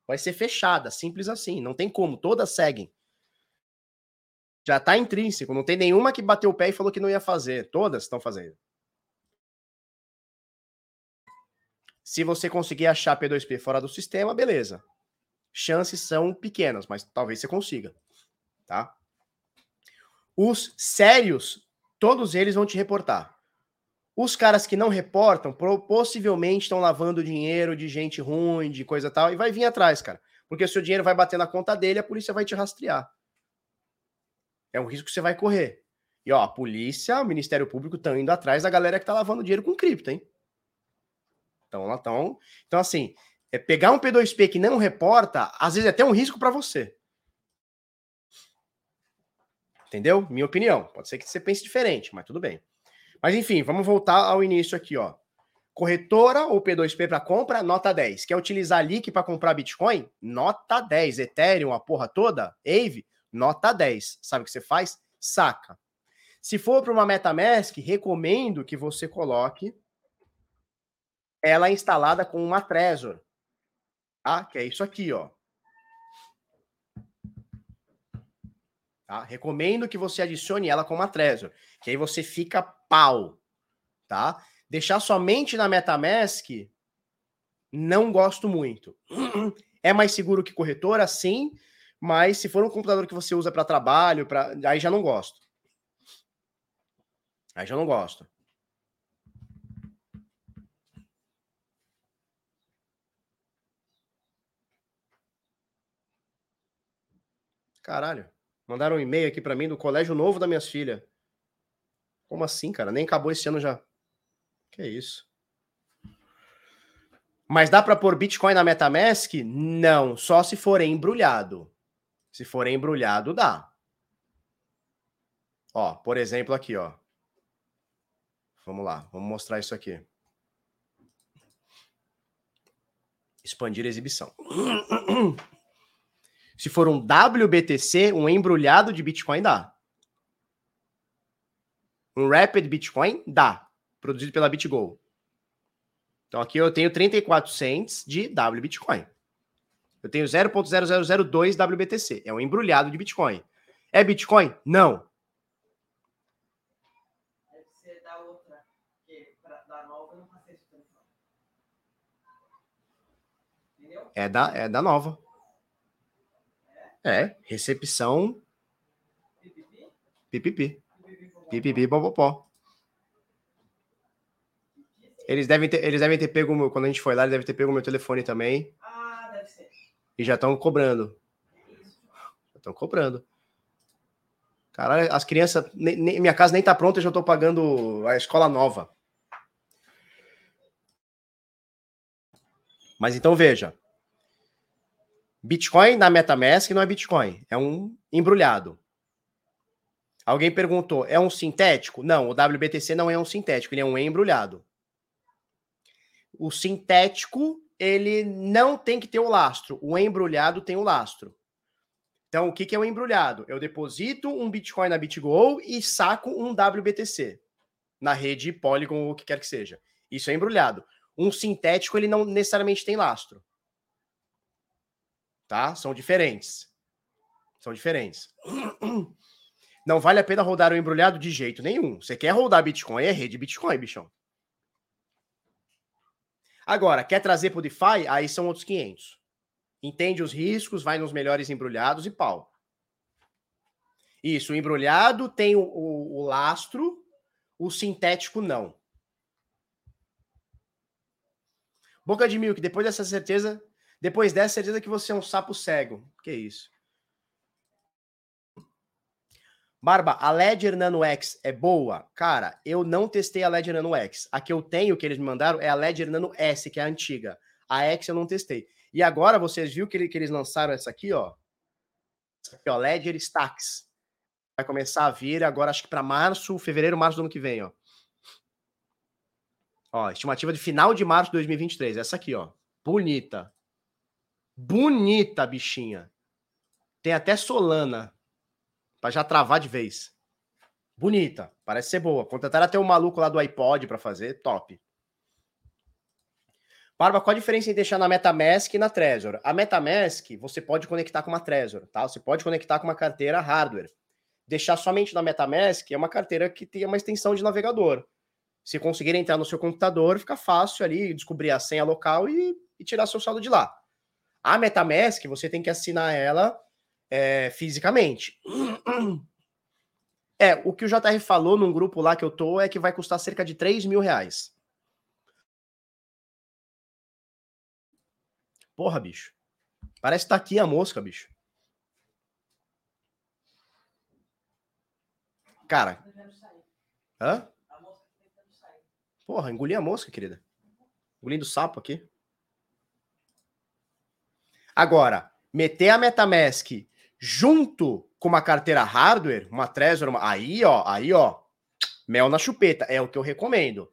Vai ser fechada, simples assim. Não tem como, todas seguem. Já está intrínseco, não tem nenhuma que bateu o pé e falou que não ia fazer. Todas estão fazendo. Se você conseguir achar P2P fora do sistema, beleza. Chances são pequenas, mas talvez você consiga, tá? Os sérios, todos eles vão te reportar. Os caras que não reportam, possivelmente estão lavando dinheiro de gente ruim, de coisa tal, e vai vir atrás, cara. Porque o seu dinheiro vai bater na conta dele, a polícia vai te rastrear. É um risco que você vai correr. E ó, a polícia, o Ministério Público estão indo atrás da galera que tá lavando dinheiro com cripto, hein? Então, lá estão. Então, assim, é pegar um P2P que não reporta, às vezes é até um risco para você. Entendeu? Minha opinião. Pode ser que você pense diferente, mas tudo bem. Mas enfim, vamos voltar ao início aqui, ó. Corretora ou P2P para compra, nota 10. Quer utilizar LIC para comprar Bitcoin? Nota 10. Ethereum, a porra toda? Ave? Nota 10. Sabe o que você faz? Saca. Se for para uma MetaMask, recomendo que você coloque ela instalada com uma Trezor. Tá? Que é isso aqui, ó. Tá? Recomendo que você adicione ela com uma Trezor, que aí você fica pau, tá? Deixar somente na MetaMask, não gosto muito. É mais seguro que corretora, sim, mas se for um computador que você usa para trabalho, pra... aí já não gosto. Aí já não gosto. Caralho. Mandaram um e-mail aqui para mim do colégio novo da minhas filhas. Como assim, cara? Nem acabou esse ano já. Que isso? Mas dá para pôr Bitcoin na MetaMask? Não, só se for embrulhado. Se for embrulhado, dá. Ó, por exemplo, aqui, ó. Vamos lá, vamos mostrar isso aqui. Expandir a exibição. Se for um WBTC, um embrulhado de Bitcoin, dá. Um Rapid Bitcoin, dá. Produzido pela BitGo. Então aqui eu tenho 34 cents de WBitcoin. Eu tenho 0.0002 WBTC. É um embrulhado de Bitcoin. É Bitcoin? Não. É da, é da nova. É, recepção. Pipipi. Pipipi, popopó. Eles devem ter, eles devem ter pego quando a gente foi lá, eles devem ter pego meu telefone também. E já estão cobrando. Estão cobrando. Caralho, as crianças, nem, nem, minha casa nem tá pronta, eu já tô pagando a escola nova. Mas então veja, Bitcoin na MetaMask não é Bitcoin, é um embrulhado. Alguém perguntou, é um sintético? Não, o WBTC não é um sintético, ele é um embrulhado. O sintético ele não tem que ter o lastro. O embrulhado tem o lastro. Então, o que, que é o embrulhado? Eu deposito um Bitcoin na BitGo e saco um WBTC na rede Polygon ou o que quer que seja. Isso é embrulhado. Um sintético, ele não necessariamente tem lastro. Tá? São diferentes. São diferentes. Não vale a pena rodar o embrulhado de jeito nenhum. Você quer rodar Bitcoin, é rede Bitcoin, bichão. Agora, quer trazer para o DeFi? Aí são outros 500. Entende os riscos, vai nos melhores embrulhados e pau. Isso, o embrulhado tem o, o, o lastro, o sintético não. Boca de Milk, depois dessa certeza, depois dessa certeza que você é um sapo cego. Que isso? Barba, a Ledger Nano X é boa? Cara, eu não testei a Ledger Nano X. A que eu tenho, que eles me mandaram, é a Ledger Nano S, que é a antiga. A X eu não testei. E agora vocês viram que, eles lançaram essa aqui, ó. Essa aqui, ó, Ledger Stacks. Vai começar a vir agora, acho que para março, fevereiro, março do ano que vem, ó. Ó, estimativa de final de março de 2023. Essa aqui, ó. Bonita. Bonita, bichinha. Tem até Solana para já travar de vez. Bonita, parece ser boa. Contrataram até um maluco lá do iPod para fazer, top. Barba, qual a diferença em deixar na MetaMask e na Trezor? A MetaMask você pode conectar com uma Trezor, tá? Você pode conectar com uma carteira hardware. Deixar somente na MetaMask é uma carteira que tem uma extensão de navegador. Se conseguir entrar no seu computador, fica fácil ali descobrir a senha local e, e tirar seu saldo de lá. A MetaMask, você tem que assinar ela é, fisicamente. É, o que o JR falou num grupo lá que eu tô é que vai custar cerca de 3 mil reais. Porra, bicho. Parece que tá aqui a mosca, bicho. Cara. Hã? Porra, engoli a mosca, querida. Engolindo sapo aqui. Agora, meter a MetaMask junto com uma carteira hardware, uma Trezor, uma... aí, ó, aí, ó, mel na chupeta, é o que eu recomendo.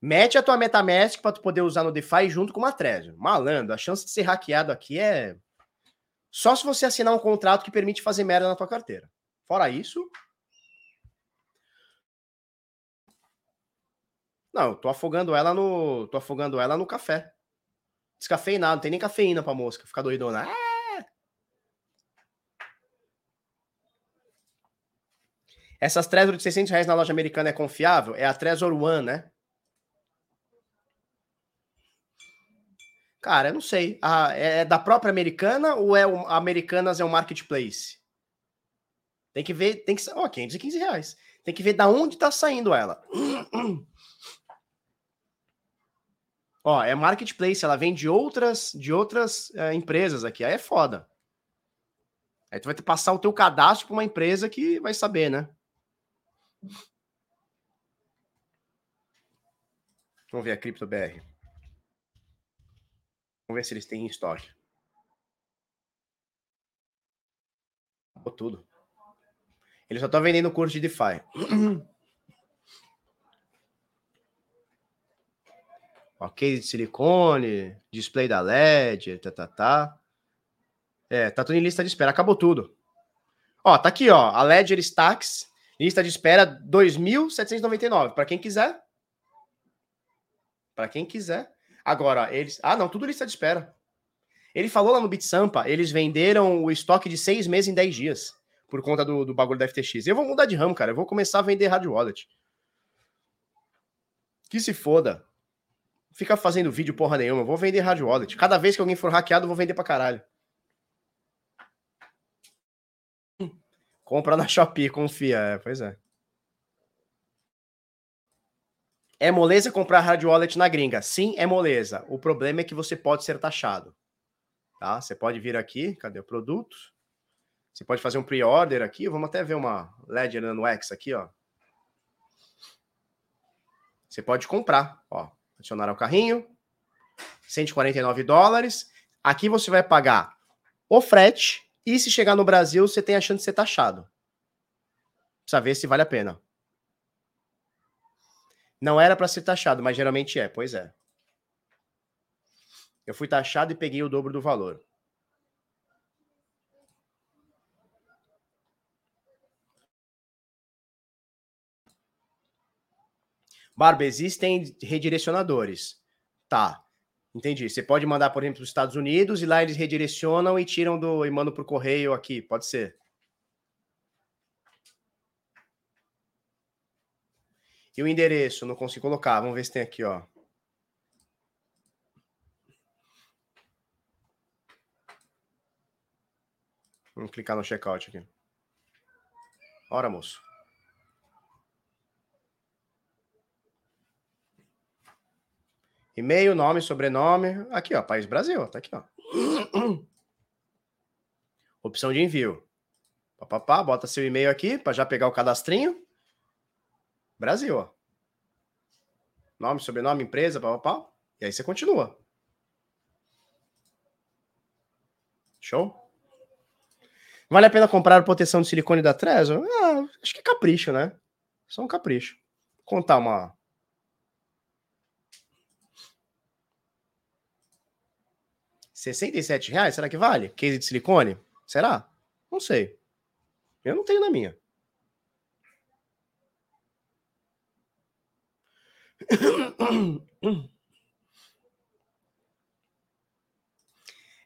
Mete a tua MetaMask para tu poder usar no DeFi junto com uma Trezor. Malandro, a chance de ser hackeado aqui é só se você assinar um contrato que permite fazer merda na tua carteira. Fora isso, Não, eu tô afogando ela no, tô afogando ela no café. Descafeinado, não tem nem cafeína pra mosca, ficar doidona. Ah! Essas Trezor de 600 reais na loja americana é confiável? É a Trezor One, né? Cara, eu não sei. Ah, é da própria americana ou é o Americanas é um marketplace? Tem que ver, tem que. Ó, oh, 515 reais. Tem que ver da onde tá saindo ela. Ó, é marketplace, ela vem de outras, de outras uh, empresas aqui. Aí é foda. Aí tu vai ter que passar o teu cadastro para uma empresa que vai saber, né? Vamos ver a CryptoBR. Vamos ver se eles têm em estoque. Acabou tudo. Eles só estão vendendo curso de DeFi. ok, de silicone, display da LED, tá, tá, tá. É, tá tudo em lista de espera. Acabou tudo. Ó, tá aqui, ó. A Ledger Stacks Lista de espera 2.799. Para quem quiser. Para quem quiser. Agora, eles. Ah, não, tudo lista de espera. Ele falou lá no BitSampa, eles venderam o estoque de seis meses em 10 dias. Por conta do, do bagulho da FTX. Eu vou mudar de ramo, cara. Eu vou começar a vender hard wallet. Que se foda. Fica fazendo vídeo porra nenhuma. Eu vou vender hard wallet. Cada vez que alguém for hackeado, eu vou vender pra caralho. Compra na Shopee, confia. É, pois é. É moleza comprar hard wallet na gringa? Sim, é moleza. O problema é que você pode ser taxado. Tá? Você pode vir aqui, cadê o produto? Você pode fazer um pre-order aqui. Vamos até ver uma Ledger Nano X aqui, ó. Você pode comprar, ó. Adicionar ao carrinho. 149 dólares. Aqui você vai pagar o frete e se chegar no Brasil, você tem a chance de ser taxado. Precisa ver se vale a pena. Não era para ser taxado, mas geralmente é, pois é. Eu fui taxado e peguei o dobro do valor. Barba, existem redirecionadores. Tá. Entendi. Você pode mandar, por exemplo, para os Estados Unidos e lá eles redirecionam e tiram do e mandam o correio aqui. Pode ser. E o endereço? Não consigo colocar. Vamos ver se tem aqui, ó. Vamos clicar no checkout aqui. Ora, moço. E-mail, nome, sobrenome. Aqui, ó, País Brasil. Tá aqui, ó. Opção de envio. Papapá, bota seu e-mail aqui para já pegar o cadastrinho. Brasil, ó. Nome, sobrenome, empresa, papapá. E aí você continua. Show? Vale a pena comprar proteção de silicone da Trezor? Ah, acho que é capricho, né? Só um capricho. Vou contar uma, 67 reais? Será que vale? Case de silicone? Será? Não sei. Eu não tenho na minha.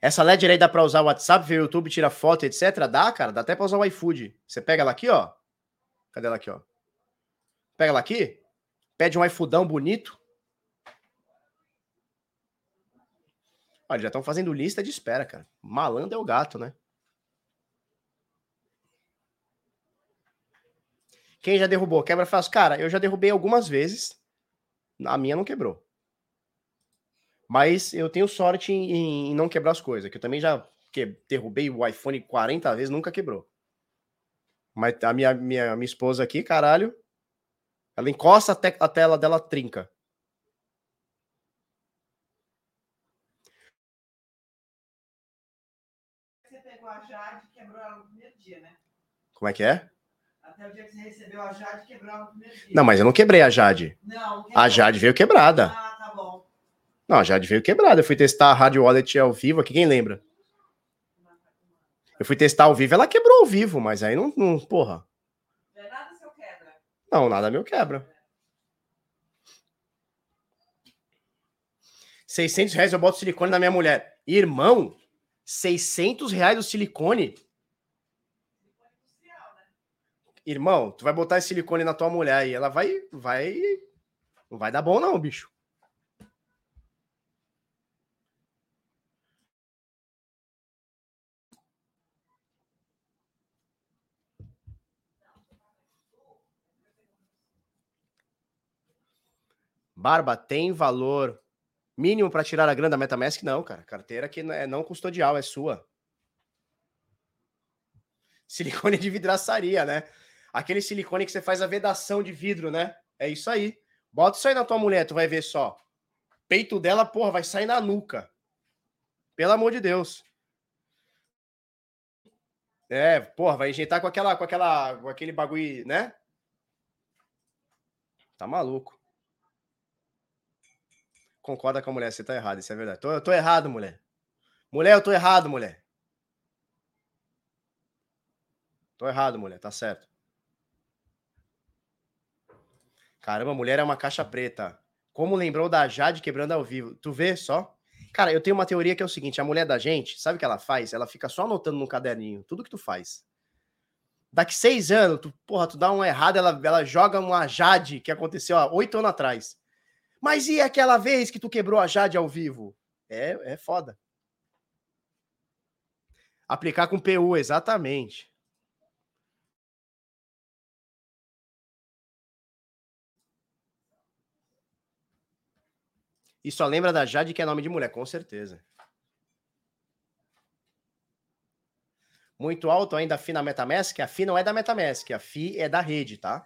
Essa LED aí dá para usar o WhatsApp, ver o YouTube, tira foto, etc. Dá, cara. Dá até para usar o iFood. Você pega ela aqui, ó. Cadê ela aqui, ó? Pega ela aqui. Pede um iFoodão bonito. Olha, já estão fazendo lista de espera, cara. Malandro é o gato, né? Quem já derrubou? Quebra fácil. Cara, eu já derrubei algumas vezes. A minha não quebrou. Mas eu tenho sorte em, em não quebrar as coisas. Que eu também já que, derrubei o iPhone 40 vezes, nunca quebrou. Mas a minha, minha, minha esposa aqui, caralho, ela encosta até a tela dela trinca. a Jade quebrou ela no primeiro dia, né? Como é que é? Até o dia que você recebeu a Jade, quebrou ela no primeiro dia. Não, mas eu não quebrei a Jade. Não, A Jade veio quebrada. Ah, tá bom. Não, a Jade veio quebrada. Eu fui testar a Rádio Wallet ao vivo aqui, quem lembra? Eu fui testar ao vivo, ela quebrou ao vivo, mas aí não, não porra. Não é nada seu quebra. Não, nada meu quebra. 600 reais eu boto silicone na minha mulher. Irmão, 600 reais o silicone? Irmão, tu vai botar esse silicone na tua mulher e ela vai, vai, não vai dar bom não, bicho. Barba tem valor Mínimo para tirar a grana da MetaMask, não, cara. Carteira que é não custodial, é sua. Silicone de vidraçaria, né? Aquele silicone que você faz a vedação de vidro, né? É isso aí. Bota isso aí na tua mulher, tu vai ver só. Peito dela, porra, vai sair na nuca. Pelo amor de Deus. É, porra, vai injetar com aquela, com aquela, com aquele bagulho, né? Tá maluco. Concorda com a mulher, você tá errado, isso é verdade. Tô, eu tô errado, mulher. Mulher, eu tô errado, mulher. Tô errado, mulher, tá certo. Caramba, mulher é uma caixa preta. Como lembrou da Jade quebrando ao vivo. Tu vê só? Cara, eu tenho uma teoria que é o seguinte: a mulher da gente, sabe o que ela faz? Ela fica só anotando no caderninho tudo que tu faz. Daqui seis anos, tu, porra, tu dá um errado, ela, ela joga uma Jade que aconteceu há oito anos atrás. Mas e aquela vez que tu quebrou a Jade ao vivo? É, é foda. Aplicar com PU, exatamente. E só lembra da Jade que é nome de mulher, com certeza. Muito alto ainda a FI na Metamask. A FI não é da Metamask, a FI é da rede, tá?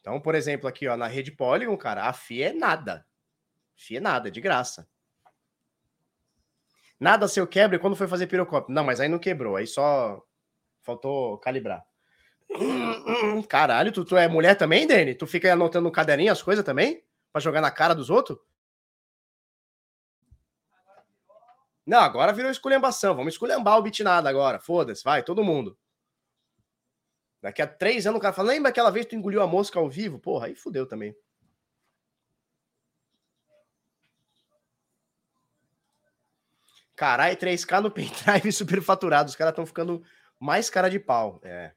Então, por exemplo, aqui ó, na rede Polygon, cara, a FI é nada. FI é nada, de graça. Nada seu quebra quando foi fazer pirocópio. Não, mas aí não quebrou, aí só faltou calibrar. Caralho, tu, tu é mulher também, Dani? Tu fica anotando no caderninho as coisas também? Pra jogar na cara dos outros? Não, agora virou esculhambação. Vamos esculhambar o Bitnada agora. Foda-se, vai, todo mundo. Daqui a três anos o cara fala: lembra aquela vez que tu engoliu a mosca ao vivo? Porra, aí fudeu também. Caralho, 3K no pendrive superfaturado. Os caras estão ficando mais cara de pau. É.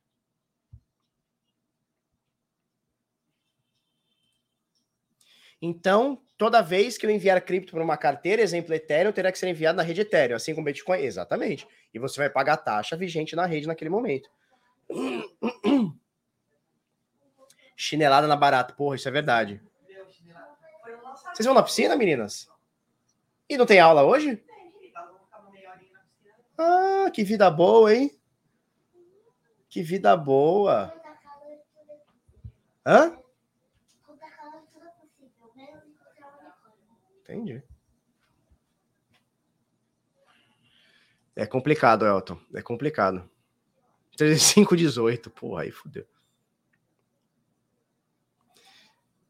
Então, toda vez que eu enviar cripto para uma carteira, exemplo Ethereum, terá que ser enviado na rede Ethereum, assim como Bitcoin. Exatamente. E você vai pagar a taxa vigente na rede naquele momento. Chinelada na barata. Porra, isso é verdade. Vocês vão na piscina, meninas? E não tem aula hoje? Ah, que vida boa, hein? Que vida boa. Hã? Entendi. É complicado, Elton. É complicado. 3518, porra, aí fudeu.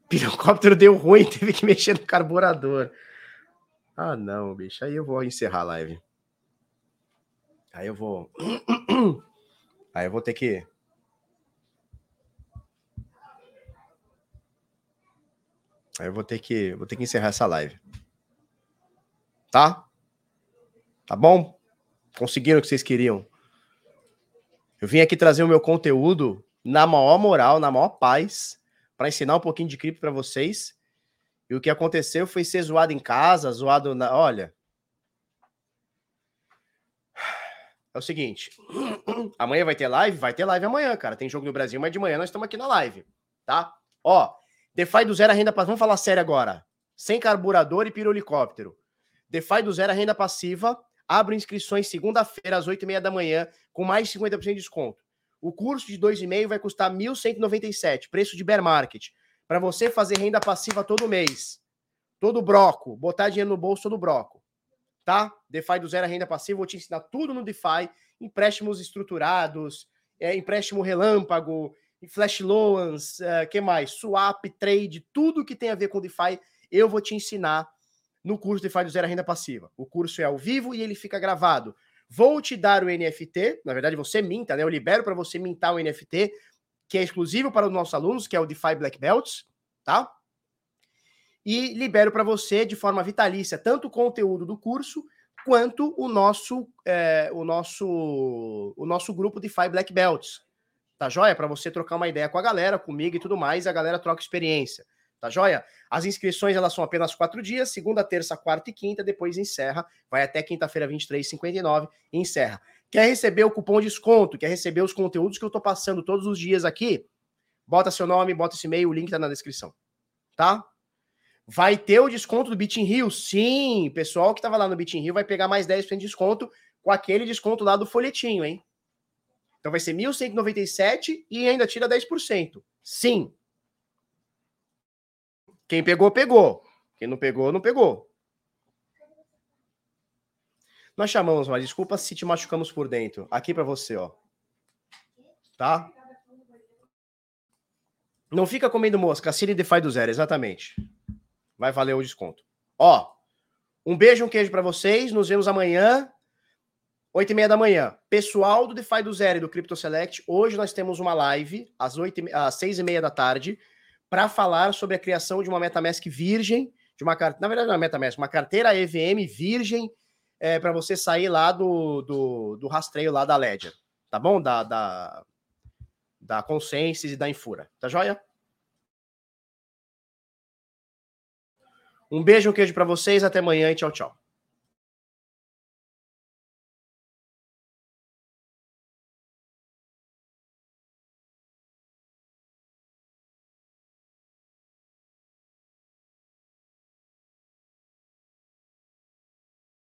Pirocóptero deu ruim, teve que mexer no carburador. Ah, não, bicho. Aí eu vou encerrar a live. Aí eu vou. Aí eu vou ter que. Eu vou ter que, vou ter que encerrar essa live. Tá? Tá bom? Conseguiram o que vocês queriam. Eu vim aqui trazer o meu conteúdo na maior moral, na maior paz, para ensinar um pouquinho de cripto para vocês. E o que aconteceu foi ser zoado em casa, zoado na. Olha. É o seguinte. Amanhã vai ter live? Vai ter live amanhã, cara. Tem jogo no Brasil, mas de manhã nós estamos aqui na live. Tá? Ó, DeFi do zero a renda passiva. Vamos falar sério agora. Sem carburador e pirohelicóptero. DeFi do zero a renda passiva. Abre inscrições segunda-feira, às 8h30 da manhã, com mais de 50% de desconto. O curso de 2,5 vai custar 1.197, preço de bear market. Para você fazer renda passiva todo mês. Todo broco. Botar dinheiro no bolso todo broco. Tá? DeFi do zero a renda passiva. Vou te ensinar tudo no DeFi. Empréstimos estruturados, é, empréstimo relâmpago, flash loans, uh, que mais? Swap, trade, tudo que tem a ver com DeFi, eu vou te ensinar no curso DeFi do Zero a Renda Passiva. O curso é ao vivo e ele fica gravado. Vou te dar o NFT, na verdade você minta, né? Eu libero para você mintar o NFT, que é exclusivo para os nossos alunos, que é o DeFi Black Belts, tá? E libero para você de forma vitalícia tanto o conteúdo do curso quanto o nosso é, o nosso o nosso grupo DeFi Black Belts, Tá joia? Para você trocar uma ideia com a galera, comigo e tudo mais, e a galera troca experiência. Tá joia? As inscrições elas são apenas quatro dias, segunda, terça, quarta e quinta, depois encerra, vai até quinta-feira, 23h59 e encerra. Quer receber o cupom de desconto? Quer receber os conteúdos que eu tô passando todos os dias aqui? Bota seu nome, bota esse e-mail, o link tá na descrição. Tá? Vai ter o desconto do Bitin Rio? Sim, pessoal que tava lá no Bitin Rio vai pegar mais 10% de desconto com aquele desconto lá do folhetinho, hein? Então vai ser 1.197 e ainda tira 10%. Sim. Quem pegou, pegou. Quem não pegou, não pegou. Nós chamamos, mas desculpa se te machucamos por dentro. Aqui para você, ó. Tá? Não fica comendo mosca. Assine DeFi do zero, exatamente. Vai valer o desconto. Ó, um beijo, um queijo para vocês. Nos vemos amanhã. 8 e meia da manhã. Pessoal do DeFi do Zero e do Crypto Select, hoje nós temos uma live às, 8 e, às 6 e meia da tarde para falar sobre a criação de uma MetaMask virgem, de uma na verdade não é MetaMask, uma carteira EVM virgem é, para você sair lá do, do, do, rastreio lá da Ledger, tá bom? Da, da, da Consensus e da Infura, tá joia? Um beijo, um queijo para vocês, até amanhã e tchau, tchau.